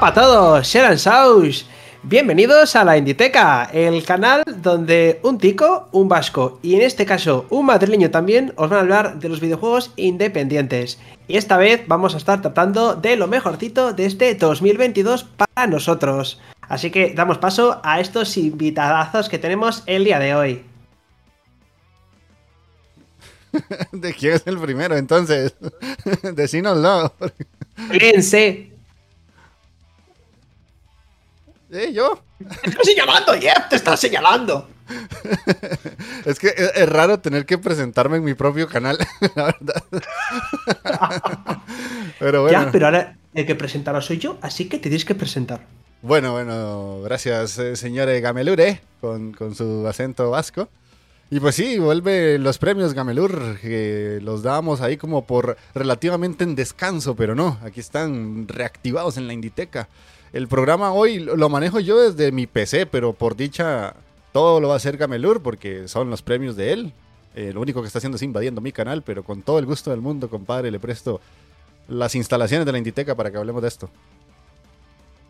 Para todos, Sharon Saus. Bienvenidos a la Inditeca, el canal donde un tico, un vasco y en este caso un madrileño también os van a hablar de los videojuegos independientes. Y esta vez vamos a estar tratando de lo mejorcito de este 2022 para nosotros. Así que damos paso a estos invitadazos que tenemos el día de hoy. ¿De quién es el primero entonces? Decínoslo. Fíjense. ¿Eh? ¿Yo? Te estoy señalando, Jeff, te estás señalando. es que es, raro tener que presentarme en mi propio canal, la verdad. pero bueno. Ya, pero ahora el que presentará soy yo, así que te tienes que presentar. Bueno, bueno, gracias, eh, señor Gamelure, con, con su acento vasco. Y pues sí, vuelve los premios Gamelur, que los dábamos ahí como por relativamente en descanso, pero no, aquí están reactivados en la Inditeca. El programa hoy lo manejo yo desde mi PC, pero por dicha todo lo va a hacer Gamelur porque son los premios de él. Eh, lo único que está haciendo es invadiendo mi canal, pero con todo el gusto del mundo, compadre, le presto las instalaciones de la Inditeca para que hablemos de esto.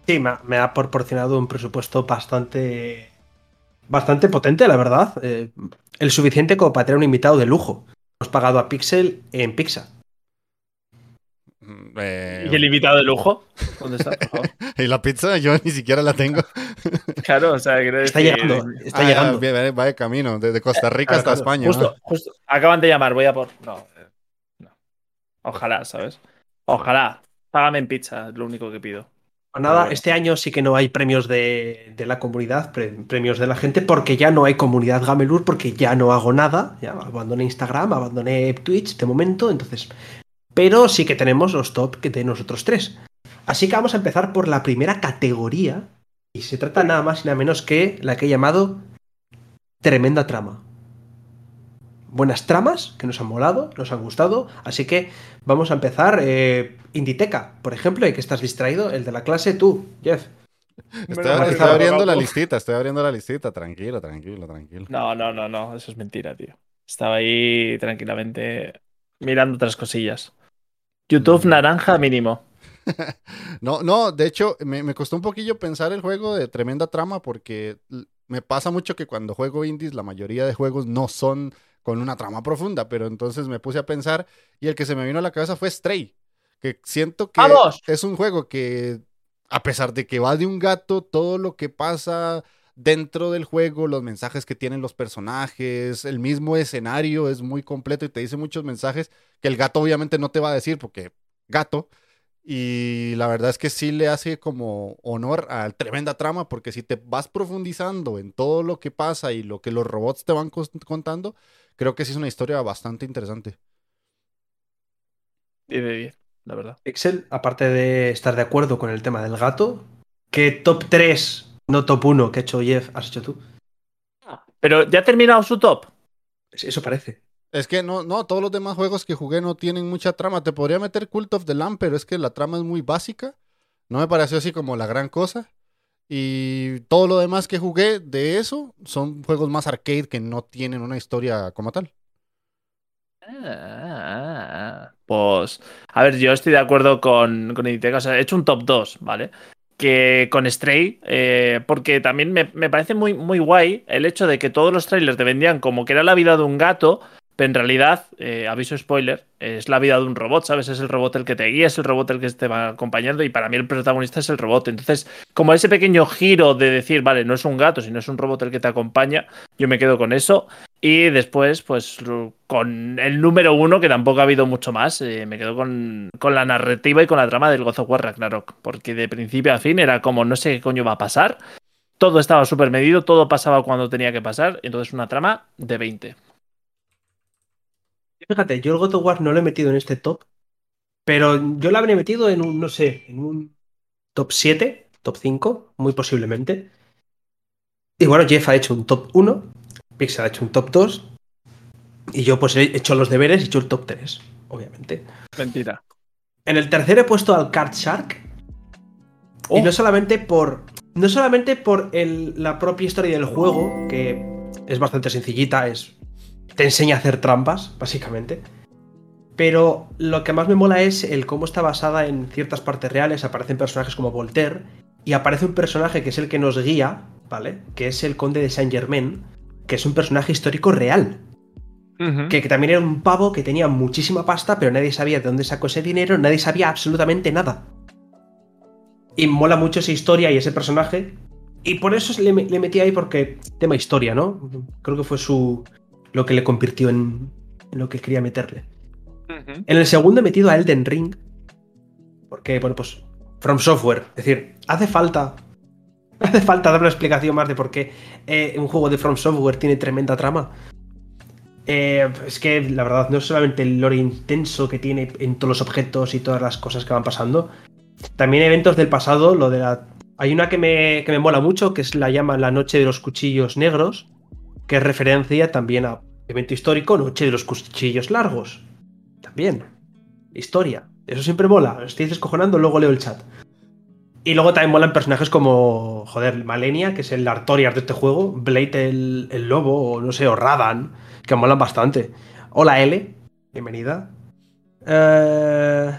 Sí, me ha, proporcionado un presupuesto bastante bastante potente, la verdad. Eh, el suficiente como para tener un invitado de lujo. Hemos pagado a Pixel en Pizza. Eh, ¿Y el invitado de lujo? ¿Dónde está, por favor? y la pizza yo ni siquiera la tengo. claro, o sea, está llegando. Está ah, llegando. Va, de camino, desde Costa Rica hasta España. Justo, justo. Acaban de llamar, voy a por. No, eh, no. Ojalá, ¿sabes? Ojalá. Págame en pizza, es lo único que pido. Pues nada, este año sí que no hay premios de, de, la comunidad, premios de la gente, porque ya no hay comunidad Gamelur, porque ya no hago nada. Ya abandoné Instagram, abandoné Twitch de momento, entonces pero sí que tenemos los top de nosotros tres. Así que vamos a empezar por la primera categoría, y se trata nada más y nada menos que la que he llamado Tremenda Trama. Buenas tramas que nos han molado, nos han gustado, así que vamos a empezar. Eh, Inditeca, por ejemplo, y que estás distraído, el de la clase, tú, Jeff. Estoy, abriendo la listita, estoy abriendo la listita, tranquilo, tranquilo, tranquilo. No, no, no, no, eso es mentira, tío. Estaba ahí tranquilamente mirando otras cosillas. YouTube naranja mínimo. no, no, de hecho, me, costó un poquillo pensar el juego de tremenda trama porque me pasa mucho que cuando juego indies, la mayoría de juegos no son con una trama profunda, pero entonces me puse a pensar y el que se me vino a la cabeza fue Stray, que siento que es un juego que, a pesar de que va de un gato, todo lo que pasa dentro del juego, los mensajes que tienen los personajes, el mismo escenario es muy completo y te dice muchos mensajes que el gato obviamente no te va a decir porque gato. Y la verdad es que sí le hace como honor a tremenda trama, porque si te vas profundizando en todo lo que pasa y lo que los robots te van contando, creo que sí es una historia bastante interesante. De bien, la verdad. Excel, aparte de estar de acuerdo con el tema del gato, ¿qué top 3, no top 1 que ha hecho Jeff, has hecho tú? Pero ya ha terminado su top. Eso parece. Es que no, no, todos los demás juegos que jugué no tienen mucha trama. Te podría meter Cult of the Lamb, pero es que la trama es muy básica. No me pareció así como la gran cosa. Y todo lo demás que jugué de eso son juegos más arcade que no tienen una historia como tal. Ah, pues, a ver, yo estoy de acuerdo con, con O sea, he hecho un top 2, ¿vale? Que con Stray, eh, porque también me, me, parece muy, muy guay el hecho de que todos los trailers te vendían como que era la vida de un gato, Pero en realidad, eh, aviso spoiler, es la vida de un robot, ¿sabes? Es el robot el que te guía, es el robot el que te va acompañando y para mí el protagonista es el robot. Entonces, como ese pequeño giro de decir, vale, no es un gato, sino es un robot el que te acompaña, yo me quedo con eso. Y después, pues con el número uno, que tampoco ha habido mucho más, eh, me quedo con, con, la narrativa y con la trama del God of War Ragnarok. Porque de principio a fin era como, no sé qué coño va a pasar. Todo estaba súper medido, todo pasaba cuando tenía que pasar. Entonces, una trama de 20. Fíjate, yo el God of War no lo he metido en este top, pero yo lo habría metido en un, no sé, en un top 7, top 5, muy posiblemente. Y bueno, Jeff ha hecho un top 1, Pixel ha hecho un top 2, y yo pues he hecho los deberes y he hecho el top 3, obviamente. Mentira. En el tercero he puesto al Card Shark. Y Oh. no solamente por. No solamente por el- la propia historia del juego, que es bastante sencillita, es. Te enseña a hacer trampas, básicamente. Pero lo que más me mola es el cómo está basada en ciertas partes reales. Aparecen personajes como Voltaire. Y aparece un personaje que es el que nos guía, ¿vale? Que es el conde de Saint Germain. Que es un personaje histórico real. Que, que también era un pavo que tenía muchísima pasta, pero nadie sabía de dónde sacó ese dinero, nadie sabía absolutamente nada. Y mola mucho esa historia y ese personaje. Y por eso le, le metí ahí porque tema historia, ¿no? Creo que fue su lo que le convirtió en, en lo que quería meterle. En el segundo he metido a Elden Ring. Porque, bueno, pues. From Software. Es decir, hace falta. Hace falta dar una explicación más de por qué eh, un juego de From Software tiene tremenda trama. Eh, es que la verdad, no es solamente el lore intenso que tiene en todos los objetos y todas las cosas que van pasando. También eventos del pasado, lo de la. Hay una que me, que me mola mucho, que es la llama La Noche de los Cuchillos Negros, que es referencia también a evento histórico, Noche de los Cuchillos Largos. También. Historia. Eso siempre mola. Estoy descojonando, luego leo el chat. Y luego también molan personajes como, joder, Malenia, que es el Artorias de este juego, Blade el, el lobo, o no sé, o Radan, que molan bastante. Hola L, bienvenida. Eh...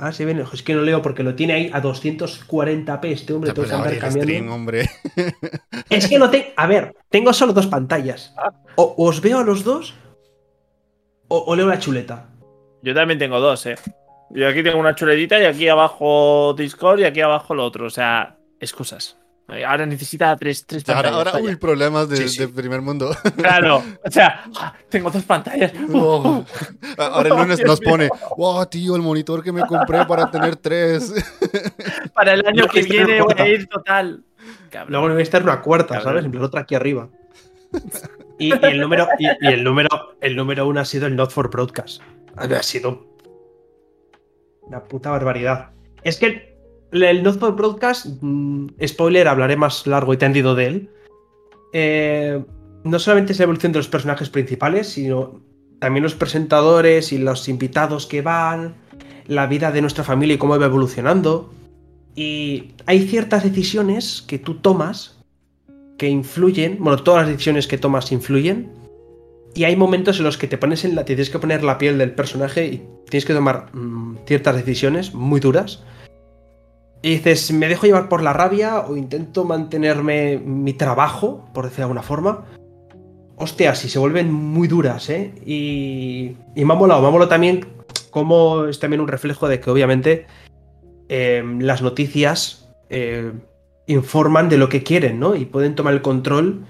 Ah, sí, viene. Es que no leo porque lo tiene ahí a 240p este hombre. tengo que andar cambiando. stream, hombre. Es que no tengo. A ver, tengo solo dos pantallas. O o os veo a los dos o, o leo la chuleta. Yo también tengo dos, eh. Yo aquí tengo una chuletita y aquí abajo Discord y aquí abajo lo otro. O sea, excusas. Eh, Ahora necesita tres, tres Ahora, pantallas. ahora uy, problemas de, Sí, sí. de primer mundo. Claro. O sea, ah, tengo dos pantallas. Wow. Ahora el lunes Dios nos pone, wow, tío, el monitor que me compré para tener tres. Para el año No, que viene voy a ir total. Cabrón. Luego voy a estar una cuarta, Cabrón. ¿sabes? En plan, otra aquí arriba. Y, y el número, y, y el número, el número uno ha sido el Not for Broadcast. Ha sido una puta barbaridad. Es que el, el Not for Broadcast, mm, spoiler, hablaré más largo y tendido de él. Eh, no solamente es la evolución de los personajes principales, sino también los presentadores y los invitados que van, la vida de nuestra familia y cómo va evolucionando. Y hay ciertas decisiones que tú tomas que influyen, bueno, todas las decisiones que tomas influyen. Y hay momentos en los que te pones en la, te tienes que poner la piel del personaje y tienes que tomar mm, ciertas decisiones muy duras. Y dices, ¿me dejo llevar por la rabia o intento mantenerme mi trabajo, por decir de alguna forma? Hostia, si se vuelven muy duras, ¿eh? Y, y me ha molado, me ha molado también como es también un reflejo de que obviamente eh, las noticias eh, informan de lo que quieren, ¿no? Y pueden tomar el control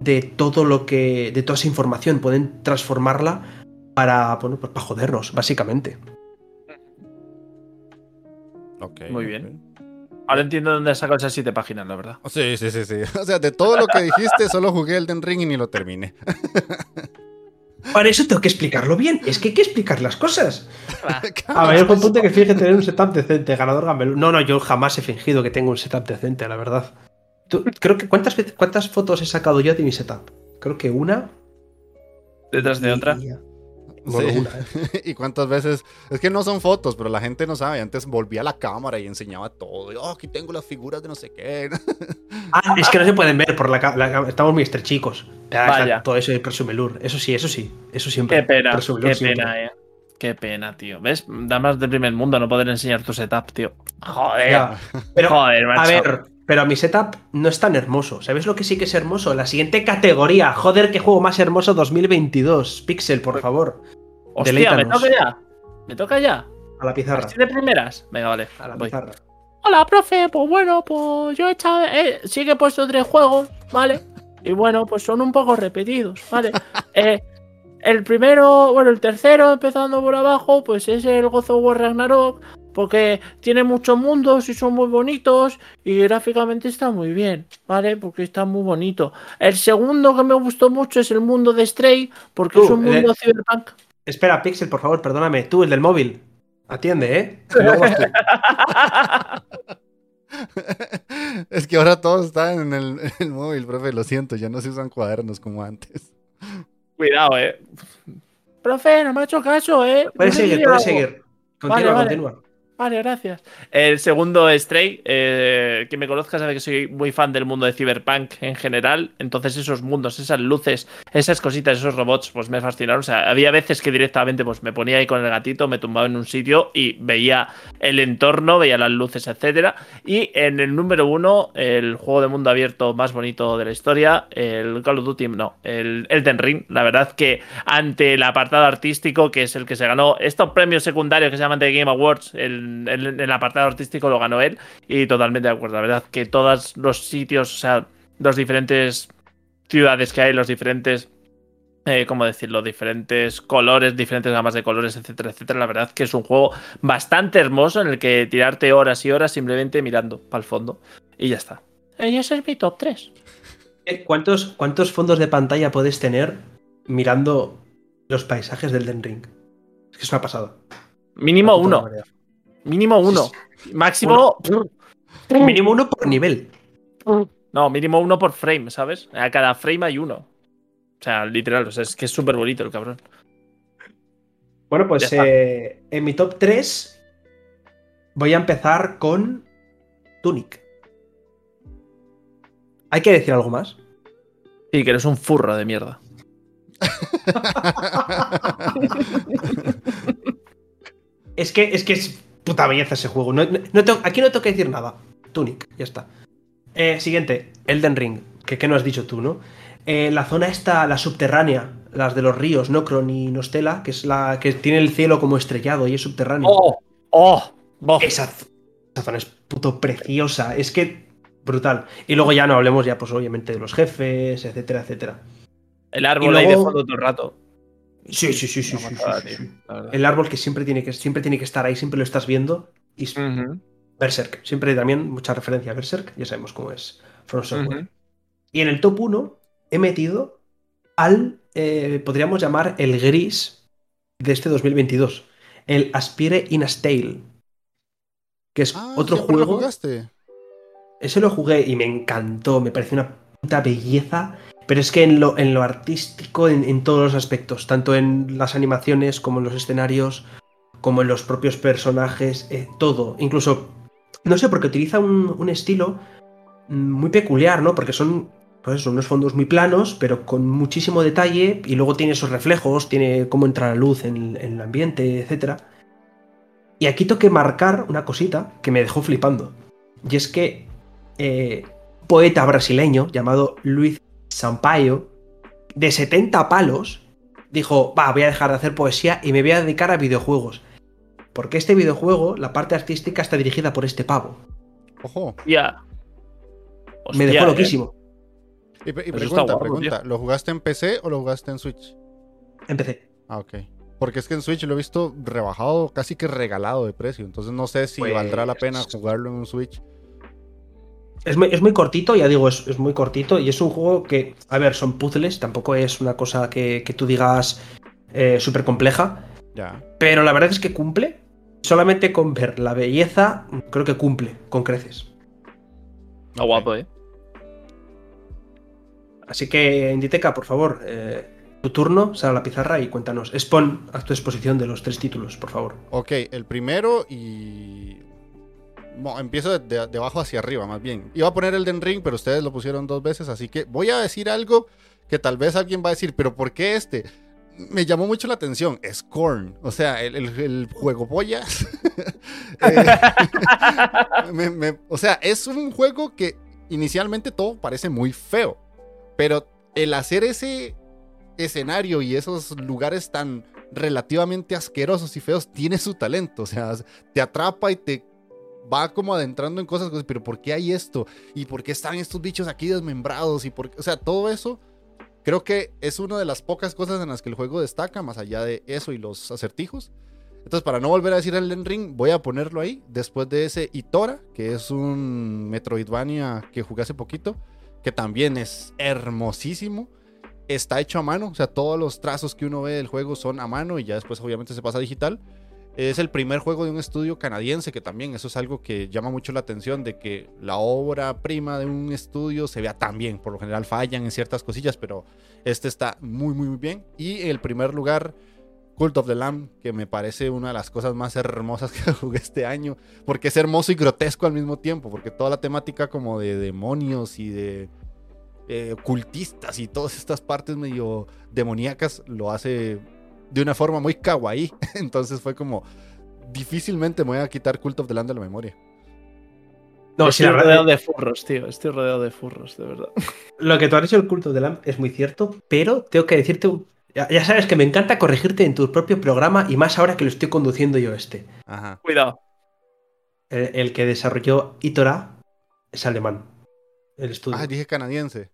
de todo lo que. de toda esa información. Pueden transformarla para. bueno, pues para jodernos, básicamente. Ok, Muy bien. Ahora entiendo dónde has sacado esas siete páginas, la verdad. Sí, sí, sí, sí. O sea, de todo lo que dijiste, solo jugué Elden Ring y ni lo terminé. Para eso tengo que explicarlo bien. Es que hay que explicar las cosas. A ver, buen punto que finge tener un setup decente, ganador Gambel. No, no, yo jamás he fingido que tengo un setup decente, la verdad. Tú- creo que ¿cuántas, ¿cuántas fotos he sacado yo de mi setup? Creo que una. Detrás de y- otra. y- Bueno, Sí. una, ¿eh? y cuántas veces, es que no son fotos, pero la gente no sabe. Antes volvía a la cámara y enseñaba todo. Y, oh, aquí tengo las figuras de no sé qué. Ah, es que no se pueden ver por la cámara. Estamos muy estrechicos. Vaya. Todo eso de Presumelur. Eso sí, eso sí. Eso siempre. Qué pena, qué siempre. pena, eh. Qué pena, tío. ¿Ves? Da más del primer mundo no poder enseñar tu setup, tío. Joder. Ya. Pero, Joder, macho. a ver, pero mi setup no es tan hermoso. ¿Sabes lo que sí que es hermoso? La siguiente categoría. Joder, qué juego más hermoso 2022. Pixel, por favor. Hostia, me toca ya. Me toca ya. A la pizarra. Así de primeras. Venga, vale. A la voy. pizarra. Hola, profe. Pues bueno, pues yo he echado. eh, sí que he puesto tres juegos, ¿vale? Y bueno, pues son un poco repetidos, ¿vale? Eh, el primero, bueno, el tercero, empezando por abajo, pues es el God of War Ragnarok. Porque tiene muchos mundos y son muy bonitos. Y gráficamente está muy bien, ¿vale? Porque está muy bonito. El segundo que me gustó mucho es el mundo de Stray. Porque es un eh, mundo cyberpunk. Espera, Pixel, por favor, perdóname. Tú, el del móvil. Atiende, ¿eh? Es que ahora todos están en el, en el móvil, profe. Lo siento, ya no se usan cuadernos como antes. Cuidado, eh. Profe, no me ha hecho caso, eh. Puedes No seguir, puedes seguir. Continúa, Vale, vale. continúa. Vale, gracias. El segundo Stray, eh, quien me conozca sabe que soy muy fan del mundo de Cyberpunk en general. Entonces esos mundos, esas luces, esas cositas, esos robots, pues me fascinaron. O sea, había veces que directamente pues me ponía ahí con el gatito, me tumbaba en un sitio y veía el entorno, veía las luces, etcétera. Y en el número uno, el juego de mundo abierto más bonito de la historia, el Call of Duty, no, el Elden Ring. La verdad que ante el apartado artístico, que es el que se ganó estos premios secundarios que se llaman The Game Awards, el, el- el apartado artístico lo ganó él. Y totalmente de acuerdo. La verdad que todos los sitios, o sea, los diferentes ciudades que hay, los diferentes. Eh, ¿Cómo decirlo? Diferentes colores, diferentes gamas de colores, etcétera, etcétera. La verdad que es un juego bastante hermoso en el que tirarte horas y horas simplemente mirando para el fondo. Y ya está. Y ese es mi top 3. Eh, ¿Cuántos, ¿Cuántos fondos de pantalla puedes tener mirando los paisajes del Den Ring? Es que es una pasada. Mínimo uno. Mínimo uno. Máximo. Mínimo uno por nivel. No, mínimo uno por frame, ¿sabes? A cada frame hay uno. O sea, literal, o sea, es que es súper bonito el cabrón. Bueno, pues eh, en mi top 3 voy a empezar con Tunic. ¿Hay que decir algo más? Sí, que eres un furro de mierda. Es que es, que es puta belleza ese juego. No- no- no tengo- aquí no tengo que decir nada. Tunic, ya está. Eh, siguiente, Elden Ring. Que, que no has dicho tú, ¿no? Eh, la zona esta, la subterránea, las de los ríos, Nocron y Nostela, que es la que tiene el cielo como estrellado y es subterráneo. ¡Oh! ¡Oh! ¡Oh! Esa, zona es puto preciosa. Es que brutal. Y luego ya no hablemos ya, pues obviamente, de los jefes, etcétera, etcétera. El árbol ahí de fondo todo el rato. Sí, sí, sí, sí. Sí, sí. El árbol que siempre tiene que, siempre tiene que estar ahí, siempre lo estás viendo. Y Ujú, Berserk. Siempre también mucha referencia a Berserk. Ya sabemos cómo es From Software. Y en el top 1 he metido al, eh, podríamos llamar el gris de este 2022. El Aspire in a Stale. Que es Ah, otro ¿siempre lo juego. jugaste? Ese lo jugué y me encantó, me pareció una puta belleza, pero es que en lo, en lo artístico, en, en todos los aspectos, tanto en las animaciones como en los escenarios, como en los propios personajes, eh, todo, incluso, no sé, porque utiliza un, un estilo mm, muy peculiar, ¿no? Porque son, pues eso, unos fondos muy planos, pero con muchísimo detalle, y luego tiene esos reflejos, tiene cómo entra la luz en, el ambiente, etc. Y aquí tengo marcar una cosita que me dejó flipando. Y es que eh, poeta brasileño llamado Luis Sampaio, de 70 palos, dijo, va, voy a dejar de hacer poesía y me voy a dedicar a videojuegos. Porque este videojuego, la parte artística está dirigida por este pavo. Ojo. Ya. me dejó eh. loquísimo. Y, Pues pregunta, guapo, pregunta. ¿Lo jugaste en PC o lo jugaste en Switch? Empecé. Ah, ok. Porque es que en Switch lo he visto rebajado, casi que regalado de precio. Entonces no sé si Pues- valdrá la pena jugarlo en un Switch. Es muy, es muy cortito, ya digo, es, es muy cortito y es un juego que, a ver, son puzzles, tampoco es una cosa que, que tú digas eh, súper compleja, Ya. pero la verdad es que cumple. Solamente con ver la belleza, creo que cumple con creces. Está guapo, eh. Así que, Inditeca, por favor, eh, tu turno, sal a la pizarra y cuéntanos. Expon a tu exposición de los tres títulos, por favor. Ok, el primero y. Bueno, empiezo de, abajo hacia arriba, más bien. Iba a poner el Den Ring, pero ustedes lo pusieron dos veces, así que voy a decir algo que tal vez alguien va a decir, pero ¿por qué este? me llamó mucho la atención. Scorn. O sea, el, el- juego pollas. Eh, o sea, es un juego que inicialmente todo parece muy feo. Pero el hacer ese escenario y esos lugares tan relativamente asquerosos y feos tiene su talento. O sea, te atrapa y te va como adentrando en cosas, pero ¿por qué hay esto? ¿Y por qué están estos bichos aquí desmembrados? Y por, o sea, todo eso creo que es una de las pocas cosas en las que el juego destaca, más allá de eso y los acertijos. Entonces, para no volver a decir Elden Ring, voy a ponerlo ahí. Después de ese Itora, que es un Metroidvania que jugué hace poquito, que también es hermosísimo. Está hecho a mano, o sea, todos los trazos que uno ve del juego son a mano y ya después obviamente se pasa a digital. Es el primer juego de un estudio canadiense, que también eso es algo que llama mucho la atención, de que la obra prima de un estudio se vea tan bien. Por lo general fallan en ciertas cosillas, pero este está muy, muy, muy bien. Y el primer lugar, Cult of the Lamb, que me parece una de las cosas más hermosas que jugué este año, porque es hermoso y grotesco al mismo tiempo, porque toda la temática como de demonios y de eh, ocultistas y todas estas partes medio demoníacas lo hace de una forma muy kawaii. Entonces fue como difícilmente me voy a quitar Cult of the Land de la memoria. No, estoy sí, la rodeado verdad, de furros, tío. Estoy rodeado de furros, de verdad. lo que tú has dicho del culto de Lamb es muy cierto, pero tengo que decirte, ya, ya sabes que me encanta corregirte en tu propio programa y más ahora que lo estoy conduciendo yo este. Ajá. Cuidado. El, el que desarrolló Itora es alemán. El estudio. Ah, dije canadiense.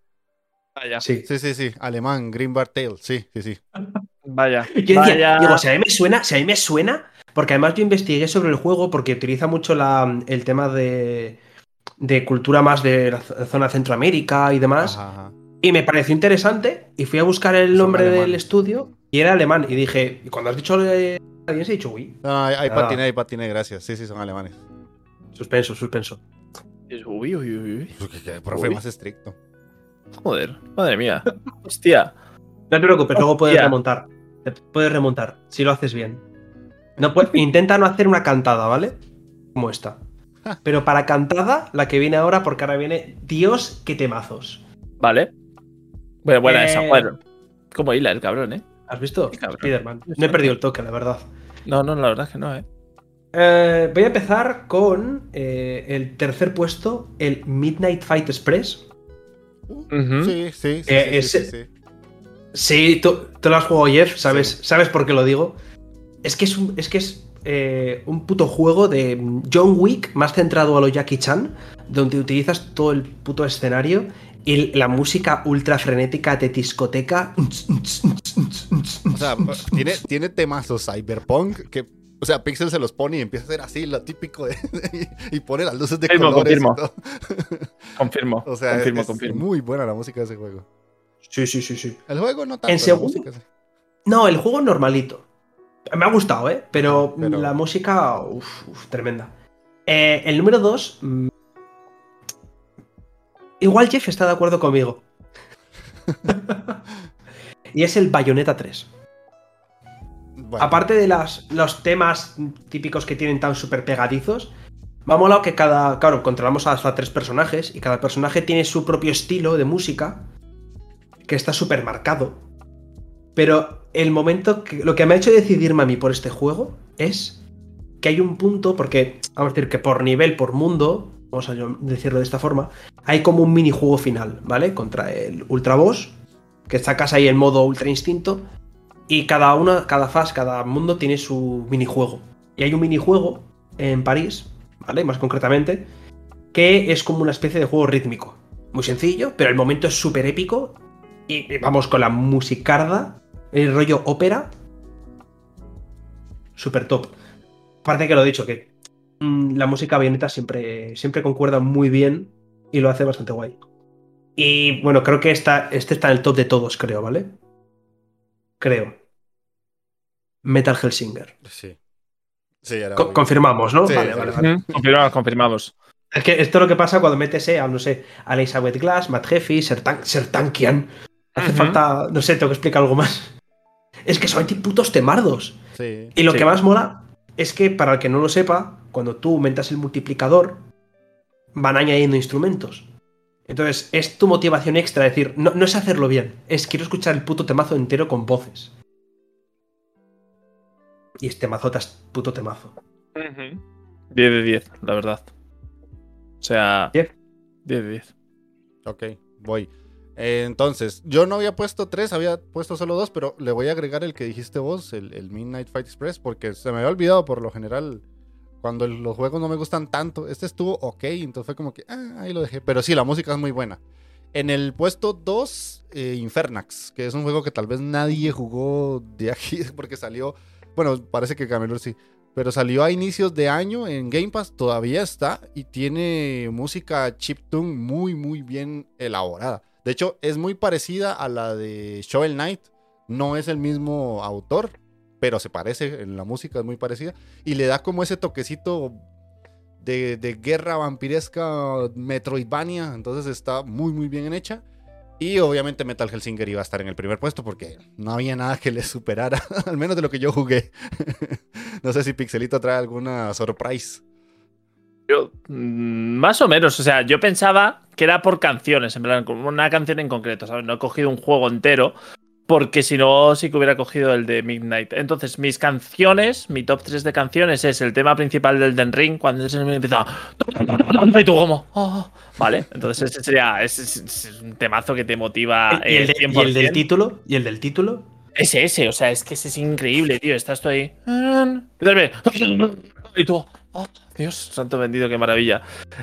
Vaya. sí. Sí, sí, sí. Alemán, Green Bar Tale. Sí, sí, sí. Vaya. Yo decía, Vaya. digo, si a mí me suena, si a mí me suena, porque además yo investigué sobre el juego porque utiliza mucho la, el tema de, de cultura más de la zona Centroamérica y demás. Ajá, ajá. Y me pareció interesante y fui a buscar el nombre del estudio y era alemán. Y dije, y cuando has dicho eh, canadiense, he dicho, uy, No, ahí Ah. patiné, ahí patiné, gracias. Sí, sí, son alemanes. suspenso, suspenso. Uy, uy, uy, uy. Pues profe Uy. más estricto. Joder, madre mía. Hostia. No te preocupes, luego puedes remontar. Te puedes remontar, si lo haces bien. No puedes- intenta no hacer una cantada, ¿vale? Como esta. Pero para cantada, la que viene ahora, porque ahora viene Dios, qué temazos. Vale. Bueno, buena Eh, esa, joder. Como hila el cabrón, ¿eh? ¿Has visto? Spider-Man. No he perdido el toque, la verdad. No, no, la verdad es que no, ¿eh? Eh, voy a empezar con eh, el tercer puesto, el Midnight Fight Express. Ujú. Sí, sí, sí. Eh, sí, ese- sí, sí, sí. Sí, tú, tú lo has jugado, Jeff, ¿sabes, Sí. ¿sabes por qué lo digo? Es que es un, es, que es, eh, un puto juego de John Wick más centrado a lo Jackie Chan, donde utilizas todo el puto escenario y la música ultra frenética de discoteca. O sea, tiene, tiene temazos cyberpunk que, o sea, Pixel se los pone y empieza a hacer así, lo típico de, y, pone las luces de Confirmo, colores y confirmo. todo. Confirmo. O sea, confirmo, es confirmo. muy buena la música de ese juego. Sí, sí, sí, sí. El juego no tanto, En segundo- música sí. No, el juego normalito. Me ha gustado, ¿eh? Pero, Ah, pero- la música, uf, uf, tremenda. Eh, el número 2. Igual Jeff está de acuerdo conmigo. y es el Bayonetta 3. Bueno, Aparte de las, los temas típicos que tienen tan súper pegadizos, me ha molado que cada. Claro, controlamos hasta tres personajes y cada personaje tiene su propio estilo de música que está súper marcado. Pero el momento que. Lo que me ha hecho decidirme a mí por este juego es que hay un punto, porque vamos a decir que por nivel, por mundo, vamos a decirlo de esta forma, hay como un minijuego final, ¿vale? Contra el Ultra Boss, que sacas ahí el modo Ultra Instinto, y cada una, cada fase, cada mundo tiene su minijuego. Y hay un minijuego en París, ¿vale? Más concretamente, que es como una especie de juego rítmico. Muy sencillo, pero el momento es súper épico. Y y vamos con la musicarda, el rollo ópera. Súper top. Aparte que lo he dicho, que mm, la música bayoneta siempre, siempre concuerda muy bien y lo hace bastante guay. Y bueno, creo que esta, este está en el top de todos, creo, ¿vale? Creo. Metal Hellsinger. Sí. Sí, era Co- muy- confirmamos, ¿no? Sí, vale, sí. vale, vale. Confirmamos, confirmamos. Es que esto es lo que pasa cuando metes eh, a, no sé, a Elizabeth Glass, Matt Heffy, Sertan Hace falta, no sé, tengo que explicar algo más. Es que son putos temardos. Sí. Y lo Sí. que más mola es que, para el que no lo sepa, cuando tú aumentas el multiplicador, van añadiendo instrumentos. Entonces, es tu motivación extra, decir, no, no es hacerlo bien, es quiero escuchar el puto temazo entero con voces. Y este mazo puto temazo. 10 de 10, la verdad. O sea, 10 de 10. Ok, voy. Entonces, yo no había puesto tres, había puesto solo dos, pero le voy a agregar el que dijiste vos, el, el Midnight Fight Express, porque se me había olvidado por lo general cuando los juegos no me gustan tanto. Este estuvo ok, entonces fue como que, ah, ahí lo dejé. Pero sí, la música es muy buena. En el puesto 2, eh, Infernax, que es un juego que tal vez nadie jugó de aquí porque salió, bueno, parece que Camelot sí, pero salió a inicios de año en Game Pass, todavía está y tiene música chiptune muy, muy bien elaborada. De hecho, es muy parecida a la de Shovel Knight, no es el mismo autor, pero se parece, en la música es muy parecida, y le da como ese toquecito de, guerra vampiresca Metroidvania, entonces está muy muy bien hecha. Y obviamente Metal Hellsinger iba a estar en el primer puesto porque no había nada que le superara, al menos de lo que yo jugué. no sé si Pixelito trae alguna surprise. Yo, mm, más o menos, o sea, yo pensaba que era por canciones, en plan, una canción en concreto, ¿sabes? No he cogido un juego entero, porque si no, sí que hubiera cogido el de Midnight. Entonces, mis canciones, mi top 3 de canciones es el tema principal del Den Ring, cuando se empieza. Y tú, como. Oh". Vale, entonces ese sería. Es, un temazo que te motiva. ¿Y el, ¿Y el del título? ¿Y el del título? Ese, ese, o sea, es que ese es increíble, tío. Estás tú ahí. Y tú. Oh, Dios, santo vendido, qué maravilla.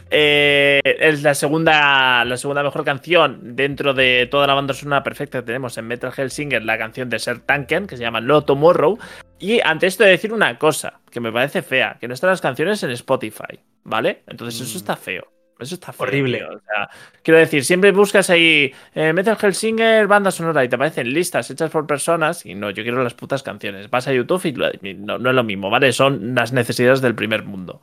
Eh, es la segunda, la segunda mejor canción dentro de toda la banda sonora perfecta que tenemos en Metal Hellsinger, la canción de Ser Tanken, que se llama No Tomorrow. Y ante esto de decir una cosa que me parece fea, que no están las canciones en Spotify, ¿vale? Entonces eso mm. está feo. Eso está horrible. O sea, quiero decir, siempre buscas ahí eh, Metal Hellsinger, banda sonora y te aparecen listas hechas por personas y no, yo quiero las putas canciones. Vas a YouTube y no, no es lo mismo, ¿vale? Son las necesidades del primer mundo.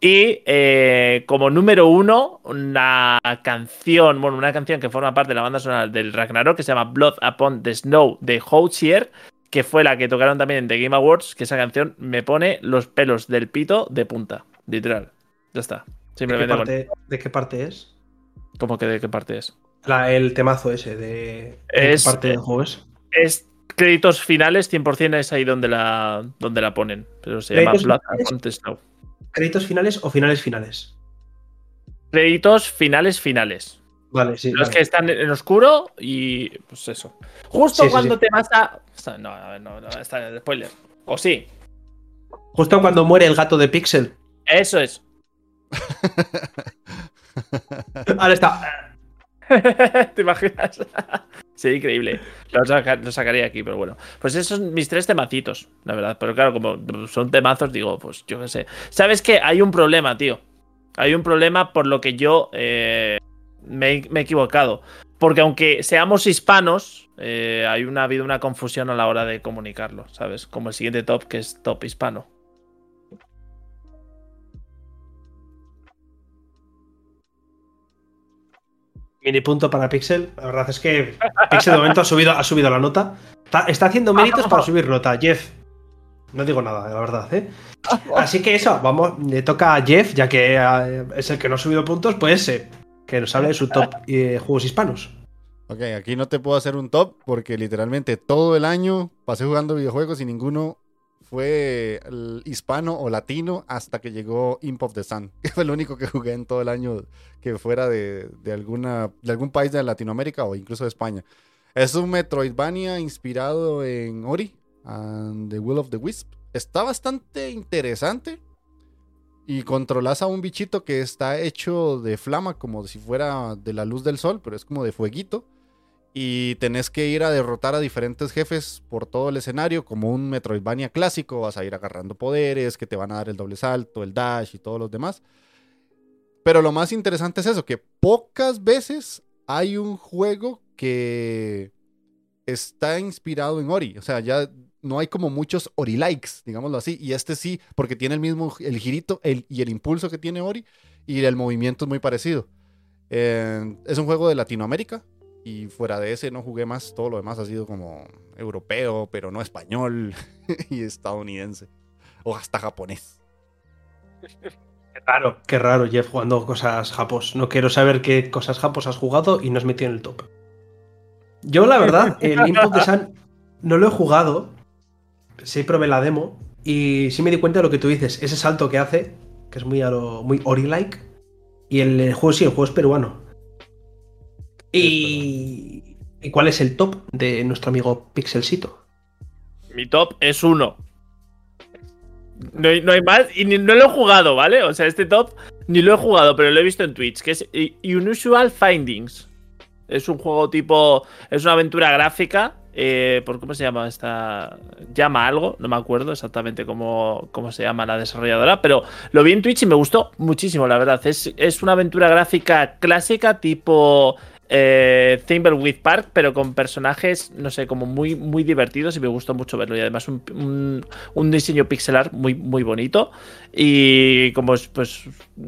Y eh, como número uno, una canción, bueno, una canción que forma parte de la banda sonora del Ragnarok que se llama Blood Upon the Snow de Hozier, que fue la que tocaron también en The Game Awards, que esa canción me pone los pelos del pito de punta, literal. Ya está. ¿De qué, parte, es? ¿Cómo que de qué parte es? el temazo ese, de, qué parte del juego es? Es créditos finales, 100% es ahí donde la, donde la ponen. Pero se llama Blood Snow. ¿Créditos finales o finales finales? Créditos finales finales. Vale, sí. Los que están en oscuro y pues eso. Justo cuando te vas a. No, no, no, está en el spoiler. O sí. Justo cuando muere el gato de Pixel. Eso es. Ahora está. ¿Te imaginas? sí, increíble. Lo, sacaría aquí, pero bueno. Pues esos son mis tres temacitos, la verdad. Pero claro, como son temazos, digo, pues yo qué sé. ¿Sabes qué? Hay un problema, tío. Hay un problema por lo que yo eh, me, he equivocado. Porque aunque seamos hispanos, eh, hay una, ha habido una confusión a la hora de comunicarlo, ¿sabes? Como el siguiente top, que es top hispano. Mini punto para Pixel. La verdad es que Pixel de momento ha subido, ha subido la nota. Está, haciendo méritos para subir nota. Jeff. No digo nada, la verdad, ¿eh? Así que eso, vamos, le toca a Jeff, ya que eh, es el que no ha subido puntos, pues eh, que nos hable de su top eh, juegos hispanos. Ok, aquí no te puedo hacer un top porque literalmente todo el año pasé jugando videojuegos y ninguno fue hispano o latino hasta que llegó Imp of the Sun, que fue el único que jugué en todo el año que fuera de, alguna, de algún país de Latinoamérica o incluso de España. Es un Metroidvania inspirado en Ori and The Will of the Wisp. Está bastante interesante. Y controlas a un bichito que está hecho de flama, como si fuera de la luz del sol, pero es como de fueguito y tenés que ir a derrotar a diferentes jefes por todo el escenario, como un Metroidvania clásico, vas a ir agarrando poderes que te van a dar el doble salto, el dash y todos los demás. Pero lo más interesante es eso, que pocas veces hay un juego que está inspirado en Ori, o sea, ya no hay como muchos Ori likes, digámoslo así, y este sí, porque tiene el mismo, el girito y el impulso que tiene Ori, y el movimiento es muy parecido. Eh, es un juego de Latinoamérica, y fuera de ese no jugué más, todo lo demás ha sido como europeo, pero no español y estadounidense. O hasta japonés. Qué raro, qué raro, Jeff, jugando cosas japos. No quiero saber qué cosas japos has jugado y no has metido en el top. Yo, la verdad, el Input de Sun no lo he jugado. Sí probé la demo, Y sí me di cuenta de lo que tú dices, ese salto que hace, que es muy, a lo- muy Ori-like. Y el, el juego sí, el juego es peruano. Y, ¿Y cuál es el top de nuestro amigo Pixelsito? Mi top es uno. No hay, no hay más y ni- no lo he jugado, ¿vale? O sea, este top ni lo he jugado, pero lo he visto en Twitch, que es Unusual Findings. Es un juego tipo. Es una aventura gráfica. eh, ¿Por cómo se llama esta? Llama algo, no me acuerdo exactamente cómo, cómo se llama la desarrolladora, pero lo vi en Twitch y me gustó muchísimo, la verdad. Es, es una aventura gráfica clásica tipo eh, Thimbleweed Park, pero con personajes, no sé, como muy, muy divertidos y me gustó mucho verlo. Y además un, un- diseño pixelar muy, muy bonito. Y como es, pues,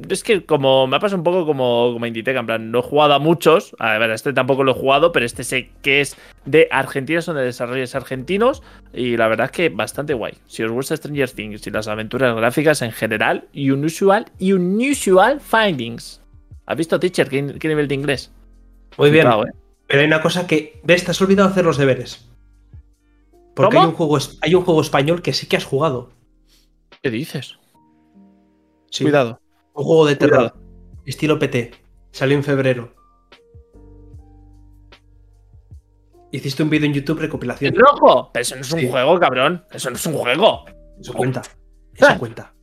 es que como me ha pasado un poco como, como Inditeca, en plan, no he jugado a muchos. A ver, este tampoco lo he jugado, pero este sé que es de Argentina, son de desarrollos argentinos. Y la verdad es que bastante guay. Si os gusta Stranger Things y las aventuras gráficas en general, Unusual, Unusual Findings. ¿Has visto, teacher? ¿Qué, qué nivel de inglés? Muy bien. ¿eh? Pero hay una cosa que. ¿Ves? Te has olvidado hacer los deberes. Porque ¿Cómo? hay un, juego, hay un juego español que sí que has jugado. ¿Qué dices? Sí. Cuidado. Un juego de terror. Cuidado. Estilo PT. Salió en febrero. Hiciste un vídeo en YouTube recopilación. ¿El rojo? Pero eso no es un Sí. juego, cabrón. Eso no es un juego. Eso cuenta. Eso cuenta.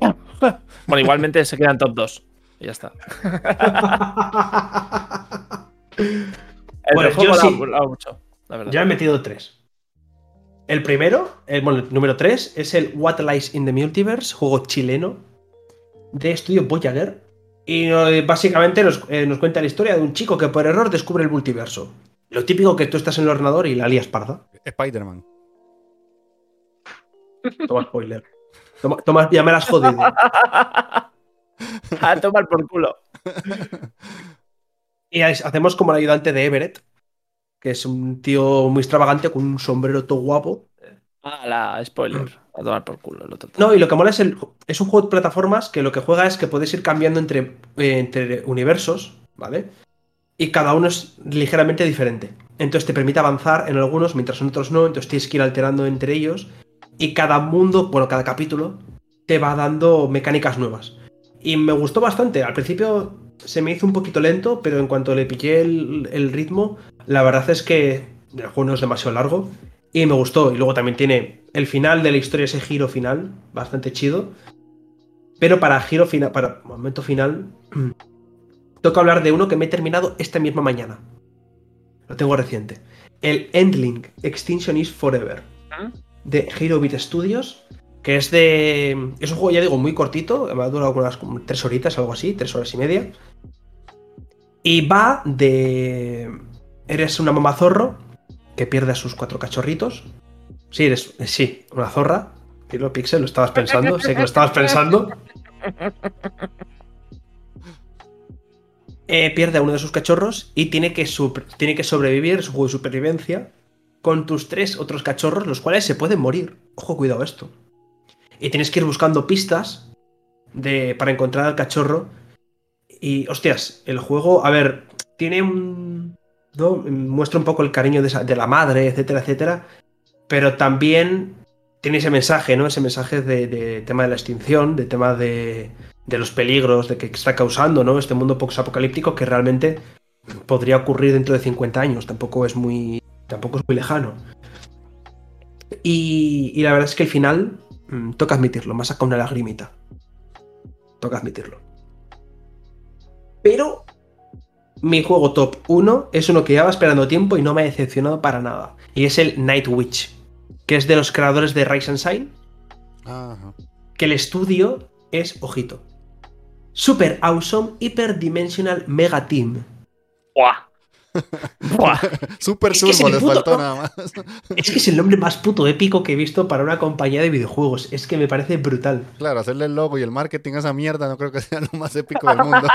Bueno, igualmente se quedan top 2. Y ya está. El Bueno, yo sí. mucho, la verdad. Ya he metido tres. El primero, el, bueno, el número tres, es el What Lies in the Multiverse, juego chileno de estudio Voyager. Y eh, básicamente nos, eh, nos cuenta la historia de un chico que por error descubre el multiverso. Lo típico que tú estás en el ordenador y la lías parda. Spider-Man. Toma spoiler. Toma, toma, ya me las jodido. A tomar por culo. Y hacemos como el ayudante de Everett, que es un tío muy extravagante con un sombrero todo guapo. Ah, la spoiler. A tomar por culo. No, y lo que mola es el. Es un juego de plataformas que lo que juega es que puedes ir cambiando entre, eh, entre universos, ¿vale? Y cada uno es ligeramente diferente. Entonces te permite avanzar en algunos, mientras en otros no. Entonces tienes que ir alterando entre ellos. Y cada mundo, bueno, cada capítulo, te va dando mecánicas nuevas. Y me gustó bastante. Al principio se me hizo un poquito lento, pero en cuanto le pillé el, el ritmo, la verdad es que el juego no es demasiado largo. Y me gustó. Y luego también tiene el final de la historia, ese giro final, bastante chido. Pero para giro final, para momento final, toca hablar de uno que me he terminado esta misma mañana. Lo tengo reciente. El Endling Extinction is Forever. De Hero Beat Studios. Que es de. Es un juego, ya digo, muy cortito. Me ha durado unas tres horitas, algo así, tres horas y media. Y va de. Eres una mamá zorro que pierde a sus cuatro cachorritos. Sí, eres. Sí, una zorra. Pilo Pixel, lo estabas pensando. sé que lo estabas pensando. Eh, pierde a uno de sus cachorros y tiene que, tiene que sobrevivir, es un juego de supervivencia, con tus tres otros cachorros, los cuales se pueden morir. Ojo, cuidado esto. Y tienes que ir buscando pistas de, para encontrar al cachorro. Y, hostias, el juego, a ver, tiene un... Muestra un poco el cariño de, la madre, etcétera, etcétera. Pero también tiene ese mensaje, ¿no? Ese mensaje de, tema de la extinción, de tema de, de los peligros de que está causando, ¿no? Este mundo post-apocalíptico que realmente podría ocurrir dentro de 50 años. Tampoco es muy. Tampoco es muy lejano. Y, y la verdad es que el final, mm, toca admitirlo, me ha sacado una lagrimita. Toca admitirlo. Pero mi juego top 1 es uno que llevaba esperando tiempo y no me ha decepcionado para nada. Y es el Night Witch, que es de los creadores de Rise and Shine, Ajá. que el estudio es, ojito, Super Awesome Hyperdimensional Mega Team. Buah. Buah. Super Es que es Turbo les puto- faltó nada más. Es que es el nombre más puto épico que he visto para una compañía de videojuegos. Es que me parece brutal. Claro, hacerle el logo y el marketing a esa mierda no creo que sea lo más épico del mundo.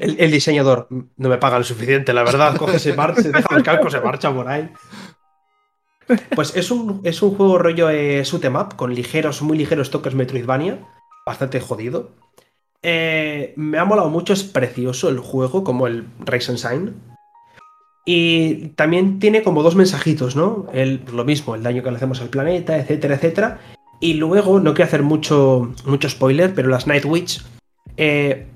El, el diseñador, no me paga lo suficiente, la verdad. Coge, se marcha, se deja el calco, se marcha por ahí. Pues es un, es un juego rollo eh, shoot 'em up, con ligeros, muy ligeros toques Metroidvania. Bastante jodido. Eh, me ha molado mucho, es precioso el juego, como el Rise and Shine. Y también tiene como dos mensajitos, ¿no? El, lo mismo, el daño que le hacemos al planeta, etcétera, etcétera. Y luego, no quiero hacer mucho, mucho spoiler, pero las Night Witch eh,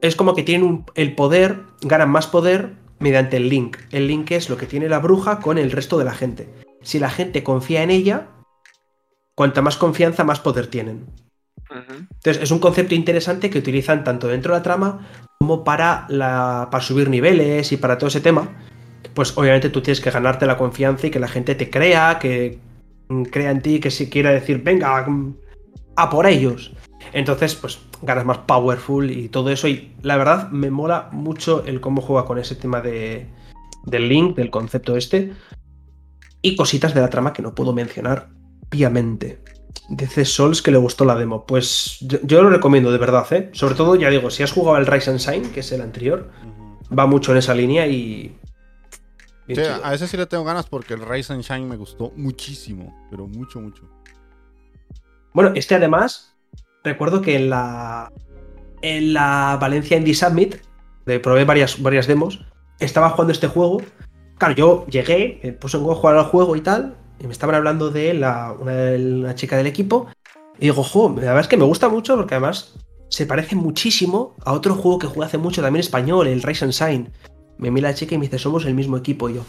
es como que tienen un- el poder, ganan más poder mediante el link. El link es lo que tiene la bruja con el resto de la gente. Si la gente confía en ella, cuanta más confianza, más poder tienen. Entonces, es un concepto interesante que utilizan tanto dentro de la trama como para, para subir niveles y para todo ese tema. Pues obviamente tú tienes que ganarte la confianza y que la gente te crea, que crea en ti, que si quiera decir, venga, a por ellos. Entonces, pues ganas más powerful y todo eso. Y la verdad, me mola mucho el cómo juega con ese tema de, del link, del concepto este. Y cositas de la trama que no puedo mencionar, obviamente. Dice Souls que le gustó la demo. Pues yo, yo lo recomiendo, de verdad, ¿eh? Sobre todo, ya digo, si has jugado el Rise and Shine, que es el anterior, va mucho en esa línea y. bien Sí, a ese sí le tengo ganas porque el Rise and Shine me gustó muchísimo, pero mucho, mucho. Bueno, este además, recuerdo que en la. En la Valencia Indie Summit, de probé varias, varias demos, estaba jugando este juego. Claro, yo llegué, me puse en Go a jugar al juego y tal, y me estaban hablando de la, una, una chica del equipo. Y digo, jo, la verdad es que me gusta mucho porque además se parece muchísimo a otro juego que jugué hace mucho también español, el Rise and Shine. Me mira la chica y me dice, somos el mismo equipo. Y yo,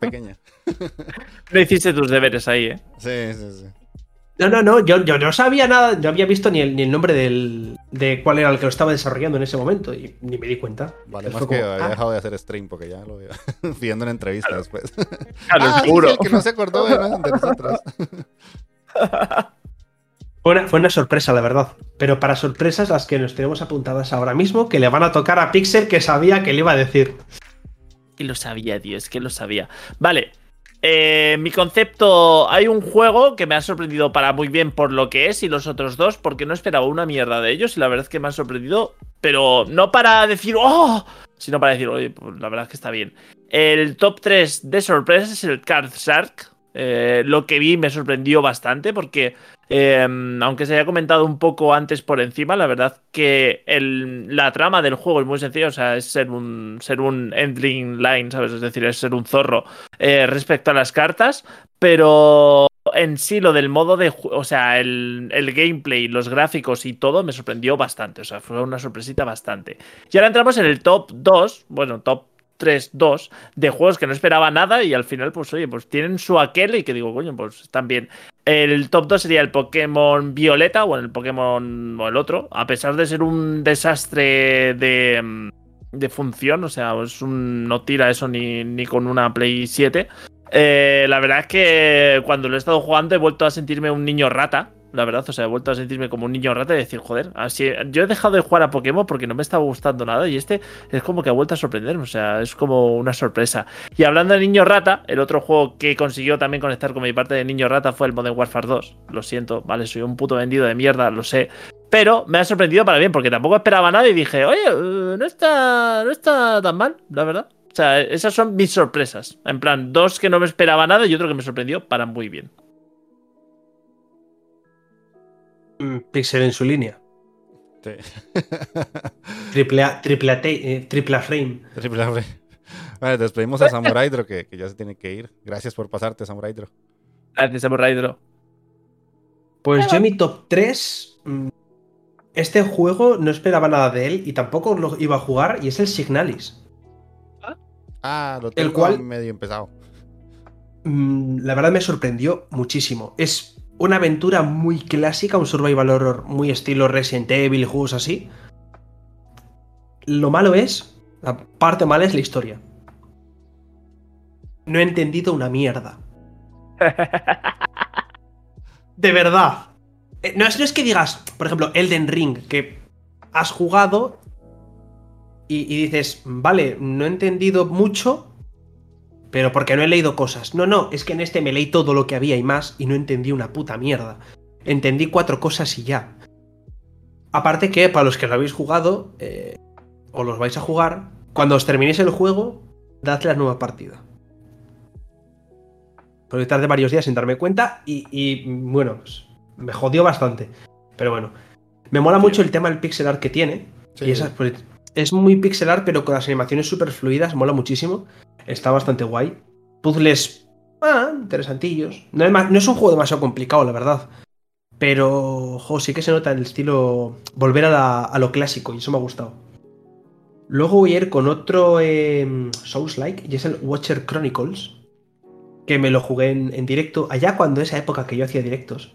Pequeña. No hiciste tus deberes ahí, ¿eh? Sí, sí, sí. No, no, no, yo, yo no sabía nada, no había visto ni el, ni el nombre del, de cuál era el que lo estaba desarrollando en ese momento y ni me di cuenta. Vale, más fue que como, había ah, dejado de hacer stream porque ya lo veía pidiendo una entrevista después. Claro, ah, seguro. el que no se acordó de, de nosotros. Fue una, fue una sorpresa, la verdad. Pero para sorpresas, las que nos tenemos apuntadas ahora mismo, que le van a tocar a Pixel, que sabía que le iba a decir. Que lo sabía, tío, es que lo sabía. Vale. Eh, mi concepto. Hay un juego que me ha sorprendido para muy bien por lo que es y los otros dos, porque no esperaba una mierda de ellos y la verdad es que me han sorprendido, pero no para decir ¡Oh! sino para decir, oye, pues la verdad es que está bien. El top 3 de sorpresas es el Card Shark. Eh, lo que vi me sorprendió bastante porque, eh, aunque se haya comentado un poco antes por encima, la verdad que la trama del juego es muy sencilla, o sea, es ser un, ser un endling line, ¿sabes? Es decir, es ser un zorro eh, respecto a las cartas, pero en sí lo del modo de, o sea, el, el gameplay, los gráficos y todo me sorprendió bastante, o sea, fue una sorpresita bastante. Y ahora entramos en el top 2, bueno, top 3, 2 de juegos que no esperaba nada y al final, pues oye, pues tienen su aquel y que digo, coño, pues están bien. El top 2 sería el Pokémon Violeta o el Pokémon o el otro, a pesar de ser un desastre de, mm, de función, o sea, es un, no tira eso ni, ni con una Play 7. Eh, la verdad es que cuando lo he estado jugando he vuelto a sentirme un niño rata. La verdad, o sea, he vuelto a sentirme como un niño rata y decir, joder, así, yo he dejado de jugar a Pokémon porque no me estaba gustando nada y este es como que ha vuelto a sorprenderme, o sea, es como una sorpresa. Y hablando de niño rata, el otro juego que consiguió también conectar con mi parte de niño rata fue el Modern Warfare 2. Lo siento, vale, soy un puto vendido de mierda, lo sé. Pero me ha sorprendido para bien, porque tampoco esperaba nada y dije, oye, eh, no está, no está tan mal, la verdad. O sea, esas son mis sorpresas. En plan, dos que no me esperaba nada y otro que me sorprendió para muy bien. Pixel en su línea. Sí. Triple A, triple A, te- eh, triple A frame. Triple A. Vale, despedimos a Samurai Dro, que, que ya se tiene que ir. Gracias por pasarte, Samurai Dro. Gracias, Samurai Dro. Pues yo mi top 3. mm, Este juego no esperaba nada de él y tampoco lo iba a jugar y es el Signalis. Ah, lo tengo cual- medio empezado. Mm, La verdad me sorprendió muchísimo. Es una aventura muy clásica, un survival horror muy estilo Resident Evil y juegos así. Lo malo es, la parte mala es la historia. No he entendido una mierda. De verdad. Eh, No es, no es que digas, por ejemplo, Elden Ring, que has jugado y, y dices, vale, no he entendido mucho, pero porque no he leído cosas. No, no, es que en este me leí todo lo que había y más y no entendí una puta mierda. Entendí cuatro cosas y ya. Aparte que, para los que lo habéis jugado, eh, o los vais a jugar, cuando os terminéis el juego, dadle la nueva partida. Porque tardé varios días sin darme cuenta y, y, bueno, pues, me jodió bastante. Pero bueno, me mola mucho el tema del pixel art que tiene. Sí. Y pues, es muy pixelar, pero con las animaciones súper fluidas, mola muchísimo. Está bastante guay. Puzzles, ah, interesantillos. No es, no es un juego demasiado complicado, la verdad. Pero, jo, sí que se nota el estilo volver a, lo clásico y eso me ha gustado. Luego voy a ir con otro eh, Souls-like y es el Watcher Chronicles, que me lo jugué en, en, directo allá cuando esa época que yo hacía directos.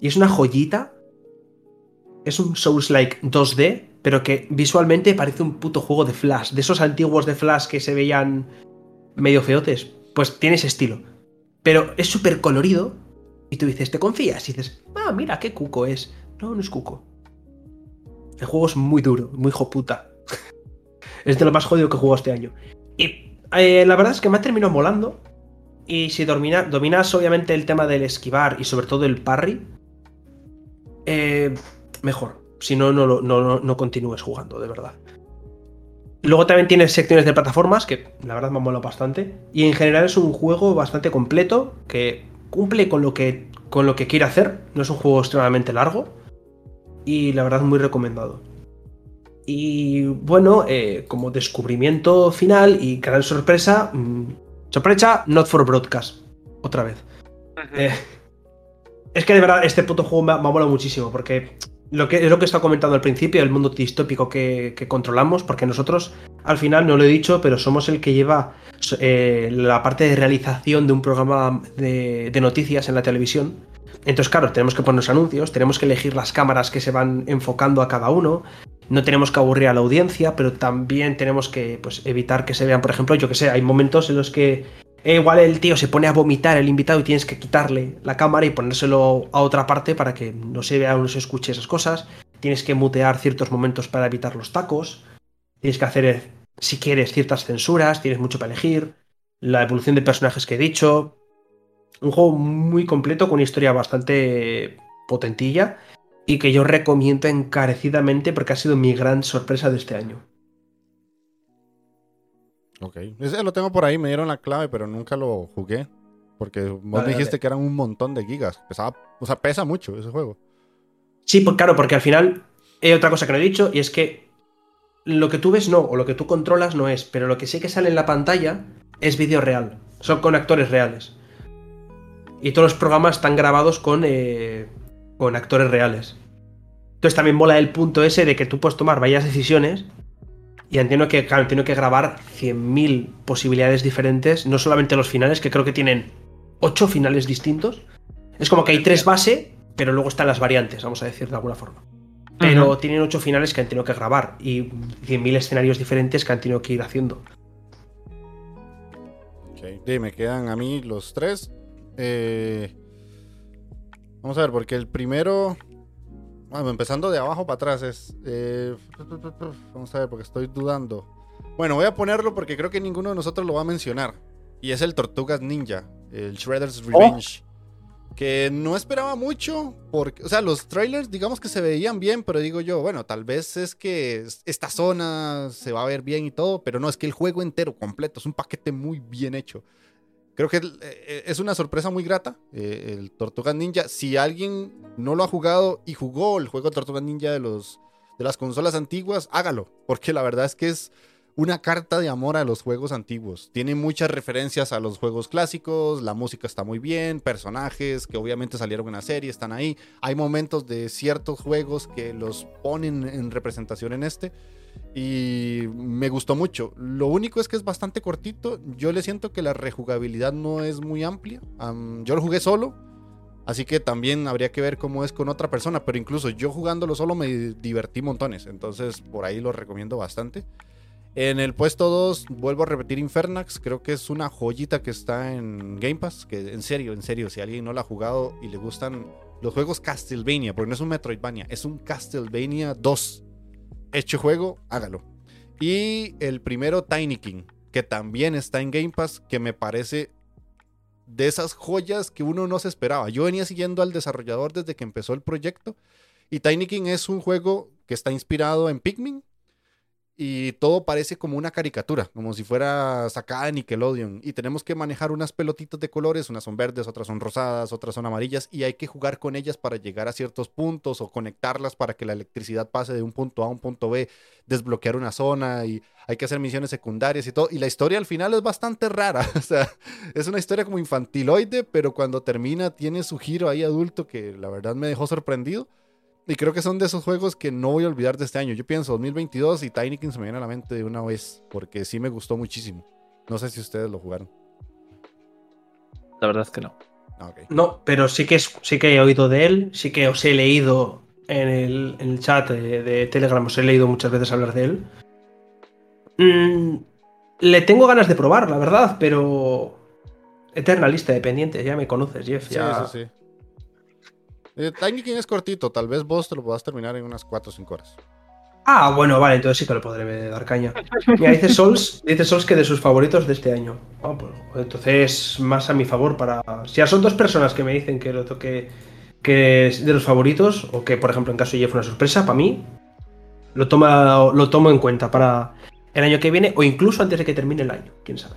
Y es una joyita. Es un Souls-like 2D, pero que visualmente parece un puto juego de Flash, de esos antiguos de Flash que se veían medio feotes. Pues tiene ese estilo. Pero es súper colorido y tú dices, ¿te confías? Y dices, ah, mira, qué cuco es. No, no es cuco. El juego es muy duro, muy puta. es de lo más jodido que he jugado este año. Y eh, la verdad es que me ha terminado molando. Y si dominas obviamente el tema del esquivar y sobre todo el parry, eh, mejor. Si no, no, no, no continúes jugando, de verdad. Luego también tiene secciones de plataformas, que la verdad me ha molado bastante. Y en general es un juego bastante completo, que cumple con lo que, con lo que quiere hacer. No es un juego extremadamente largo. Y la verdad, muy recomendado. Y bueno, eh, como descubrimiento final y gran sorpresa. Mm, sorpresa, not for broadcast. Otra vez. Eh, es que de verdad, este puto juego me ha, molado muchísimo. Porque lo que, es lo que estaba comentando al principio, el mundo distópico que, que, controlamos, porque nosotros, al final, no lo he dicho, pero somos el que lleva eh, la parte de realización de un programa de, noticias en la televisión. Entonces, claro, tenemos que ponernos anuncios, tenemos que elegir las cámaras que se van enfocando a cada uno, no tenemos que aburrir a la audiencia, pero también tenemos que pues, evitar que se vean, por ejemplo, yo que sé, hay momentos en los que eh, igual el tío se pone a vomitar el invitado y tienes que quitarle la cámara y ponérselo a otra parte para que no se vea o no se escuche esas cosas. Tienes que mutear ciertos momentos para evitar los tacos. Tienes que hacer si quieres ciertas censuras, tienes mucho para elegir, la evolución de personajes que he dicho. Un juego muy completo con una historia bastante potentilla y que yo recomiendo encarecidamente porque ha sido mi gran sorpresa de este año. Ok, ese lo tengo por ahí, me dieron la clave, pero nunca lo jugué. Porque vos dijiste que eran un montón de gigas. Pesaba, o sea, pesa mucho ese juego. Sí, pues claro, porque al final hay otra cosa que no he dicho y es que lo que tú ves no, o lo que tú controlas no es, pero lo que sí que sale en la pantalla es vídeo real. Son con actores reales. Y todos los programas están grabados con, eh, con actores reales. Entonces también mola el punto ese de que tú puedes tomar varias decisiones y entiendo que, claro, entiendo que grabar 100.000 posibilidades diferentes, no solamente los finales, que creo que tienen 8 finales distintos. Es como que hay tres base, pero luego están las variantes, vamos a decir de alguna forma pero tienen ocho finales que han tenido que grabar y 100.000 escenarios diferentes que han tenido que ir haciendo. Ok, me quedan a mí los tres. Eh, vamos a ver, porque el primero. Bueno, empezando de abajo para atrás es. Eh, vamos a ver, porque estoy dudando. Bueno, voy a ponerlo porque creo que ninguno de nosotros lo va a mencionar. Y es el Tortugas Ninja, el Shredder's oh. Revenge que no esperaba mucho, porque, o sea, los trailers digamos que se veían bien, pero digo yo, bueno, tal vez es que esta zona se va a ver bien y todo, pero no, es que el juego entero, completo, es un paquete muy bien hecho. Creo que eh, es una sorpresa muy grata eh, el Tortuga Ninja. Si alguien no lo ha jugado y jugó el juego Tortuga Ninja de, los, de las consolas antiguas, hágalo, porque la verdad es que es una carta de amor a los juegos antiguos. Tiene muchas referencias a los juegos clásicos, la música está muy bien, personajes que obviamente salieron en la serie están ahí. Hay momentos de ciertos juegos que los ponen en representación en este. Y me gustó mucho. Lo único es que es bastante cortito. Yo le siento que la rejugabilidad no es muy amplia. yo lo jugué solo. Así que también habría que ver cómo es con otra persona. Pero incluso yo jugándolo solo me divertí montones. Entonces por ahí lo recomiendo bastante. En el puesto 2, vuelvo a repetir Infernax. Creo que es una joyita que está en Game Pass. Que en serio, en serio, si alguien no la ha jugado y le gustan los juegos Castlevania, porque no es un Metroidvania, es un Castlevania 2. Hecho juego, hágalo. Y el primero, Tiny King, que también está en Game Pass, que me parece de esas joyas que uno no se esperaba. Yo venía siguiendo al desarrollador desde que empezó el proyecto. Y Tiny King es un juego que está inspirado en Pikmin, y todo parece como una caricatura, como si fuera sacada de Nickelodeon. Y tenemos que manejar unas pelotitas de colores, unas son verdes, otras son rosadas, otras son amarillas, y hay que jugar con ellas para llegar a ciertos puntos o conectarlas para que la electricidad pase de un punto A a un punto B, desbloquear una zona y hay que hacer misiones secundarias y todo. Y la historia al final es bastante rara, o sea, es una historia como infantiloide, pero cuando termina tiene su giro ahí adulto que la verdad me dejó sorprendido. Y creo que son de esos juegos que no voy a olvidar de este año. Yo pienso 2022 y Tiny King se me viene a la mente de una vez, porque sí me gustó muchísimo. No sé si ustedes lo jugaron. La verdad es que no. Ah. No, pero sí que, sí que he oído de él, sí que os he leído en el, en el chat de, de Telegram, os he leído muchas veces hablar de él. Mm, le tengo ganas de probar, la verdad, pero... Eterna lista de pendientes, ya me conoces, Jeff. Sí, ya- sí, sí. Eh, Tiny King es cortito, tal vez vos te lo puedas terminar en unas 4 o 5 horas. Ah, bueno, vale, entonces sí que lo podré dar caña. Mira, dice Sols, dice Sols que de sus favoritos de este año. Ah, pues, entonces, más a mi favor para. Si ya son dos personas que me dicen que lo toque. que es de los favoritos, o que, por ejemplo, en caso de Jeff una sorpresa, para mí, lo, toma, lo tomo en cuenta para el año que viene, o incluso antes de que termine el año, quién sabe.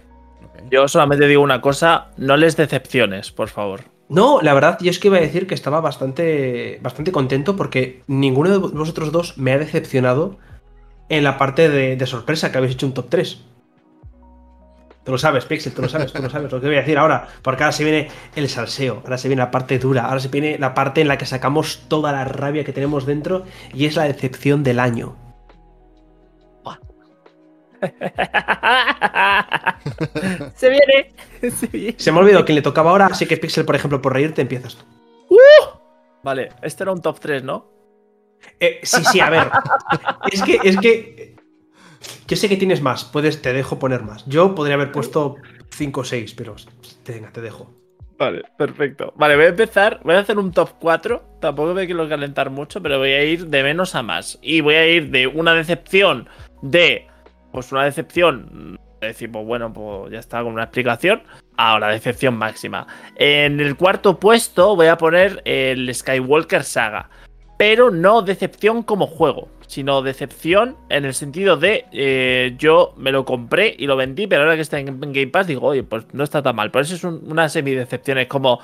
Yo solamente digo una cosa, no les decepciones, por favor. No, la verdad, yo es que iba a decir que estaba bastante, bastante contento porque ninguno de vosotros dos me ha decepcionado en la parte de, de sorpresa que habéis hecho un top 3. Tú lo sabes, Pixel, tú lo sabes, tú lo sabes lo que voy a decir ahora, porque ahora se viene el salseo, ahora se viene la parte dura, ahora se viene la parte en la que sacamos toda la rabia que tenemos dentro y es la decepción del año. se viene. Se viene. Se me ha olvidado quién le tocaba ahora, así que Pixel, por ejemplo, por reírte empiezas tú. Vale, este era un top 3, ¿no? Eh, sí, sí, a ver. es que, es que. Yo sé que tienes más, puedes, te dejo poner más. Yo podría haber puesto 5 o 6, pero venga, te dejo. Vale, perfecto. Vale, voy a empezar. Voy a hacer un top 4. Tampoco me quiero calentar mucho, pero voy a ir de menos a más. Y voy a ir de una decepción de. Pues una decepción. De decir, pues bueno, pues ya está con una explicación. A una decepción máxima. En el cuarto puesto voy a poner el Skywalker Saga. Pero no decepción como juego, sino decepción en el sentido de eh, yo me lo compré y lo vendí, pero ahora que está en, Game Pass digo, oye, pues no está tan mal. Por eso es un- una semi-decepción, es como...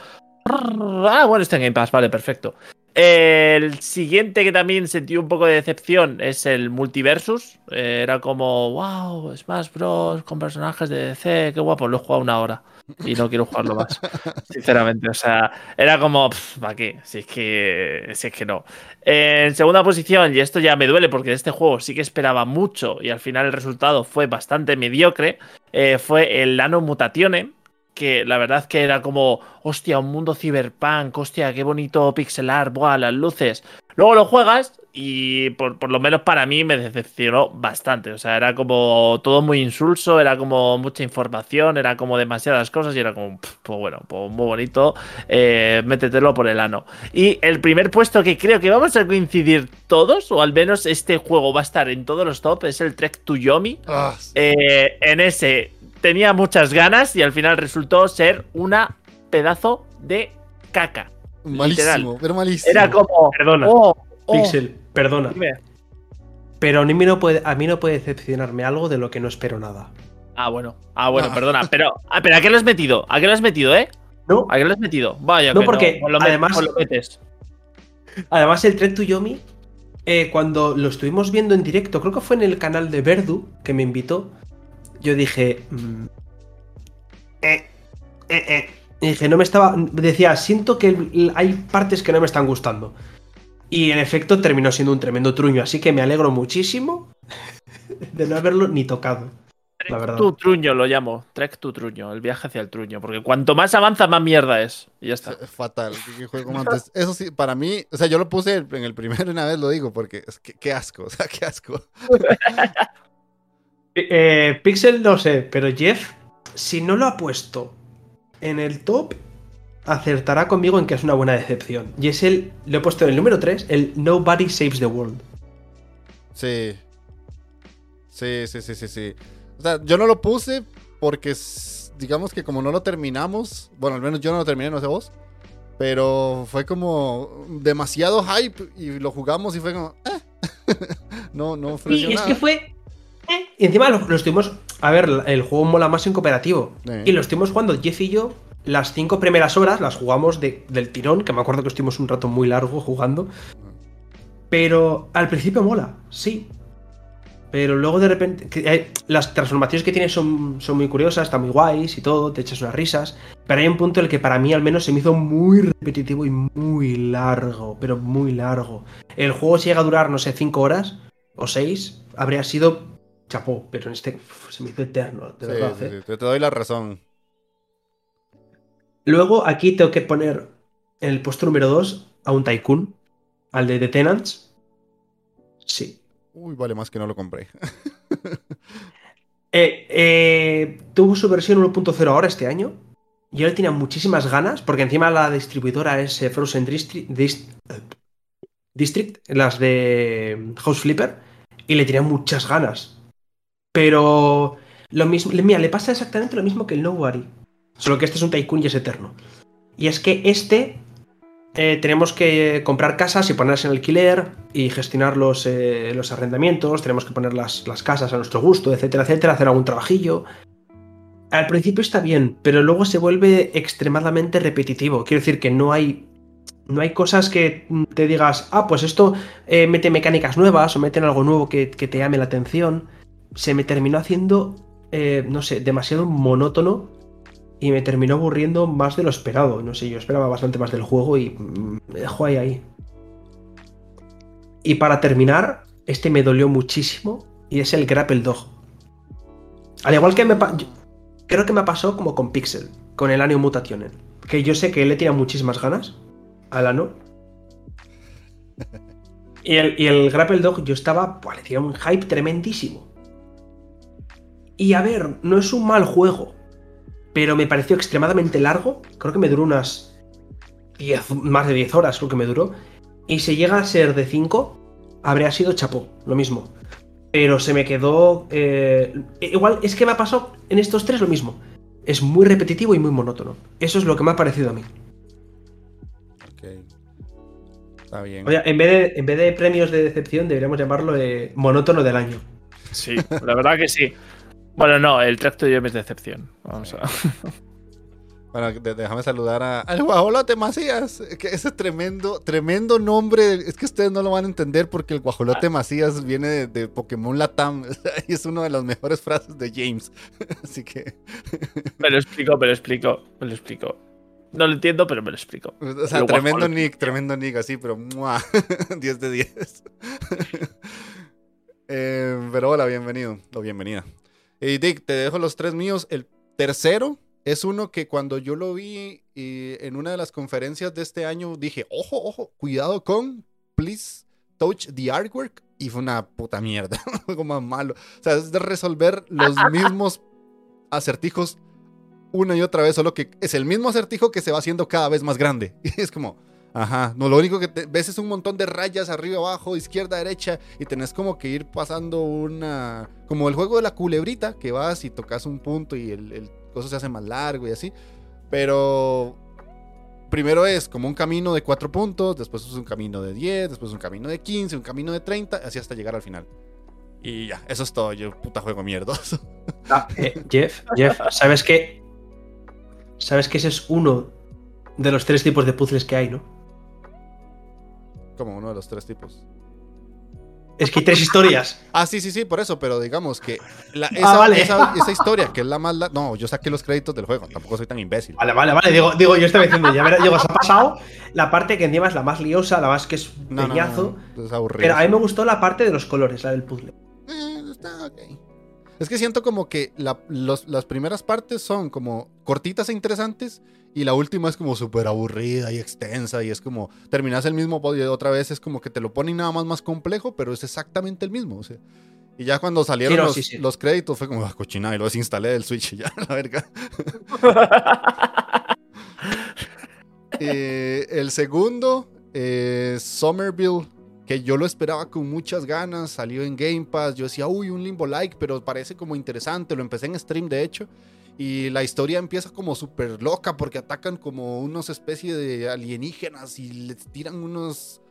Ah, bueno, está en Game Pass, vale, perfecto. El siguiente que también sentí un poco de decepción es el Multiversus. Eh, era como, wow, Smash Bros. con personajes de DC, qué guapo, lo he jugado una hora y no quiero jugarlo más. Sinceramente, o sea, era como, ¿para qué? Si es que, si es que no. En segunda posición, y esto ya me duele porque de este juego sí que esperaba mucho y al final el resultado fue bastante mediocre, eh, fue el Nano Mutatione, que la verdad que era como, hostia, un mundo cyberpunk, hostia, qué bonito pixelar, buah, las luces. Luego lo juegas y por, por lo menos para mí me decepcionó bastante. O sea, era como todo muy insulso, era como mucha información, era como demasiadas cosas y era como, pues bueno, pues muy bonito, eh, métetelo por el ano. Y el primer puesto que creo que vamos a coincidir todos, o al menos este juego va a estar en todos los top, es el Trek to Yomi. Ah, Eh, en ese tenía muchas ganas y al final resultó ser una pedazo de caca. malísimo, pero malísimo. Era como. Perdona, Oh, oh, Pixel, perdona. dime. Pero a mí, no puede, a mí no puede decepcionarme algo de lo que no espero nada. Ah, bueno. Ah, bueno, Ah. perdona. Pero, ah, pero ¿a qué lo has metido? ¿A qué lo has metido, eh? ¿No? ¿A qué lo has metido? Vaya, No, que porque, lo además- lo metes. Además, el Trek to Yomi, eh, cuando lo estuvimos viendo en directo, creo que fue en el canal de Verdu que me invitó, yo dije. mm, eh, eh, eh. Y dije, no me estaba. Decía, siento que hay partes que no me están gustando. Y en efecto terminó siendo un tremendo truño, así que me alegro muchísimo de no haberlo ni tocado. La verdad. Tu truño lo llamo. Trek tu truño. El viaje hacia el truño. Porque cuanto más avanza, más mierda es. Y ya está. Es Fatal. qué juego Eso sí, para mí, o sea, yo lo puse en el primero una vez, lo digo, porque es que qué asco, o sea, qué asco. Eh, Pixel no sé, pero Jeff, si no lo ha puesto en el top, acertará conmigo en que es una buena decepción. Y es el, lo he puesto en el número 3, el Nobody Saves the World. Sí. Sí, sí, sí, sí, sí. O sea, yo no lo puse porque, digamos que como no lo terminamos, bueno, al menos yo no lo terminé, no sé vos, pero fue como demasiado hype y lo jugamos y fue como, eh. no, no ofreció Y es nada. que fue, Y encima lo, lo estuvimos. A ver, el juego mola más en cooperativo. Sí. Y lo estuvimos jugando Jeff y yo. Las cinco primeras horas las jugamos de- del tirón, que me acuerdo que estuvimos un rato muy largo jugando. Pero al principio mola, sí. Pero luego de repente. que hay- las transformaciones que tiene son, son muy curiosas, están muy guays y todo, te echas unas risas. Pero hay un punto en el que para mí al menos se me hizo muy repetitivo y muy largo. Pero muy largo. El juego si llega a durar, no sé, 5 horas o 6, habría sido chapó. Pero en este uf, se me hizo eterno, de Sí, verdad. sí, ¿eh? sí, te, te doy la razón. Luego aquí tengo que poner en el puesto número 2 a un Tycoon, al de The Tenants. Sí. Uy, vale más que no lo compré. Eh, eh, tuvo su versión 1.0 ahora este año. Yo le tenía muchísimas ganas, porque encima la distribuidora es Frozen Distri- Dis- District, las de House Flipper, y le tenía muchas ganas. Pero lo mismo, mira, le pasa exactamente lo mismo que el Nobody, solo que este es un Tycoon y es eterno. Y es que este eh, tenemos que comprar casas y ponerlas en alquiler y gestionar los, eh, los arrendamientos, tenemos que poner las, las casas a nuestro gusto, etcétera, etcétera, hacer algún trabajillo. Al principio está bien, pero luego se vuelve extremadamente repetitivo. Quiero decir que no hay, no hay cosas que te digas, ah, pues esto eh, mete mecánicas nuevas o meten algo nuevo que, que te llame la atención. Se me terminó haciendo, eh, no sé, demasiado monótono y me terminó aburriendo más de lo esperado. No sé, yo esperaba bastante más del juego y mm, me dejó ahí ahí. Y para terminar, este me dolió muchísimo y es el Grapple Dog. Al igual que me creo que me pasó como con Pixel, con el Anio Mutationen, que yo sé que le tira muchísimas ganas al Ano. Y el, y el Grapple Dog yo estaba, buah, le un hype tremendísimo. Y a ver, no es un mal juego, pero me pareció extremadamente largo. Creo que me duró unas 10, más de 10 horas, creo que me duró. Y si llega a ser de 5, habría sido chapó, lo mismo. Pero se me quedó. eh, igual, es que me ha pasado en estos tres lo mismo. Es muy repetitivo y muy monótono. Eso es lo que me ha parecido a mí. Ok. Está bien. Oye, en vez de, en vez de premios de decepción, deberíamos llamarlo eh, monótono del año. Sí, la verdad que sí. Bueno, no, el tracto yo es decepción. Vamos a. Bueno, déjame saludar a, al Guajolote Macías, que ese tremendo, tremendo nombre. Es que ustedes no lo van a entender porque el Guajolote Macías viene de, de Pokémon Latam y es una de las mejores frases de James. Así que, Me lo explico, me lo explico, me lo explico. No lo entiendo, pero me lo explico. o sea, El tremendo Guajolote. nick, tremendo nick, así, pero ¡mua! 10 de 10. Eh, pero hola, bienvenido, o bienvenida. Y Dick, te dejo los tres míos. El tercero es uno que cuando yo lo vi y en una de las conferencias de este año dije, ojo, ojo, cuidado con Please Touch the Artwork. Y fue una puta mierda, juego más malo. O sea, es de resolver los mismos acertijos una y otra vez, solo que es el mismo acertijo que se va haciendo cada vez más grande. Y es como, ajá, no, lo único que te- ves es un montón de rayas arriba, abajo, izquierda, derecha, y tenés como que ir pasando una, como el juego de la culebrita, que vas y tocas un punto y el, el coso se hace más largo y así. Pero primero es como un camino de cuatro puntos, después es un camino de 10, después un camino de 15, un camino de 30, así hasta llegar al final. Y ya, eso es todo, yo puta juego mierdoso. Ah, eh, Jeff, Jeff, ¿sabes qué? ¿Sabes que ese es uno de los tres tipos de puzzles que hay, no? Como uno de los tres tipos. Es que hay tres historias. Ah, sí, sí, sí, por eso, pero digamos que la- Ah, esa, vale. esa- esa historia, que es la más... la- No, yo saqué los créditos del juego, tampoco soy tan imbécil. Vale, vale, vale. Digo, digo yo estaba diciendo, ya verás, digo, se ha pasado la parte que encima es la más liosa, la más que es No, es aburrido. Pero a mí me gustó la parte de los colores, la del puzzle. Eh, está ok. Es que siento como que la- los- las primeras partes son como cortitas e interesantes y la última es como súper aburrida y extensa y es como terminas el mismo y otra vez es como que te lo ponen nada más más complejo, pero es exactamente el mismo. o sea. Y ya cuando salieron Sí, no, los, sí, sí. los créditos fue como ah, cochinada y lo desinstalé del Switch y ya, la verga. Eh, el segundo, eh, Somerville, que yo lo esperaba con muchas ganas, salió en Game Pass, yo decía, uy, un limbo like, pero parece como interesante, lo empecé en stream de hecho, y la historia empieza como súper loca porque atacan como unos especies de alienígenas y les tiran unos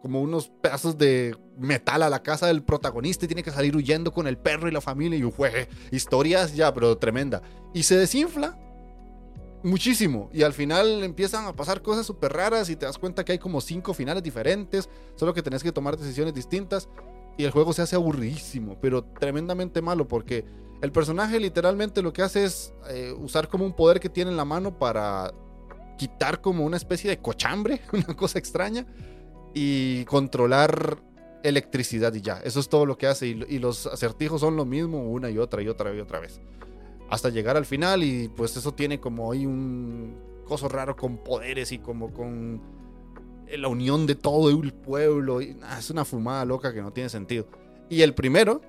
como unos pedazos de metal a la casa del protagonista y tiene que salir huyendo con el perro y la familia y un juegue. Historias ya, pero tremenda. Y se desinfla muchísimo. Y al final empiezan a pasar cosas súper raras y te das cuenta que hay como cinco finales diferentes, solo que tenés que tomar decisiones distintas. Y el juego se hace aburridísimo, pero tremendamente malo porque el personaje literalmente lo que hace es eh, usar como un poder que tiene en la mano para quitar como una especie de cochambre, una cosa extraña y controlar electricidad y ya. Eso es todo lo que hace. Y, los acertijos son lo mismo una y otra y otra y otra vez. Hasta llegar al final y pues eso tiene como ahí un coso raro con poderes y como con la unión de todo el pueblo. Y, es una fumada loca que no tiene sentido. Y el primero,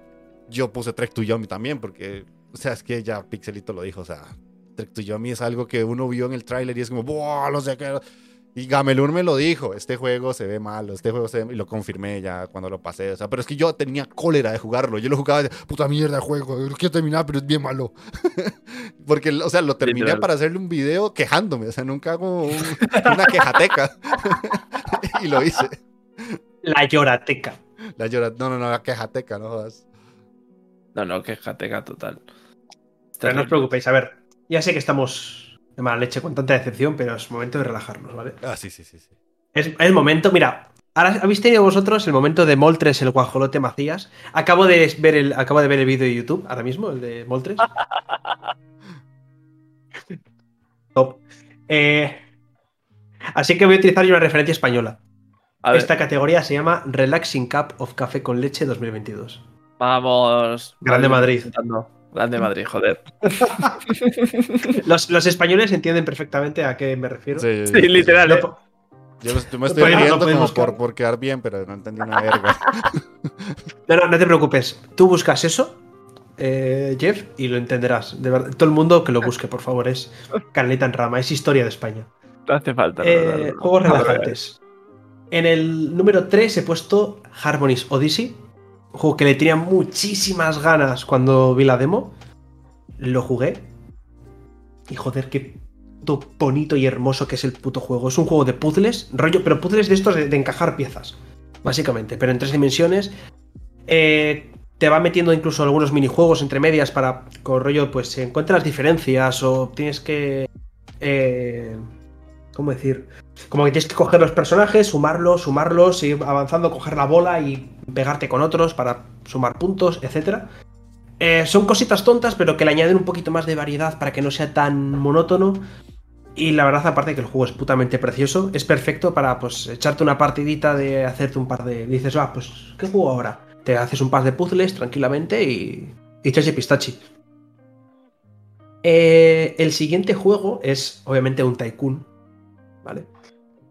yo puse Trek to Yomi también porque, o sea, es que ya Pixelito lo dijo, o sea, Trek to Yomi es algo que uno vio en el tráiler y es como, ¡buah! No sé qué y Gamelur me lo dijo, este juego se ve malo, este juego se ve... Y lo confirmé ya cuando lo pasé. O sea, pero es que yo tenía cólera de jugarlo. Yo lo jugaba de puta mierda juego. Lo quiero terminar, pero es bien malo. Porque, o sea, lo terminé para hacerle un video quejándome. O sea, nunca hago una quejateca. y lo hice. La llorateca. La llora... No, no, no, la quejateca, no jodas. No, no, quejateca total. Pero no os preocupéis, a ver. Ya sé que estamos de mala leche con tanta decepción, pero es momento de relajarnos, ¿vale? Ah, sí, sí, sí. sí. Es el momento, mira, ahora habéis tenido vosotros el momento de Moltres, el guajolote Macías. Acabo de ver el, acabo de ver el vídeo de YouTube ahora mismo, el de Moltres. Top. Eh, así que voy a utilizar una referencia española. Esta categoría se llama Relaxing Cup of Café con Leche 2022. Vamos. Grande Madrid. Grande Madrid, joder. los, españoles entienden perfectamente a qué me refiero. Sí, literal. ¿eh? Yo me estoy riendo como por, por, quedar bien, pero no entendí una verga. no, no, te preocupes. Tú buscas eso, eh, Jeff, y lo entenderás. De verdad, todo el mundo que lo busque, por favor. Es Carlita en Rama, es historia de España. No hace falta. Eh, juegos relajantes. En el número 3 he puesto Harmony's Odyssey un juego que le tenía muchísimas ganas cuando vi la demo. Lo jugué. Y joder, qué bonito y hermoso que es el puto juego. Es un juego de puzzles, rollo, pero puzzles de estos de, encajar piezas, básicamente, pero en tres dimensiones. Eh, te va metiendo incluso algunos minijuegos entre medias para, con rollo, pues encuentras diferencias o tienes que... Eh, ¿Cómo decir? Como que tienes que coger los personajes, sumarlos, sumarlos, ir avanzando, coger la bola y pegarte con otros para sumar puntos, etc. Eh, son cositas tontas, pero que le añaden un poquito más de variedad para que no sea tan monótono. Y la verdad, aparte que el juego es putamente precioso, es perfecto para pues echarte una partidita de hacerte un par de. Dices, ah, pues, ¿qué juego ahora? Te haces un par de puzzles tranquilamente y. y chachi pistachi. Eh, el siguiente juego es, obviamente, un Tycoon. ¿Vale?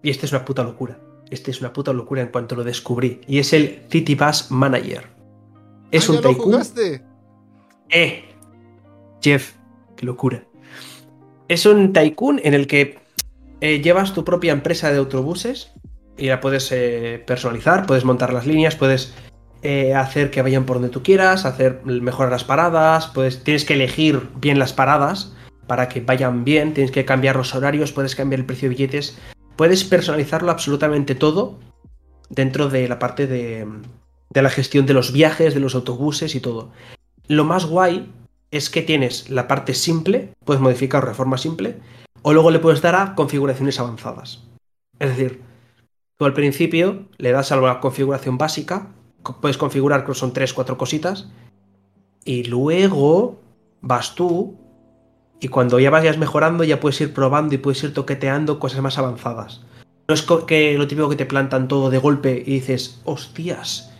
Y este es una puta locura. Este es una puta locura en cuanto lo descubrí. Y es el City Bus Manager. Es ah, un tycoon. Eh, Jeff, qué locura. Es un tycoon en el que eh, llevas tu propia empresa de autobuses y la puedes eh, personalizar, puedes montar las líneas, puedes eh, hacer que vayan por donde tú quieras, hacer mejorar las paradas, puedes, tienes que elegir bien las paradas para que vayan bien, tienes que cambiar los horarios, puedes cambiar el precio de billetes puedes personalizarlo absolutamente todo dentro de la parte de, la gestión de los viajes, de los autobuses y todo. Lo más guay es que tienes la parte simple, puedes modificar de forma simple, o luego le puedes dar a configuraciones avanzadas. Es decir, tú al principio le das a la configuración básica, puedes configurar que son 3, 4 cositas, y luego vas tú y cuando ya vayas mejorando, ya puedes ir probando y puedes ir toqueteando cosas más avanzadas. No es que lo típico que te plantan todo de golpe y dices, hostias.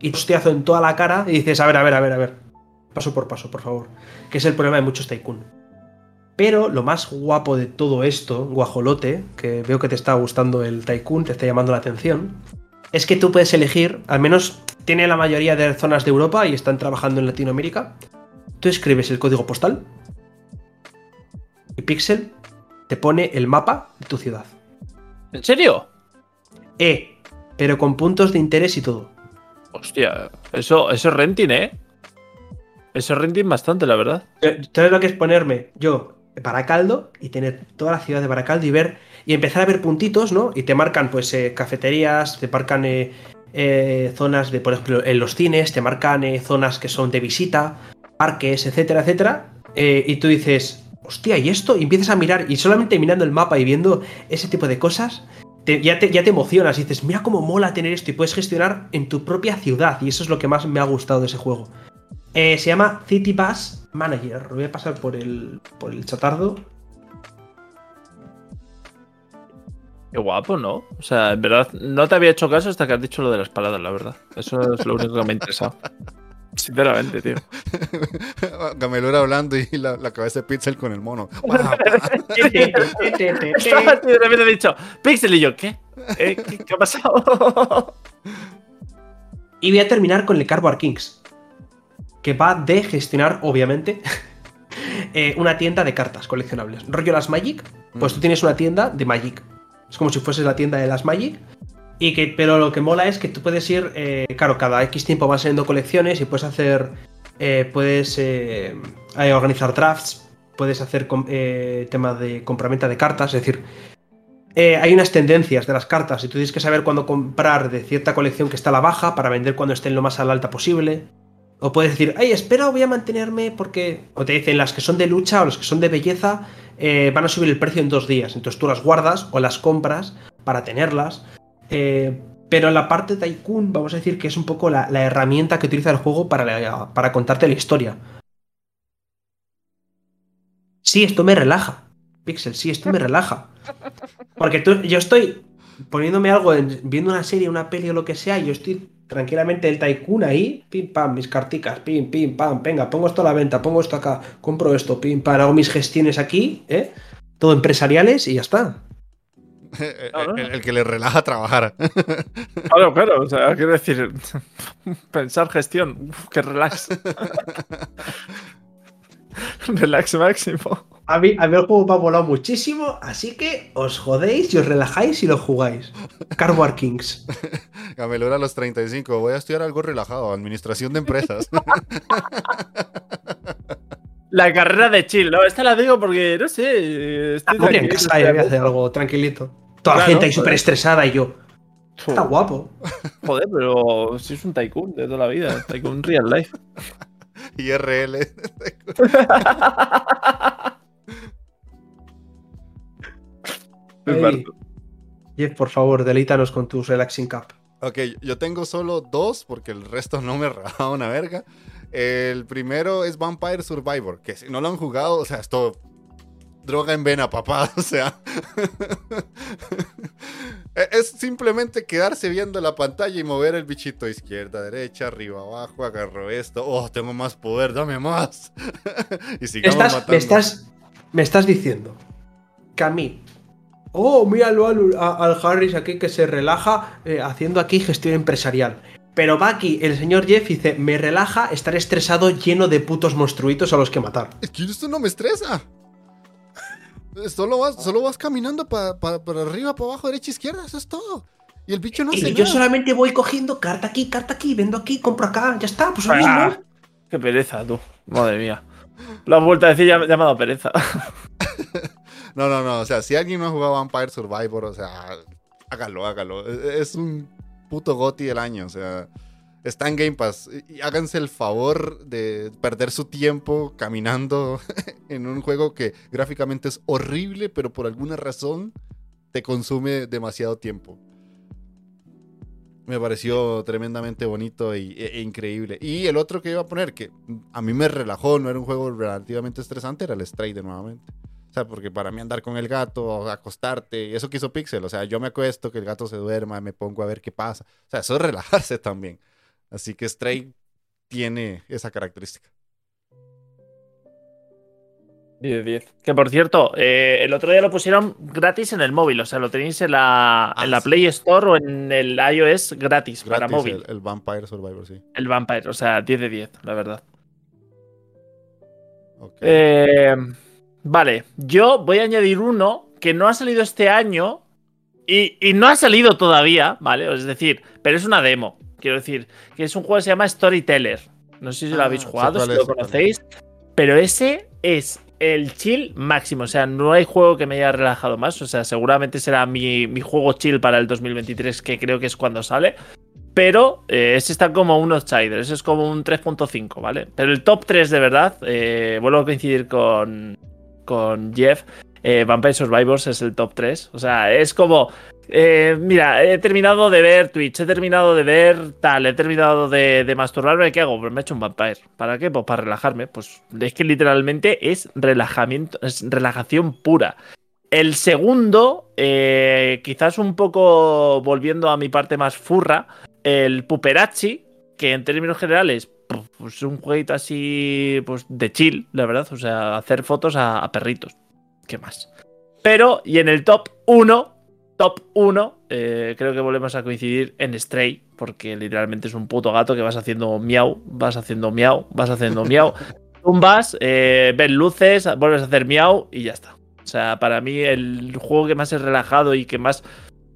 Y hostiazo en toda la cara y dices, a ver, a ver, a ver, a ver. Paso por paso, por favor. Que es el problema de muchos Tycoon. Pero lo más guapo de todo esto, guajolote, que veo que te está gustando el Tycoon, te está llamando la atención, es que tú puedes elegir, al menos tiene la mayoría de zonas de Europa y están trabajando en Latinoamérica. Tú escribes el código postal y Pixel te pone el mapa de tu ciudad. ¿En serio? Eh, pero con puntos de interés y todo. Hostia, eso, eso es renting, ¿eh? Eso es renting bastante, la verdad. ¿Sabes lo que es ponerme yo Baracaldo y tener toda la ciudad de Baracaldo y ver y empezar a ver puntitos, ¿no? Y te marcan, pues, eh, cafeterías, te marcan eh, eh, zonas de, por ejemplo, en los cines, te marcan zonas que son de visita, parques, etcétera, etcétera. y tú dices, hostia, ¿y esto? Y empiezas a mirar, y solamente mirando el mapa y viendo ese tipo de cosas, te- ya, te, ya te emocionas y dices, mira cómo mola tener esto y puedes gestionar en tu propia ciudad. Y eso es lo que más me ha gustado de ese juego. Eh, se llama City Bus Manager. Lo voy a pasar por el, por el chatardo. Qué guapo, ¿no? O sea, en verdad, no te había hecho caso hasta que has dicho lo de las palabras, la verdad. Eso es lo único que me ha interesado. Sinceramente, tío. Gamelura hablando y la, la cabeza de Pixel con el mono. Estaba, tío, de repente he dicho, Pixel y yo, ¿qué? ¿Eh? ¿Qué, qué ha pasado? Y voy a terminar con el Cardboard Kings. Que va de gestionar, obviamente, eh, una tienda de cartas coleccionables. Rollo las Magic, pues tú tienes una tienda de Magic. Es como si fuese la tienda de las Magic. Y que, pero lo que mola es que tú puedes ir, eh, claro, cada X tiempo van saliendo colecciones y puedes hacer, eh, puedes eh, organizar drafts, puedes hacer eh, tema de compraventa de cartas, es decir, eh, hay unas tendencias de las cartas y tú tienes que saber cuándo comprar de cierta colección que está a la baja para vender cuando estén lo más a la alta posible. O puedes decir, ay, espera, voy a mantenerme porque... O te dicen, las que son de lucha o las que son de belleza eh, van a subir el precio en dos días. Entonces tú las guardas o las compras para tenerlas. Eh, pero la parte Tycoon, vamos a decir que es un poco la, herramienta que utiliza el juego para, contarte la historia. Sí, esto me relaja. Pixel, sí, esto me relaja. Porque yo estoy poniéndome algo, en- viendo una serie, una peli o lo que sea, y yo estoy tranquilamente el Tycoon ahí, pim pam, mis carticas, pim, pim, pam, venga, pongo esto a la venta, pongo esto acá, compro esto, pim, pam, hago mis gestiones aquí, ¿eh? Todo empresariales y ya está. El, que le relaja trabajar. Claro, claro, o sea, quiero decir, pensar gestión, uf, qué relax. relax máximo. A mí, a mí el juego me ha volado muchísimo, así que os jodéis y os relajáis y lo jugáis. Cardboard Kings. Gamelura a los 35. Voy a estudiar algo relajado. Administración de empresas. La carrera de chill, ¿no? Esta la digo porque, no sé, estoy Hombre, en casa voy a hacer algo tranquilito. Toda la gente ahí súper estresada y yo. Está Fu, guapo. Joder, pero si es un tycoon de toda la vida, tycoon real life. IRL. Ey, Jeff, por favor, deleítanos con tus Relaxing Cup. Ok, yo tengo solo dos porque el resto no me rajaba una verga. El primero es Vampire Survivor, que si no lo han jugado, o sea, esto droga en vena, papá, o sea. E- es simplemente quedarse viendo la pantalla y mover el bichito izquierda, derecha, arriba, abajo, agarro esto, oh, tengo más poder, dame más. y sigamos estás, matando. me, estás, me estás diciendo que a mí. Oh, míralo al, al Harris aquí que se relaja eh, haciendo aquí gestión empresarial. Pero va aquí el señor Jeff dice: Me relaja estar estresado lleno de putos monstruitos a los que matar. Es que esto no me estresa. Solo vas, solo vas caminando pa- pa- para arriba, para abajo, derecha, izquierda, eso es todo. Y el bicho no y hace yo nada. solamente voy cogiendo carta aquí, carta aquí, vendo aquí, compro acá, ya está, pues lo Ah, mismo. qué pereza, tú. Madre mía. Lo has vuelto a decir llam- llamado pereza. No, no, no. O sea, si alguien no ha jugado Vampire Survivor, o sea, hágalo, hágalo. Es un puto goti del año. O sea, está en Game Pass. Y háganse el favor de perder su tiempo caminando en un juego que gráficamente es horrible, pero por alguna razón te consume demasiado tiempo. Me pareció tremendamente bonito y, e- e increíble. Y el otro que iba a poner, que a mí me relajó, no era un juego relativamente estresante, era el Stray de nuevamente. O sea, porque para mí andar con el gato, acostarte, eso que hizo Pixel. O sea, yo me acuesto, que el gato se duerma, me pongo a ver qué pasa. O sea, eso es relajarse también. Así que Stray tiene esa característica. 10 de 10. Que por cierto, eh, el otro día lo pusieron gratis en el móvil. O sea, lo tenéis en la, Ah, en la. Play Store o en el iOS gratis, para móvil. El, el Vampire Survivor, sí. El Vampire, o sea, 10 de 10, la verdad. Eh, vale, yo voy a añadir uno que no ha salido este año y, y no ha salido todavía, ¿vale? Es decir, pero es una demo. Quiero decir, que es un juego que se llama Storyteller. No sé si lo Ah, habéis jugado, si lo conocéis. Pero ese es el chill máximo. O sea, no hay juego que me haya relajado más. O sea, seguramente será mi, mi juego chill para el 2023, que creo que es cuando sale. Pero eh, ese está como un outsider, ese es como un 3.5, ¿vale? Pero el top 3 de verdad, eh, vuelvo a coincidir con, con Jeff, eh, Vampire Survivors es el top 3. O sea, es como, eh, mira, he terminado de ver Twitch, he terminado de ver tal, he terminado de, de masturbarme, ¿qué hago? Pues me he hecho un Vampire. ¿Para qué? Pues para relajarme. Pues es que literalmente es relajamiento, es relajación pura. El segundo, eh, quizás un poco volviendo a mi parte más furra, el Puperachi, que en términos generales, pues un jueguito así, pues de chill, la verdad, o sea, hacer fotos a perritos. ¿Qué más? Pero, y en el top 1, top 1, eh, creo que volvemos a coincidir en Stray, porque literalmente es un puto gato que vas haciendo miau, vas haciendo miau, vas haciendo miau, tumbas, eh, ves luces, vuelves a hacer miau y ya está. O sea, para mí el juego que más es relajado y que más,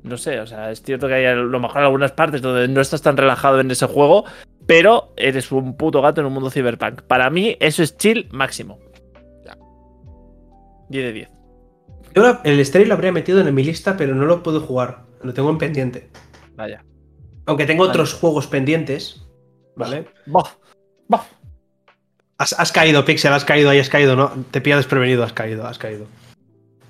no sé, o sea, es cierto que hay a lo mejor algunas partes donde no estás tan relajado en ese juego, pero eres un puto gato en un mundo cyberpunk. Para mí eso es chill máximo. Ya. 10 de 10. Yo la- el Stray lo habría metido en mi lista, pero no lo puedo jugar. Lo tengo en pendiente. Vaya. Aunque tengo otros juegos pendientes. ¿Vale? Bof, bof. Has, has caído, Pixel, has caído ahí, has caído, ¿no? Te pilla desprevenido, has caído, has caído.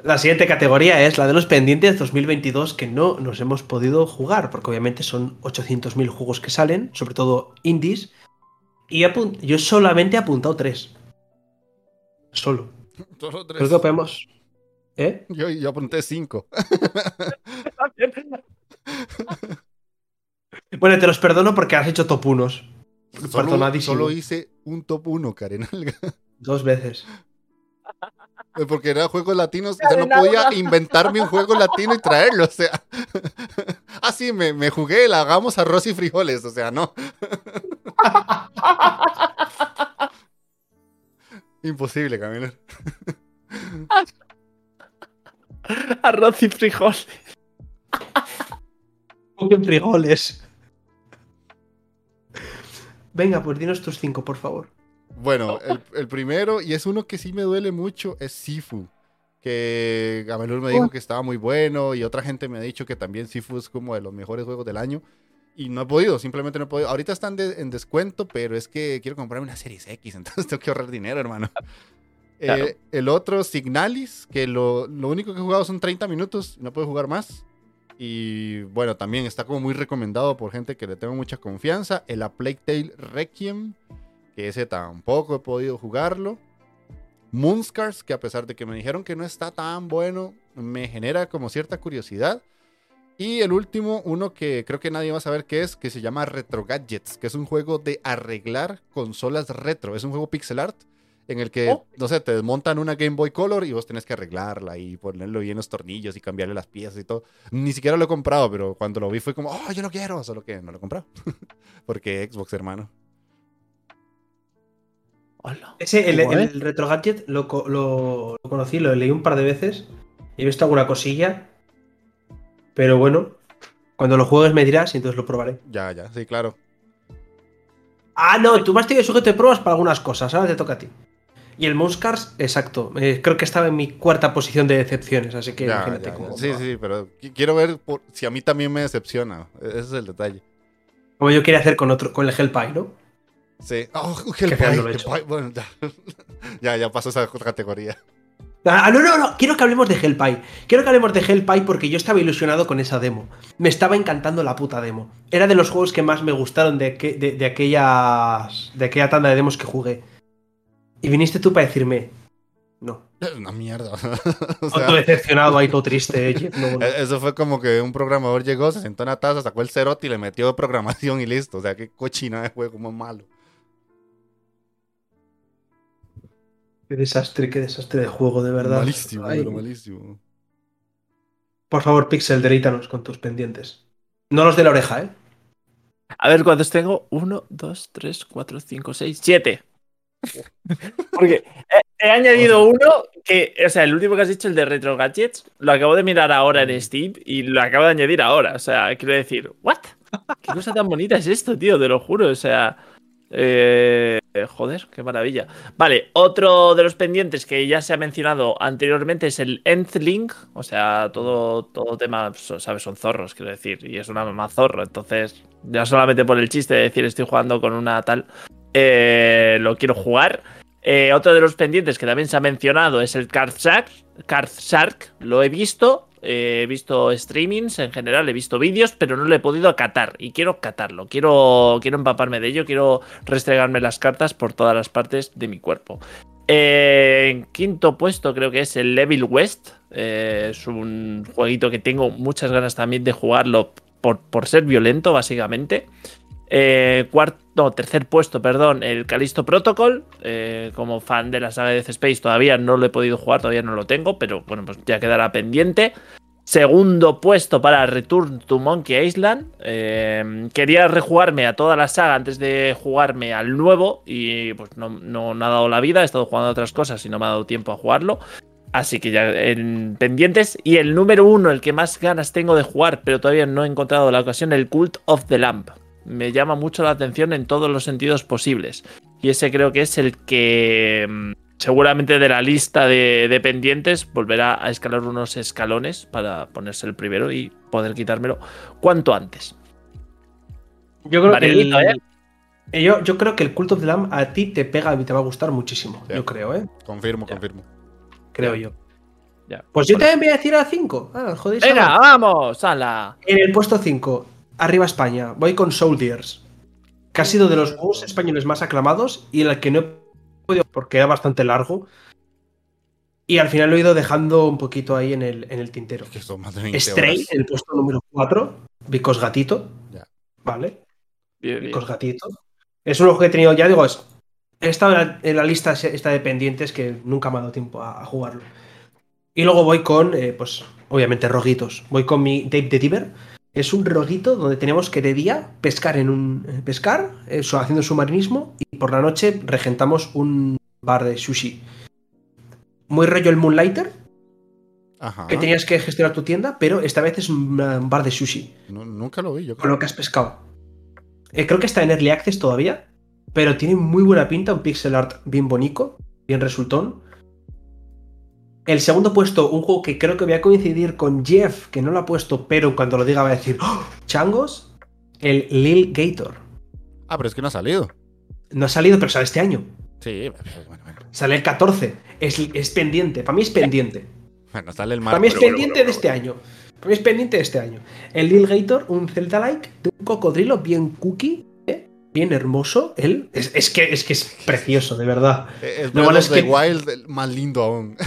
La siguiente categoría es la de los pendientes 2022 que no nos hemos podido jugar, porque obviamente son 800.000 juegos que salen, sobre todo indies. Y yo solamente he apuntado tres. Solo. Solo tres. Creo que podemos. ¿Eh? Yo, yo apunté cinco. Bueno, te los perdono porque has hecho top unos. Solo, solo hice un top 1, Karen. Dos veces. Porque era juegos latinos. O sea, no podía inventarme un juego latino y traerlo. O sea. ah, sí, me, me jugué el hagamos arroz y frijoles. O sea, no. Imposible, Camilo. Arroz y frijol. Busquen frijoles. Venga, pues dinos tus cinco, por favor. Bueno, el, el primero, y es uno que sí me duele mucho, es Sifu. Que Gamelur me dijo que estaba muy bueno y otra gente me ha dicho que también Sifu es como de los mejores juegos del año. Y no he podido, simplemente no he podido. Ahorita están de- en descuento, pero es que quiero comprarme una Series X, entonces tengo que ahorrar dinero, hermano. Claro. Eh, el otro, Signalis, que lo, lo único que he jugado son 30 minutos, no puedo jugar más. Y bueno, también está como muy recomendado por gente que le tengo mucha confianza. El A Plague Tale Requiem, que ese tampoco he podido jugarlo. Moonscars, que a pesar de que me dijeron que no está tan bueno, me genera como cierta curiosidad. Y el último, uno que creo que nadie va a saber qué es, que se llama Retro Gadgets, que es un juego de arreglar consolas retro. Es un juego pixel art en el que, Oh. no sé, te desmontan una Game Boy Color y vos tenés que arreglarla y ponerlo bien los tornillos y cambiarle las piezas y todo. Ni siquiera lo he comprado, pero cuando lo vi fue como, oh, yo lo quiero, solo que no lo he comprado. Porque Xbox, hermano. Hola. Ese, el, Retro Gadget, lo, lo- lo conocí, lo leí un par de veces. He visto alguna cosilla. Pero bueno, cuando lo juegues me dirás y entonces lo probaré. Ya, ya, sí, claro. Ah, no, tú me has tenido sujeto de pruebas para algunas cosas, ahora te toca a ti. Y el Monscars, exacto. eh, creo que estaba en mi cuarta posición de decepciones, así que Ya, imagínate ya, cómo. ya. Sí, sí, pero qui- quiero ver por- si a mí también me decepciona. Ese es el detalle. Como yo quería hacer con otro, con el Hellpie, ¿no? Sí. Oh, Hellpie, he Bueno, ya. ya, ya pasó esa categoría. Ah, no, no, no, quiero que hablemos de Hellpie. Quiero que hablemos de Hellpie porque yo estaba ilusionado con esa demo. Me estaba encantando la puta demo. Era de los juegos que más me gustaron de, que- de, de aquellas. de aquella tanda de demos que jugué. Y viniste tú para decirme. No. Es una mierda. o sea, decepcionado ahí, todo triste. eh, Jeff, no, no. eso fue como que un programador llegó, se sentó en la taza, sacó el cerote y le metió programación y listo. O sea, qué cochina de juego más malo. Qué desastre, qué desastre de juego, de verdad. Malísimo, Ay. pero malísimo. Por favor, Pixel, deleítanos con tus pendientes. No los de la oreja, ¿eh? A ver cuántos tengo. 1, 2, 3, 4, 5, 6, 7. Porque he, he añadido uno que, o sea, el último que has dicho, el de Retro Gadgets, lo acabo de mirar ahora en Steam y lo acabo de añadir ahora. O sea, quiero decir, ¿what? ¿Qué cosa tan bonita es esto, tío? Te lo juro. O sea, eh, joder, qué maravilla. Vale, otro de los pendientes que ya se ha mencionado anteriormente es el Endlink. O sea, todo, todo tema, ¿sabes? Son zorros, quiero decir. Y es una mamá zorro. Entonces, ya solamente por el chiste de decir estoy jugando con una tal, eh, lo quiero jugar. Eh, otro de los pendientes que también se ha mencionado es el Card Shark. Card Shark, lo he visto. He visto streamings en general, he visto vídeos, pero no lo he podido catar. Y quiero catarlo. Quiero, quiero empaparme de ello. Quiero restregarme las cartas por todas las partes de mi cuerpo. Eh, en quinto puesto creo que es el Level West. Eh, es un jueguito que tengo muchas ganas también de jugarlo por, por ser violento, básicamente. Eh, cuarto, tercer puesto, perdón, el Callisto Protocol. Eh, como fan de la saga de Death Space todavía no lo he podido jugar, todavía no lo tengo, pero bueno, pues ya quedará pendiente. Segundo puesto para Return to Monkey Island. Eh, quería rejugarme a toda la saga antes de jugarme al nuevo y pues no, no ha dado la vida, he estado jugando a otras cosas y no me ha dado tiempo a jugarlo. Así que ya en pendientes. Y el número uno, el que más ganas tengo de jugar, pero todavía no he encontrado la ocasión, el Cult of the Lamp. Me llama mucho la atención en todos los sentidos posibles. Y ese creo que es el que mm, seguramente de la lista de, de pendientes volverá a escalar unos escalones para ponerse el primero y poder quitármelo cuanto antes. Yo creo, que el, ¿eh? eh, yo, yo creo que el Cult of the Lamb a ti te pega y te va a gustar muchísimo. Sí. Yo creo, ¿eh? Confirmo, Ya. confirmo. Creo Ya. yo. Ya. Pues yo también voy a decir a 5. Ah, joder, Venga, vamos, ala. En el puesto 5, arriba España, voy con Soldiers. Que ha sido de los juegos españoles más aclamados y el que no he podido porque era bastante largo. Y al final lo he ido dejando un poquito ahí en el, en el tintero. Que son más de 20 Stray, horas. en el puesto número 4, Vicos Gatito. Ya. Vale. Bien, bien. Vicos Gatito. Es un juego que he tenido, ya digo, es, he estado en la, en la lista esta de pendientes que nunca me ha dado tiempo a, a jugarlo. Y luego voy con, eh, pues, obviamente, roguitos. Voy con mi Dave the Diver. Es un roguito donde tenemos que de día pescar en un. eh, pescar, eso, haciendo submarinismo, y por la noche regentamos un bar de sushi. Muy rollo el Moonlighter, Ajá. que tenías que gestionar tu tienda, pero esta vez es un eh, bar de sushi. Nu- nunca lo vi, yo con creo. lo que has pescado. Eh, creo que está en Early Access todavía, pero tiene muy buena pinta, un pixel art bien bonito, bien resultón. El segundo puesto, un juego que creo que voy a coincidir con Jeff, que no lo ha puesto, pero cuando lo diga va a decir ¡Oh! changos. El Lil Gator. Ah, pero es que no ha salido. No ha salido, pero sale este año. Sí, bueno, bueno. Sale el 14. Es, es pendiente. Para mí es pendiente. Bueno, sale el mar. Para mí es pero pendiente de este año. Para mí es pendiente de este año. El Lil Gator, un Zelda-like de un cocodrilo bien cookie. Bien hermoso. Él es, es que, es que es precioso, de verdad. Eh, Es Lo Breath malo of es que- Wild más lindo aún.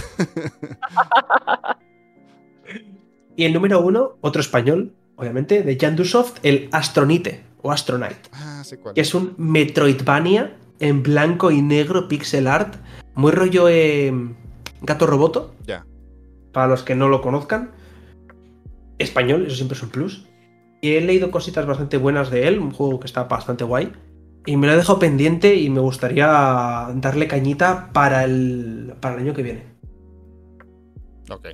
Y el número uno, otro español, obviamente, de Yandusoft, el Astronite o Astronite, Ah, sé cuál. que es un Metroidvania en blanco y negro pixel art, muy rollo eh, gato roboto, Ya. para los que no lo conozcan. Español, eso siempre es un plus. Y he leído cositas bastante buenas de él, un juego que está bastante guay. Y me lo he dejado pendiente y me gustaría darle cañita para el, para el año que viene. Ok.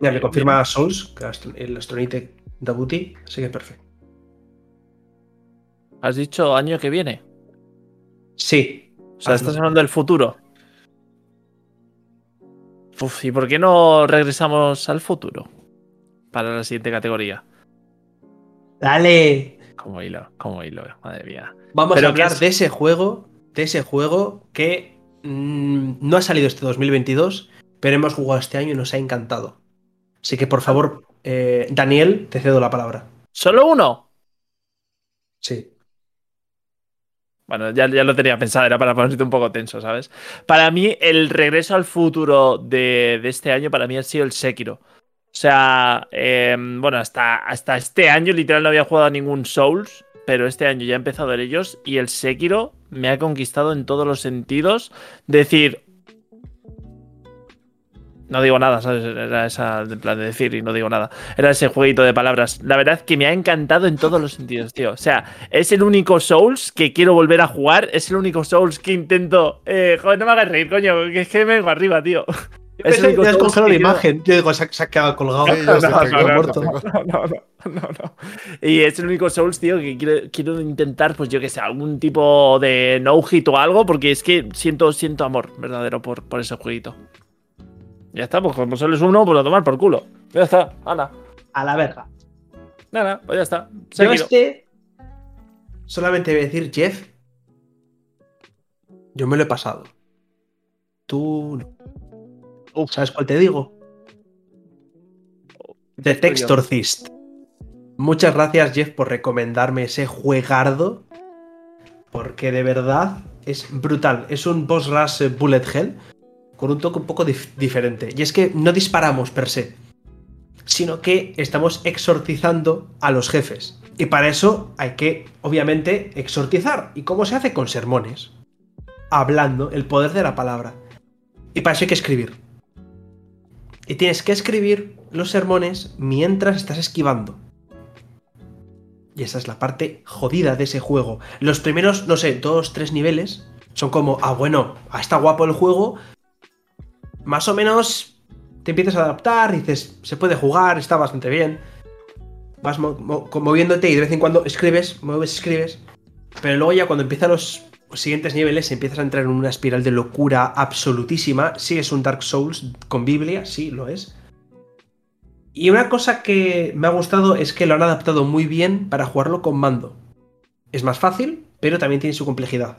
Ya me confirma Souls, el Astronite Dabuti, así que perfecto. ¿Has dicho año que viene? Sí, O sea, estás hablando del futuro. Uf, ¿y por qué no regresamos al futuro? Para la siguiente categoría. Dale. Como hilo, como hilo, madre mía. Vamos Pero a hablar es- de ese juego, de ese juego que mm, no ha salido este 2022, pero hemos jugado este año y nos ha encantado. Así que por favor, eh, Daniel, te cedo la palabra. ¿Solo uno? Sí. Bueno, ya, ya lo tenía pensado, era para ponerte un poco tenso, ¿sabes? Para mí, el regreso al futuro de, de este año, para mí ha sido el Sekiro. O sea, eh, bueno, hasta, hasta este año literal no había jugado a ningún Souls, pero este año ya he empezado en ellos y el Sekiro me ha conquistado en todos los sentidos. Decir... No digo nada, ¿sabes? Era esa en plan de decir y no digo nada. Era ese jueguito de palabras. La verdad que me ha encantado en todos los sentidos, tío. O sea, es el único Souls que quiero volver a jugar. Es el único Souls que intento. Eh, joder, no me hagas reír, coño. Es que me vengo arriba, tío. Es el único congelado la imagen. Yo digo, se ha, se ha quedado colgado. No, no, no, no, no. Y es el único Souls, tío, que quiero, quiero intentar, pues yo que sé, algún tipo de no-hit o algo, porque es que siento, siento amor verdadero por, por ese jueguito. Ya está, pues como solo es uno, pues a tomar por culo. Ya está, Ana. A la verga. Nada, pues ya está. Yo este. Solamente voy a decir, Jeff. Yo me lo he pasado. Tú no. Uf. ¿Sabes cuál te digo? The Textorcist. Muchas gracias, Jeff, por recomendarme ese juegardo. Porque de verdad es brutal. Es un boss rush bullet hell con un toque un poco dif- diferente. Y es que no disparamos per se, sino que estamos exorcizando a los jefes. Y para eso hay que, obviamente, exorcizar. ¿Y cómo se hace? Con sermones. Hablando, el poder de la palabra. Y para eso hay que escribir. Y tienes que escribir los sermones mientras estás esquivando. Y esa es la parte jodida de ese juego. Los primeros, no sé, dos, tres niveles son como, ah, bueno, ah, está guapo el juego. Más o menos te empiezas a adaptar, dices, se puede jugar, está bastante bien. Vas mo- mo- moviéndote y de vez en cuando escribes, mueves, escribes. Pero luego ya cuando empiezan los siguientes niveles empiezas a entrar en una espiral de locura absolutísima. Sí, es un Dark Souls con Biblia, sí, lo es. Y una cosa que me ha gustado es que lo han adaptado muy bien para jugarlo con mando. Es más fácil, pero también tiene su complejidad.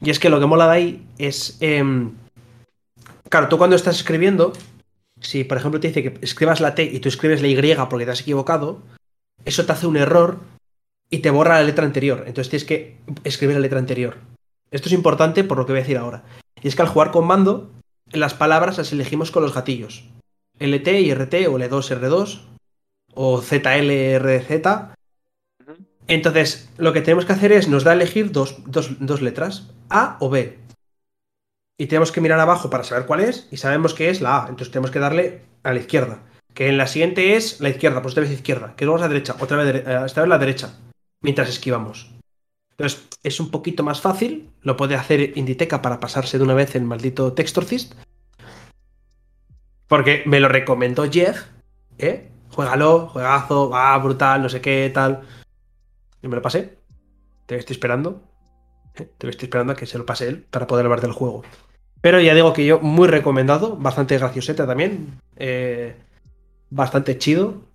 Y es que lo que mola de ahí es... em, claro, tú cuando estás escribiendo, si por ejemplo te dice que escribas la T y tú escribes la Y porque te has equivocado, eso te hace un error y te borra la letra anterior. Entonces tienes que escribir la letra anterior. Esto es importante por lo que voy a decir ahora. Y es que al jugar con mando, las palabras las elegimos con los gatillos. LT y RT o L2 R2 o ZL RZ. Entonces, lo que tenemos que hacer es, nos da a elegir dos, dos- dos letras, A o B. Y tenemos que mirar abajo para saber cuál es, y sabemos que es la A. Entonces tenemos que darle a la izquierda. Que en la siguiente es la izquierda, pues esta vez izquierda. Que luego es la derecha, otra vez, eh, esta vez la derecha. Mientras esquivamos. Entonces, es un poquito más fácil. Lo puede hacer Inditeca para pasarse de una vez el maldito Textorcist. Porque me lo recomendó Jeff. ¿Eh? Juégalo, juegazo, va, brutal, no sé qué, tal. Y me lo pasé. Te estoy esperando. ¿eh? Te estoy esperando a que se lo pase él para poder hablar del juego. Pero ya digo que yo, muy recomendado. Bastante gracioseta también. eh, bastante chido.